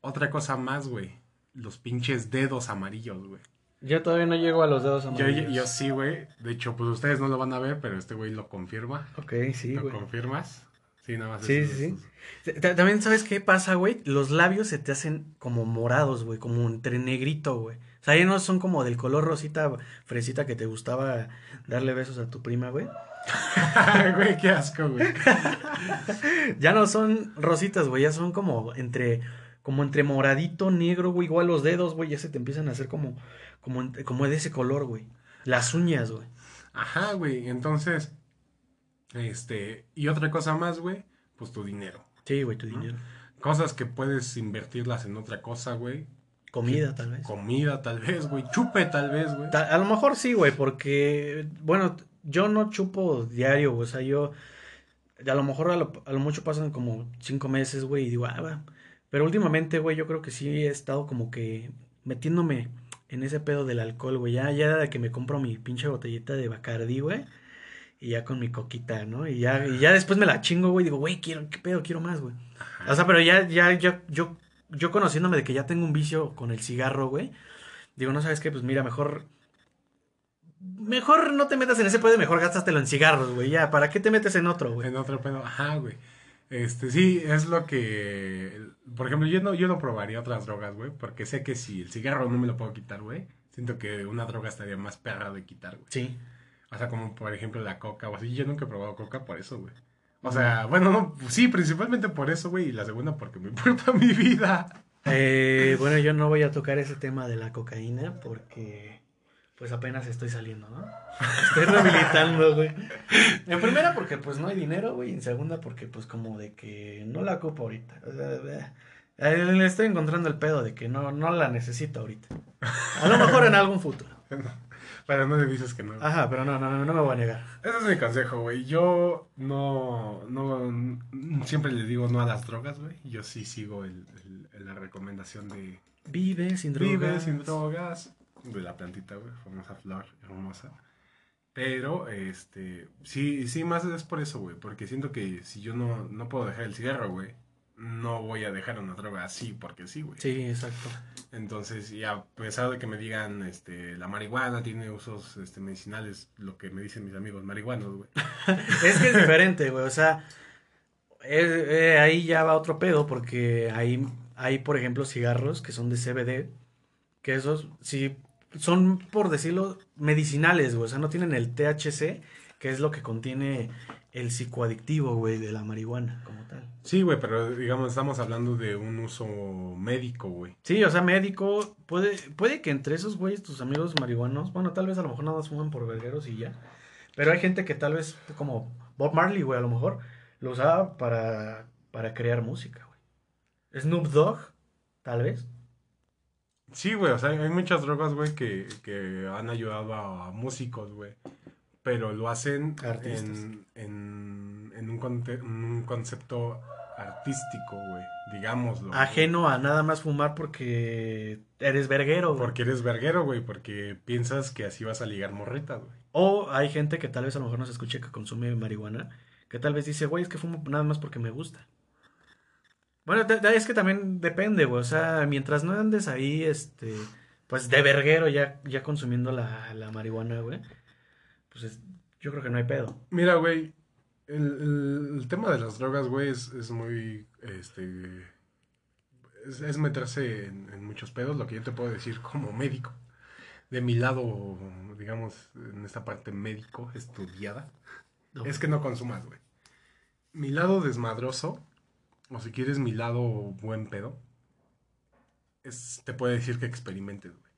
Otra cosa más, güey, los pinches dedos amarillos, güey. Yo todavía no llego a los dedos amarillos. Yo, yo, sí, güey. De hecho, pues ustedes no lo van a ver, pero este güey lo confirma. Ok, sí, güey. ¿Lo confirmas? Sí, nada más. Sí, sí, sí. También, ¿sabes qué pasa, güey? Los labios se te hacen como morados, güey, como entre negrito, güey. O sea, ya no son como del color rosita, fresita que te gustaba darle besos a tu prima, güey. güey, qué asco, güey. ya no son rositas, güey, ya son como entre como entre moradito, negro, güey, igual los dedos, güey, ya se te empiezan a hacer como como como de ese color, güey. Las uñas, güey. Ajá, güey. Entonces, este, y otra cosa más, güey, pues tu dinero. Sí, güey, tu dinero. Cosas que puedes invertirlas en otra cosa, güey. Comida, tal vez. Comida, tal vez, güey. Chupe, tal vez, güey. A lo mejor sí, güey, porque, bueno, yo no chupo diario, güey. O sea, yo, a lo mejor a lo, a lo mucho pasan como cinco meses, güey, y digo, ah, va. Pero últimamente, güey, yo creo que sí he estado como que metiéndome en ese pedo del alcohol, güey. Ya, ya de que me compro mi pinche botellita de Bacardi, güey. y ya con mi coquita, ¿no? Y ya, y ya después me la chingo, güey, digo, güey, quiero, qué pedo, quiero más, güey. O sea, pero ya, ya, yo, yo, yo conociéndome de que ya tengo un vicio con el cigarro, güey, digo, no sabes qué, pues mira, mejor mejor no te metas en ese pedo, mejor gástatelo en cigarros, güey. Ya, ¿para qué te metes en otro, güey? En otro pedo, ajá, güey. Este, sí, es lo que. Por ejemplo, yo no, yo no probaría otras drogas, güey. Porque sé que si el cigarro no me lo puedo quitar, güey. Siento que una droga estaría más perra de quitar, güey. Sí. O sea, como por ejemplo la coca o así. Yo nunca he probado coca por eso, güey. O sea, bueno, no, sí, principalmente por eso, güey. Y la segunda porque me importa mi vida. Eh, bueno, yo no voy a tocar ese tema de la cocaína porque pues apenas estoy saliendo, ¿no? Estoy rehabilitando, güey. En primera porque pues no hay dinero, güey. En segunda porque pues como de que no la ocupo ahorita. O sea, le estoy encontrando el pedo de que no, no la necesito ahorita. A lo mejor en algún futuro. Pero no le dices que no. Ajá, pero no, no, no, me voy a negar. Ese es mi consejo, güey. Yo no, no, siempre le digo no a las drogas, güey. Yo sí sigo el, la recomendación de... Vive sin drogas. Vive sin drogas de la plantita, güey, famosa flor hermosa. Pero, este, sí, sí, más es por eso, güey, porque siento que si yo no, no puedo dejar el cigarro, güey, no voy a dejar una droga así porque sí, güey. Sí, exacto. Entonces, y a pesar de que me digan, este, la marihuana tiene usos, este, medicinales, lo que me dicen mis amigos marihuanos, güey. es que es diferente, güey, o sea, eh, eh, ahí ya va otro pedo porque ahí hay, por ejemplo, cigarros que son de CBD, que esos, sí son, por decirlo, medicinales, güey. O sea, no tienen el THC, que es lo que contiene el psicoadictivo, güey, de la marihuana, como tal. Sí, güey, pero digamos, estamos hablando de un uso médico, güey. Sí, o sea, médico. Puede, puede que entre esos güeyes, tus amigos marihuanos, bueno, tal vez a lo mejor nada más fuman por vergueros y ya. Pero hay gente que tal vez, como Bob Marley, güey, a lo mejor, lo usaba para, para crear música, güey. Snoop Dogg, tal vez. Sí, güey, o sea, hay muchas drogas, güey, que, que han ayudado a, músicos, güey. Pero lo hacen en, en, en, un un concepto artístico, güey, digámoslo. Ajeno a nada más fumar porque eres verguero, güey. Porque eres verguero, güey, porque piensas que así vas a ligar morritas, güey. O hay gente que tal vez a lo mejor no se escuche que consume marihuana, que tal vez dice, güey, es que fumo nada más porque me gusta. Bueno, es que también depende, güey. O sea, mientras no andes ahí, este, pues de verguero ya, ya consumiendo la, la marihuana, güey. Pues yo creo que no hay pedo. Mira, güey, el, el, tema de las drogas, güey, es, es muy, este, es, meterse en, muchos pedos. Lo que yo te puedo decir como médico, de mi lado, digamos, en esta parte médico estudiada, es que no consumas, güey. Mi lado desmadroso o si quieres mi lado buen pedo, es, te puede decir que experimentes, güey.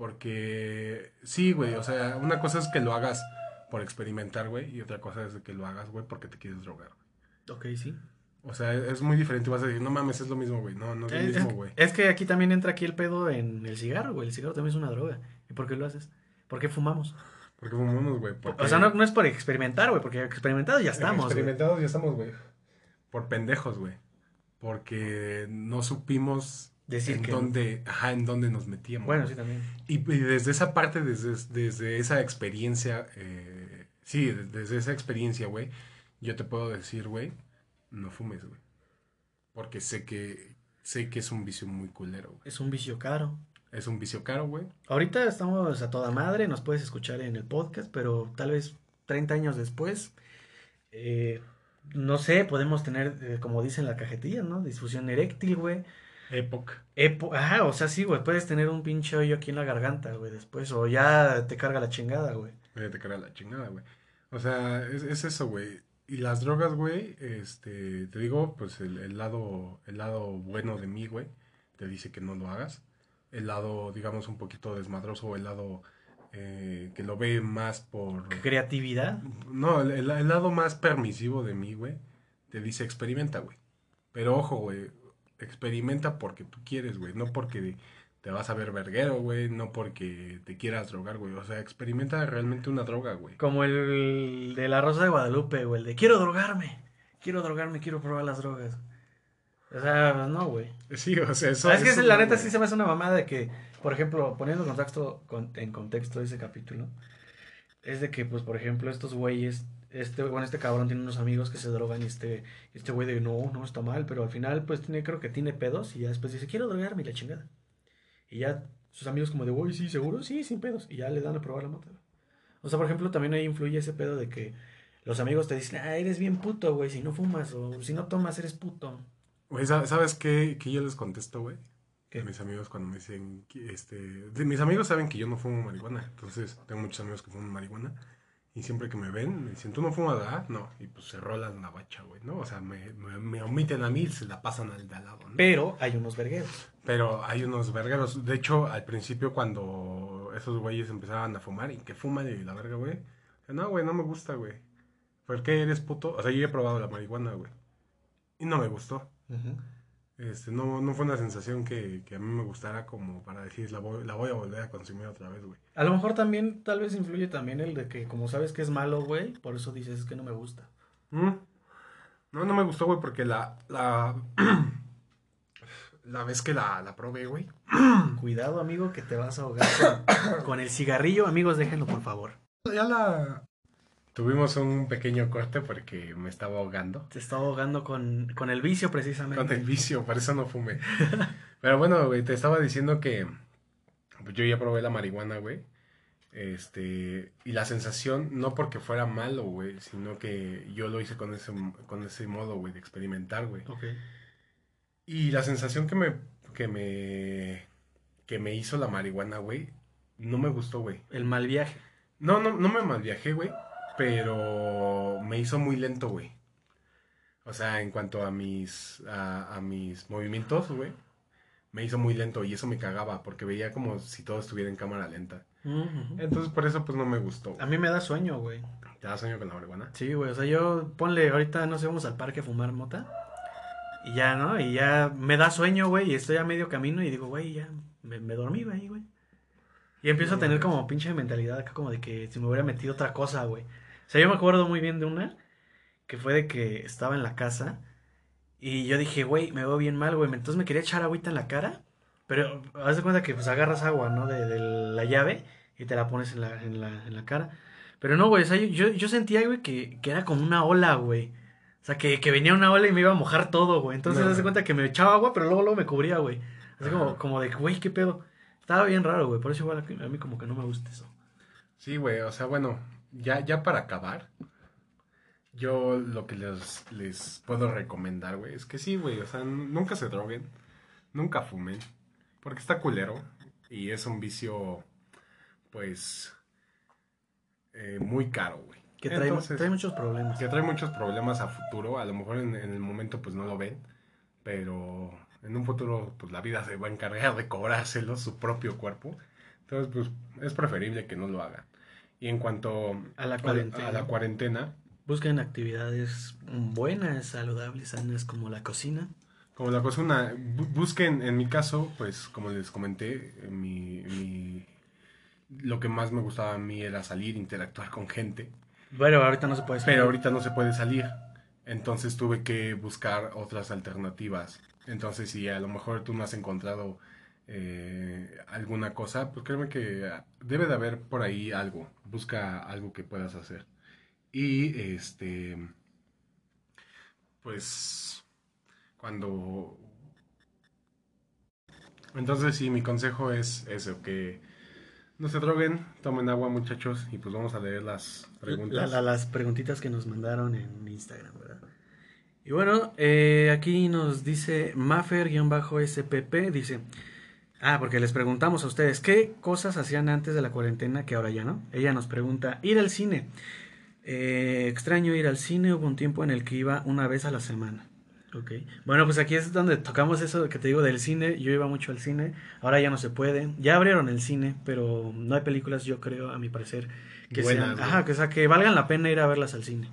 Porque sí, güey, o sea, una cosa es que lo hagas por experimentar, güey, y otra cosa es que lo hagas, güey, porque te quieres drogar, güey. Ok, sí. O sea, es muy diferente. Vas a decir, no mames, es lo mismo, güey. No, no es lo mismo, güey. Es, que aquí también entra aquí el pedo en el cigarro, güey. El cigarro también es una droga. ¿Y por qué lo haces? ¿Por qué fumamos? Porque fumamos, güey. O sea, no, es por experimentar, güey, porque experimentados ya estamos. Experimentados ya estamos, güey. Por pendejos, güey. Porque no supimos Decir en dónde, ajá, en dónde nos metíamos. Bueno, sí, también. Y, desde esa parte, desde, desde esa experiencia, eh, sí, desde esa experiencia, güey, yo te puedo decir, güey, no fumes, güey. Porque sé que, sé que es un vicio muy culero. Güey. Es un vicio caro. Es un vicio caro, güey. Ahorita estamos a toda madre, nos puedes escuchar en el podcast, pero tal vez 30 años después, eh, no sé, podemos tener, eh, como dicen la cajetilla, ¿no? Disfusión eréctil, güey. Época. Epo Ajá, o sea, sí, güey, puedes tener un pinche hoyo aquí en la garganta, güey, después, o ya te carga la chingada, güey. Ya te carga la chingada, güey. O sea, es, es eso, güey. Y las drogas, güey, este, te digo, pues el, el, lado, el lado bueno de mí, güey, te dice que no lo hagas. El lado, digamos, un poquito desmadroso, el lado eh, que lo ve más por... ¿Creatividad? No, el, lado más permisivo de mí, güey, te dice experimenta, güey. Pero ojo, güey, experimenta porque tú quieres, güey, no porque te vas a ver verguero, güey, no porque te quieras drogar, güey. O sea, experimenta realmente una droga, güey. Como el de la Rosa de Guadalupe, güey, el de quiero drogarme, quiero drogarme, quiero probar las drogas. O sea, no, güey. Sí, o sea, eso. Es que la neta sí se me hace una mamada de que, por ejemplo, poniendo contexto, en contexto ese capítulo, es de que, pues, por ejemplo, estos güeyes, este, bueno, este cabrón tiene unos amigos que se drogan y este, este güey de, no, no, está mal, pero al final, pues, tiene, creo que tiene pedos y ya después dice, quiero drogarme la chingada. Y ya sus amigos como de, güey, sí, seguro, sí, sin pedos. Y ya le dan a probar la mota. O sea, por ejemplo, también ahí influye ese pedo de que los amigos te dicen, ah, eres bien puto, güey, si no fumas o si no tomas, eres puto. Güey, ¿sabes qué, qué yo les contesto, güey? Que mis amigos cuando me dicen, este, mis amigos saben que yo no fumo marihuana, entonces tengo muchos amigos que fuman marihuana y siempre que me ven me dicen, ¿tú no fumas, verdad? No, y pues se rolan la bacha, güey, ¿no? O sea, me, me, omiten a mí y se la pasan al de al lado, ¿no? Pero hay unos vergueros. Pero hay unos vergueros. De hecho, al principio cuando esos güeyes empezaban a fumar y que fuman y la verga, güey, no, güey, no me gusta, güey. ¿Por qué eres puto? O sea, yo he probado la marihuana, güey. Y no me gustó. Este, no, no fue una sensación que, a mí me gustara como para decir, la voy, la voy a volver a consumir otra vez, güey. A lo mejor también, tal vez influye también el de que como sabes que es malo, güey, por eso dices es que no me gusta. Mm. No, no me gustó, güey, porque la, la, la vez que la, la probé, güey. Cuidado, amigo, que te vas a ahogar con, con el cigarrillo. Amigos, déjenlo, por favor. Ya la, Tuvimos un pequeño corte porque me estaba ahogando. Te estaba ahogando con, el vicio, precisamente. Con el vicio, por eso no fumé. Pero bueno, güey, te estaba diciendo que pues, yo ya probé la marihuana, güey. Este, y la sensación, no porque fuera malo, güey, sino que yo lo hice con ese, con ese modo, güey, de experimentar, güey. Ok. Y la sensación que me, que me, que me hizo la marihuana, güey, no me gustó, güey. El mal viaje. No, no, no me mal viajé, güey pero me hizo muy lento, güey. O sea, en cuanto a mis, a, mis movimientos, güey, me hizo muy lento y eso me cagaba porque veía como si todo estuviera en cámara lenta. Entonces, por eso, pues no me gustó. A mí me da sueño, güey. ¿Te da sueño con la marihuana? Sí, güey. O sea, yo, ponle, ahorita no sé, vamos al parque a fumar mota. Y ya, ¿no? Y ya me da sueño, güey. Y estoy a medio camino y digo, güey, ya me, me dormí, güey, güey. Y empiezo a tener como pinche mentalidad acá, como de que si me hubiera metido otra cosa, güey. O sea, yo me acuerdo muy bien de una que fue de que estaba en la casa y yo dije, güey, me veo bien mal, güey. Entonces me quería echar agüita en la cara, pero haz de cuenta que pues agarras agua, ¿no? De, la llave y te la pones en la, en la, en la cara. Pero no, güey, o sea, yo, yo sentía, güey, que, que era como una ola, güey. O sea, que, que, venía una ola y me iba a mojar todo, güey. Entonces, haz de cuenta que me echaba agua, pero luego, luego me cubría, güey. Así como, como de, güey, ¿qué pedo? Estaba bien raro, güey. Por eso igual a mí como que no me gusta eso. Sí, güey. O sea, bueno, ya, ya para acabar, yo lo que les, les puedo recomendar, güey, es que sí, güey, o sea, nunca se droguen, nunca fumen, porque está culero y es un vicio, pues, eh, muy caro, güey. Que trae, trae, muchos problemas. Que trae muchos problemas a futuro, a lo mejor en, en, el momento pues no lo ven, pero en un futuro pues la vida se va a encargar de cobrárselo su propio cuerpo. Entonces pues es preferible que no lo hagan. Y en cuanto a la cuarentena, busquen actividades buenas, saludables, sanas como la cocina. Como la cocina, busquen, en mi caso, pues como les comenté, mi, lo que más me gustaba a mí era salir, interactuar con gente. Pero ahorita no se puede salir. Pero ahorita no se puede salir. Entonces tuve que buscar otras alternativas. Entonces, si a lo mejor tú no has encontrado eh, alguna cosa, pues créeme que debe de haber por ahí algo. Busca algo que puedas hacer. Y este, pues, cuando... Entonces sí, mi consejo es eso, que no se droguen, tomen agua muchachos y pues vamos a leer las preguntas. las preguntitas que nos mandaron en Instagram, ¿verdad? Y bueno, eh, aquí nos dice Maffer-SPP, dice, Ah, porque les preguntamos a ustedes, ¿qué cosas hacían antes de la cuarentena que ahora ya no? Ella nos pregunta, ir al cine. Eh, extraño ir al cine, hubo un tiempo en el que iba una vez a la semana. Ok. Bueno, pues aquí es donde tocamos eso que te digo del cine. Yo iba mucho al cine, ahora ya no se puede. Ya abrieron el cine, pero no hay películas, yo creo, a mi parecer, que sean, ajá, que, sea, que valgan la pena ir a verlas al cine.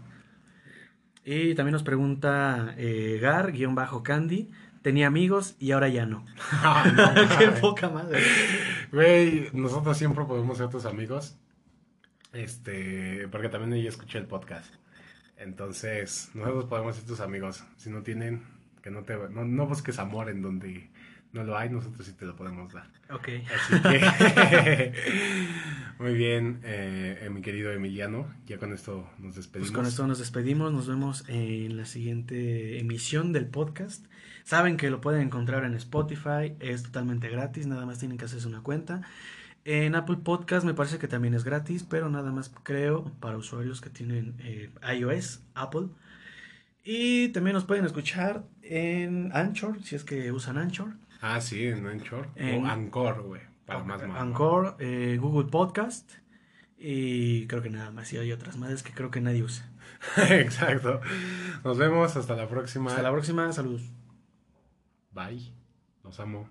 Y también nos pregunta eh, Gar-Candy tenía amigos y ahora ya no. Qué poca madre. Güey, nosotros siempre podemos ser tus amigos. Este, porque también ella escuché el podcast. Entonces, nosotros podemos ser tus amigos. Si no tienen, que no te no, busques amor en donde no lo hay, nosotros sí te lo podemos dar. Ok. Así que, muy bien, eh, eh, mi querido Emiliano, ya con esto nos despedimos. Pues con esto nos despedimos, nos vemos en la siguiente emisión del podcast. Saben que lo pueden encontrar en Spotify, es totalmente gratis, nada más tienen que hacerse una cuenta. En Apple Podcast me parece que también es gratis, pero nada más creo para usuarios que tienen eh, iOS, Apple. Y también nos pueden escuchar en Anchor, si es que usan Anchor. Ah, sí, en Anchor. o Anchor, güey. Para más Anchor, eh, Google Podcast. Y creo que nada más. Y hay otras madres que creo que nadie usa. Exacto. Nos vemos. Hasta la próxima. Hasta la próxima. Saludos. Bye. Los amo.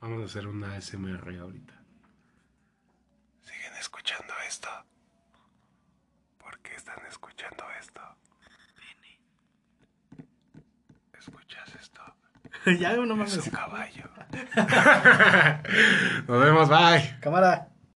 Vamos a hacer una SMR ahorita. Siguen escuchando esto. ¿Por qué están escuchando esto? ¿Escuchas esto? ya uno más. Es un caballo. Nos vemos, bye. Cámara.